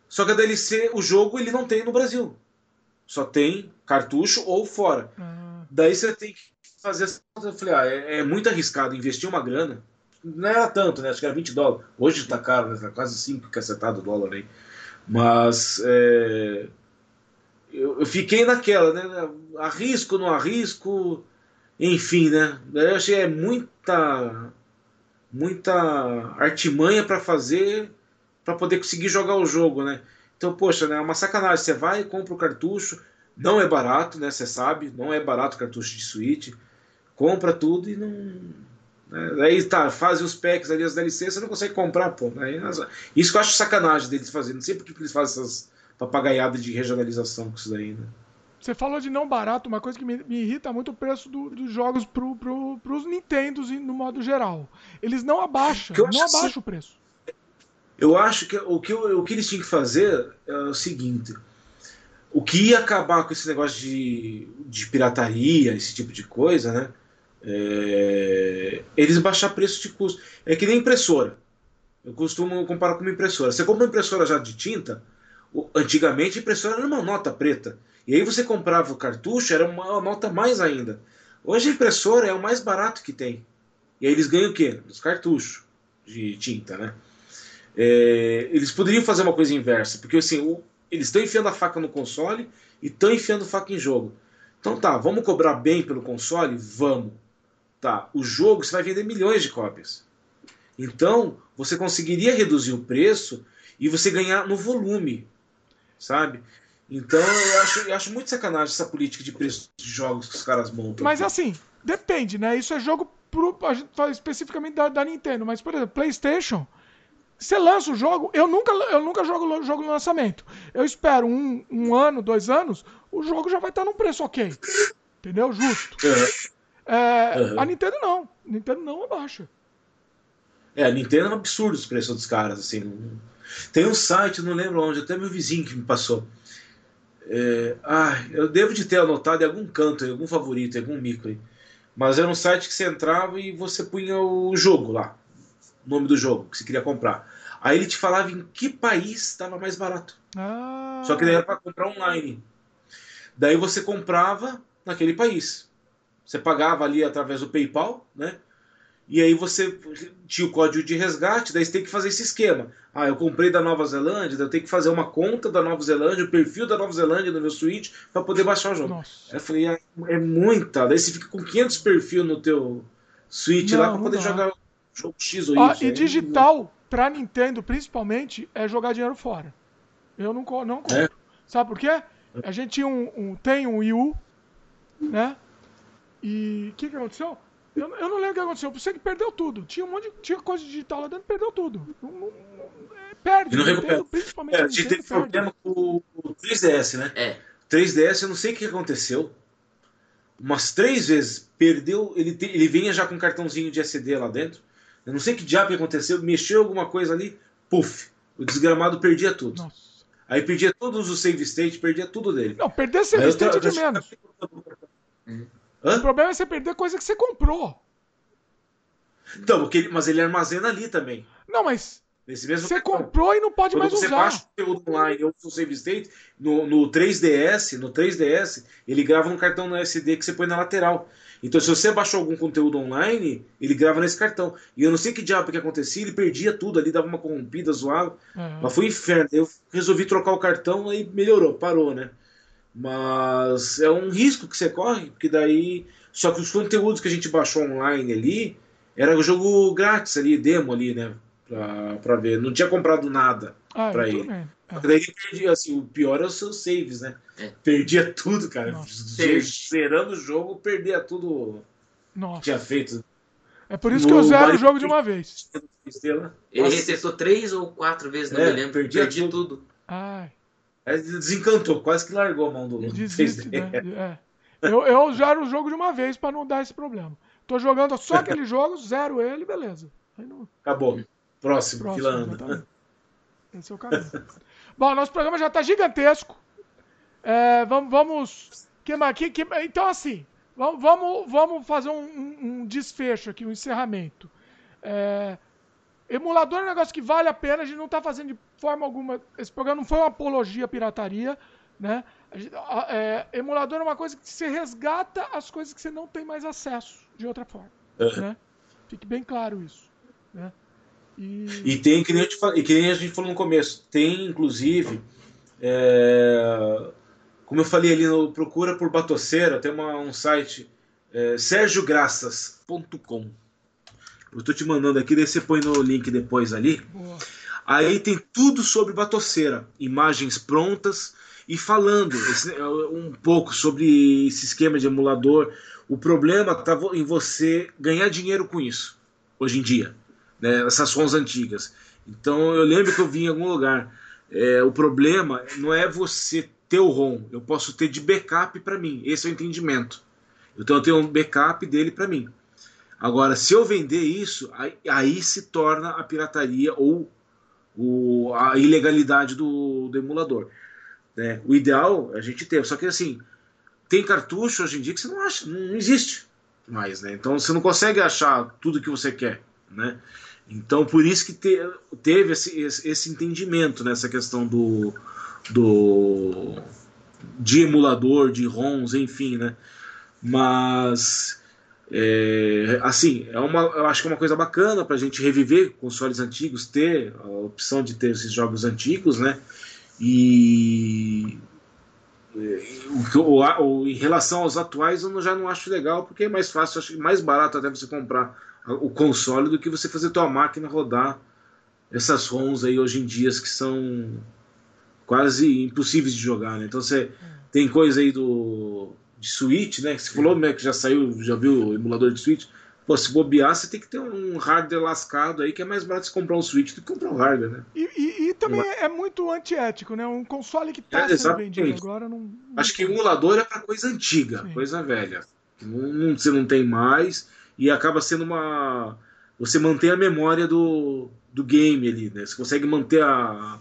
Só que a DLC, o jogo, ele não tem no Brasil. Só tem cartucho ou fora. Uhum. Daí você tem que fazer essa. Eu falei, ah, é, é, muito arriscado investir uma grana. Não era tanto, né? Acho que era 20 dólares. Hoje tá caro, né? Tá quase 5 cacetado dólar aí. Mas é... eu, eu, fiquei naquela, né? Arrisco, não arrisco. Enfim, né? Eu achei é muita muita artimanha para fazer para poder conseguir jogar o jogo, né? Então, poxa, né, é uma sacanagem. Você vai compra o cartucho, não é barato, né? Você sabe, não é barato o cartucho de Switch. Compra tudo e não. Né? Aí tá, fazem os packs ali, as DLCs, você não consegue comprar, pô. Né? Isso que eu acho sacanagem deles fazendo. Não sei por que eles fazem essas papagaiadas de regionalização com isso daí, né? Você falou de não barato, uma coisa que me, me irrita muito o preço do, dos jogos pro, pro, pros Nintendos no modo geral. Eles não abaixam, não abaixam assim, o preço. Eu acho que o que, o que eles tinham que fazer é o seguinte: o que ia acabar com esse negócio de, de pirataria, esse tipo de coisa, né? É, eles baixar preço de custo. É que nem impressora. Eu costumo comparar com uma impressora. Você compra uma impressora já de tinta, antigamente a impressora era uma nota preta. E aí você comprava o cartucho, era uma nota mais ainda. Hoje a impressora é o mais barato que tem. E aí eles ganham o quê? Os cartuchos de tinta, né? É, eles poderiam fazer uma coisa inversa, porque assim, o, eles estão enfiando a faca no console e estão enfiando faca em jogo. Então tá, vamos cobrar bem pelo console? Vamos. Tá, o jogo você vai vender milhões de cópias. Então, você conseguiria reduzir o preço e você ganhar no volume, sabe? Então eu acho, eu acho muito sacanagem essa política de preço de jogos que os caras montam. Mas assim, depende, né? Isso é jogo pro, a gente fala especificamente da, da Nintendo, mas por exemplo, PlayStation, você lança o jogo, eu nunca, eu nunca jogo jogo no lançamento. Eu espero um, um ano, dois anos, o jogo já vai estar num preço ok. Entendeu? Justo. Uhum. É, uhum. A Nintendo não. A Nintendo não abaixa. É, a Nintendo é um absurdo os preços dos caras, assim. Tem um site, não lembro onde, até meu vizinho que me passou. É, ah, eu devo de ter anotado em algum canto, em algum favorito, em algum mico aí. Mas era um site que você entrava e você punha o jogo lá. O nome do jogo que você queria comprar. Aí ele te falava em que país estava mais barato. Ah. Só que daí era para comprar online. Daí você comprava naquele país. Você pagava ali através do PayPal, né? E aí você tinha o código de resgate, daí você tem que fazer esse esquema. Ah, eu comprei da Nova Zelândia, eu tenho que fazer uma conta da Nova Zelândia, o perfil da Nova Zelândia no meu Switch para poder baixar o jogo. Nossa. Eu falei, é, é, muita. Daí você fica com 500 perfis no teu Switch não, lá para poder dá. jogar o jogo X ou Y. Ah, e digital, para Nintendo principalmente, é jogar dinheiro fora. Eu não, não compro. É. Sabe por quê? A gente tinha um, um, tem um Wii U, né? E o que, que aconteceu? Eu, eu não lembro o que aconteceu. Você que perdeu tudo. Tinha um monte de tinha coisa digital lá dentro, perdeu tudo. Não, não, é, perde. Não Nintendo, principalmente. É, a gente teve problema com o 3DS, né? É. 3DS, eu não sei o que aconteceu. Umas três vezes perdeu. Ele, te, ele vinha já com um cartãozinho de SD lá dentro. Eu não sei que diabo aconteceu. Mexeu alguma coisa ali. Puf. O desgramado perdia tudo. Nossa. Aí perdia todos os save state, perdia tudo dele. Não, perder save Aí state é de menos. Hã? O problema é você perder coisa que você comprou. Então, porque ele, mas ele armazena ali também. Não, mas você comprou e não pode Quando mais você usar. Você baixa o conteúdo online ou o save state, no, no 3DS, no 3DS, ele grava no cartão no SD que você põe na lateral. Então, se você baixou algum conteúdo online, ele grava nesse cartão. E eu não sei que diabo que acontecia, ele perdia tudo ali, dava uma corrompida, zoava. Uhum. Mas foi um inferno. Eu resolvi trocar o cartão e melhorou, parou, né? Mas é um risco que você corre, porque daí. Só que os conteúdos que a gente baixou online ali era o jogo grátis ali, demo ali, né? Pra, pra ver. Não tinha comprado nada ah, pra ele. Também. É. Daí perdia, assim, o pior é os seus saves, né? É. Perdia tudo, cara. Zerando o jogo, perdia tudo Nossa. que tinha feito. É por isso que eu zero o jogo de uma vez. Ele resetou três ou quatro vezes, não é, me lembro. Perdia Perdi tudo. tudo. Ai. Desencantou, quase que largou a mão do Desiste, né? é. eu, eu zero o jogo de uma vez para não dar esse problema. Tô jogando só aquele jogo, zero ele, beleza. Não... Acabou. Próximo, Próximo fila anda. Esse é o caminho. Bom, nosso programa já está gigantesco. É, vamos. vamos que, que, que, então, assim, vamos, vamos, vamos fazer um, um, desfecho aqui, um encerramento. É, emulador é um negócio que vale a pena, a gente não está fazendo de forma alguma. Esse programa não foi uma apologia à pirataria. Né? É, emulador é uma coisa que você resgata as coisas que você não tem mais acesso de outra forma. Né? Fique bem claro isso. Né? E... e tem, que nem, e que nem a gente falou no começo, tem inclusive, é, como eu falei ali no Procura por Batoceira, tem uma, um site, é, sergiograças.com. Eu estou te mandando aqui, daí você põe no link depois ali. Boa. Aí tem tudo sobre batoceira, imagens prontas e falando esse, um pouco sobre esse esquema de emulador. O problema está em você ganhar dinheiro com isso, hoje em dia né, essas ROMs antigas. Então eu lembro que eu vi em algum lugar. É, o problema não é você ter o ROM, eu posso ter de backup para mim. Esse é o entendimento. Então eu tenho um backup dele para mim. Agora, se eu vender isso, aí, aí se torna a pirataria ou o, a ilegalidade do, do emulador. Né? O ideal é a gente ter, só que assim, tem cartucho hoje em dia que você não acha, não existe mais, né? Então você não consegue achar tudo que você quer, né? Então, por isso que te, teve esse, esse, entendimento nessa questão do, do de emulador, de ROMs, enfim, né? Mas, é, assim, é uma, eu acho que é uma coisa bacana para a gente reviver consoles antigos, ter a opção de ter esses jogos antigos, né? E o, em relação aos atuais, eu já não acho legal, porque é mais fácil, acho mais barato até você comprar o console do que você fazer tua máquina rodar essas ROMs aí hoje em dia que são quase impossíveis de jogar, né? Então você tem coisa aí do de Switch, né? Que você falou, né, que já saiu, já viu o emulador de Switch. Pô, se bobear, você tem que ter um hardware lascado aí, que é mais barato você comprar um Switch do que comprar um hardware, né? E, e, e também é muito antiético, né? Um console que tá é, sendo vendido agora não. não Acho que emulador é para coisa antiga, Sim. coisa velha. Não, você não tem mais e acaba sendo uma. Você mantém a memória do, do game ali, né? Você consegue manter a,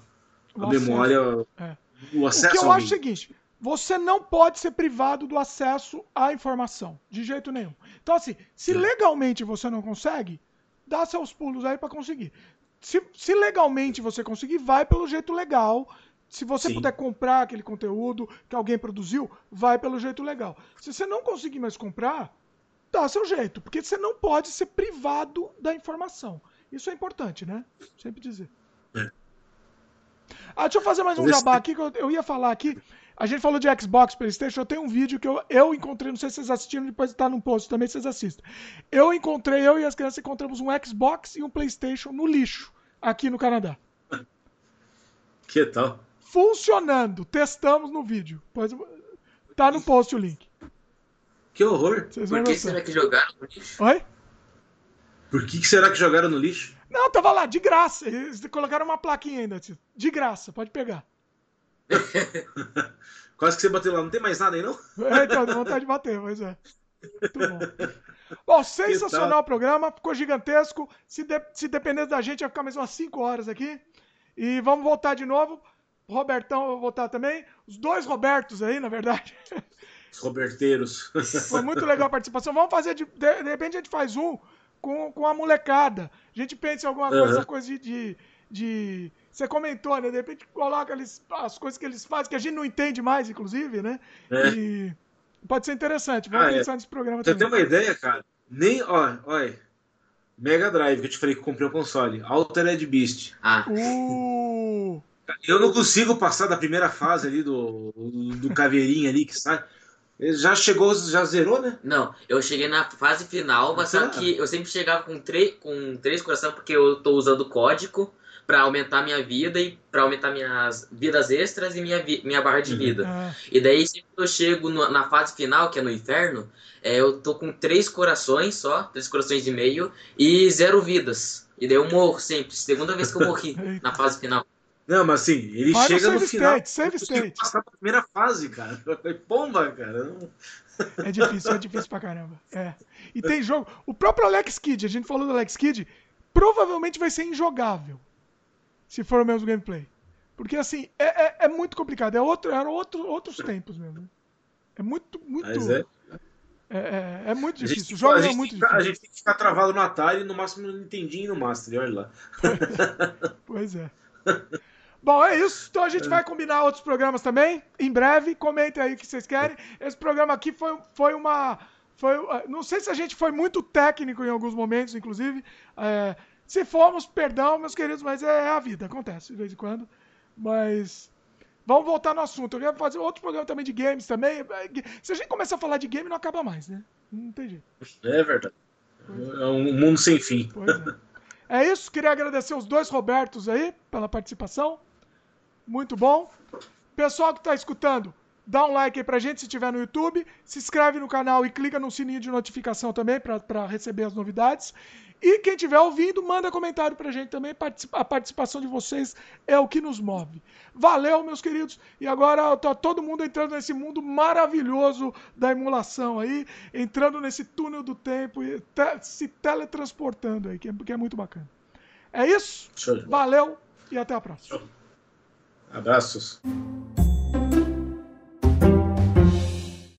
a memória, é. o acesso. O que eu acho é o seguinte: você não pode ser privado do acesso à informação, de jeito nenhum. Então, assim, se legalmente você não consegue, dá seus pulos aí para conseguir. Se, se, legalmente você conseguir, vai pelo jeito legal. Se você Sim. puder comprar aquele conteúdo que alguém produziu, vai pelo jeito legal. Se você não conseguir mais comprar, dá seu jeito, porque você não pode ser privado da informação. Isso é importante, né? Sempre dizer. É. Ah, deixa eu fazer mais um jabá aqui, que eu, eu ia falar aqui. A gente falou de Xbox, Playstation, eu tenho um vídeo que eu, eu encontrei, não sei se vocês assistiram, depois tá no post também, vocês assistem. Eu encontrei, eu e as crianças encontramos um Xbox e um Playstation no lixo, aqui no Canadá. Que tal? Funcionando, testamos no vídeo. Pois, tá no post o link. Que horror. Vocês Por que será que jogaram no lixo? Oi? Por que, que será que jogaram no lixo? Não, tava lá, de graça. Eles colocaram uma plaquinha ainda. De graça, pode pegar. Quase que você bateu lá, não tem mais nada aí, não? É, então, deu vontade de bater, mas é. Muito bom. Bom, sensacional o programa, ficou gigantesco. Se, de, se depender da gente, vai ficar mais umas 5 horas aqui. E vamos voltar de novo. Robertão, eu vou voltar também. Os dois Robertos aí, na verdade. Os Roberteiros. Foi muito legal a participação. Vamos fazer, de, de, de repente a gente faz um com, com a molecada. A gente pensa em alguma coisa, uhum. coisa de, de, de você comentou, né? De repente coloca eles, as coisas que eles fazem, que a gente não entende mais, inclusive, né? É. E pode ser interessante. Vamos ah, é. pensar é. nesse programa Você também. Você tem uma ideia, cara? Nem, ó, olha. Mega Drive, que eu te falei que comprei um console. Altered Beast. Ah. Uh. Eu não consigo passar da primeira fase ali do, do caveirinho ali que sai. Já chegou, já zerou, né? Não, eu cheguei na fase final, mas só que eu sempre chegava com, com três coração porque eu tô usando código para aumentar minha vida e para aumentar minhas vidas extras e minha, minha barra de uhum. vida. Uhum. E daí, sempre que eu chego no, na fase final, que é no inferno, é, eu tô com três corações só, três corações e meio, e zero vidas. E daí eu morro sempre. Segunda vez que eu morri na fase final. Não, mas assim, ele chega no, final. State, save state. passar pra primeira fase, cara. Foi pomba, cara. Não... É difícil, é difícil pra caramba. É. E tem jogo. O próprio Alex Kidd, a gente falou do Alex Kidd, provavelmente vai ser injogável se for o mesmo gameplay. Porque assim, é, é, é muito complicado. É outro, eram outro, outros tempos mesmo. É muito, muito. É. é. É, é, muito difícil. O jogo é muito difícil. A gente tem que ficar travado no Atari no máximo no Nintendinho e no Master, olha lá. pois é. Bom, é isso. Então a gente vai combinar outros programas também. Em breve. Comentem aí o que vocês querem. Esse programa aqui foi, foi uma. Foi, não sei se a gente foi muito técnico em alguns momentos, inclusive. É, se formos, perdão, meus queridos, mas é a vida, acontece de vez em quando. Mas vamos voltar no assunto. Eu ia fazer outro programa também de games também. Se a gente começar a falar de game, não acaba mais, né? Não tem jeito. É verdade. É um mundo sem fim. É. é isso, queria agradecer os dois Robertos aí pela participação. Muito bom. Pessoal que está escutando, dá um like aí pra gente se estiver no YouTube, se inscreve no canal e clica no sininho de notificação também para receber as novidades. E quem estiver ouvindo, manda comentário pra gente também. A participação de vocês é o que nos move. Valeu, meus queridos. E agora tá todo mundo entrando nesse mundo maravilhoso da emulação aí, entrando nesse túnel do tempo e te se teletransportando aí, que é, que é muito bacana. É isso? Valeu e até a próxima. Abraços.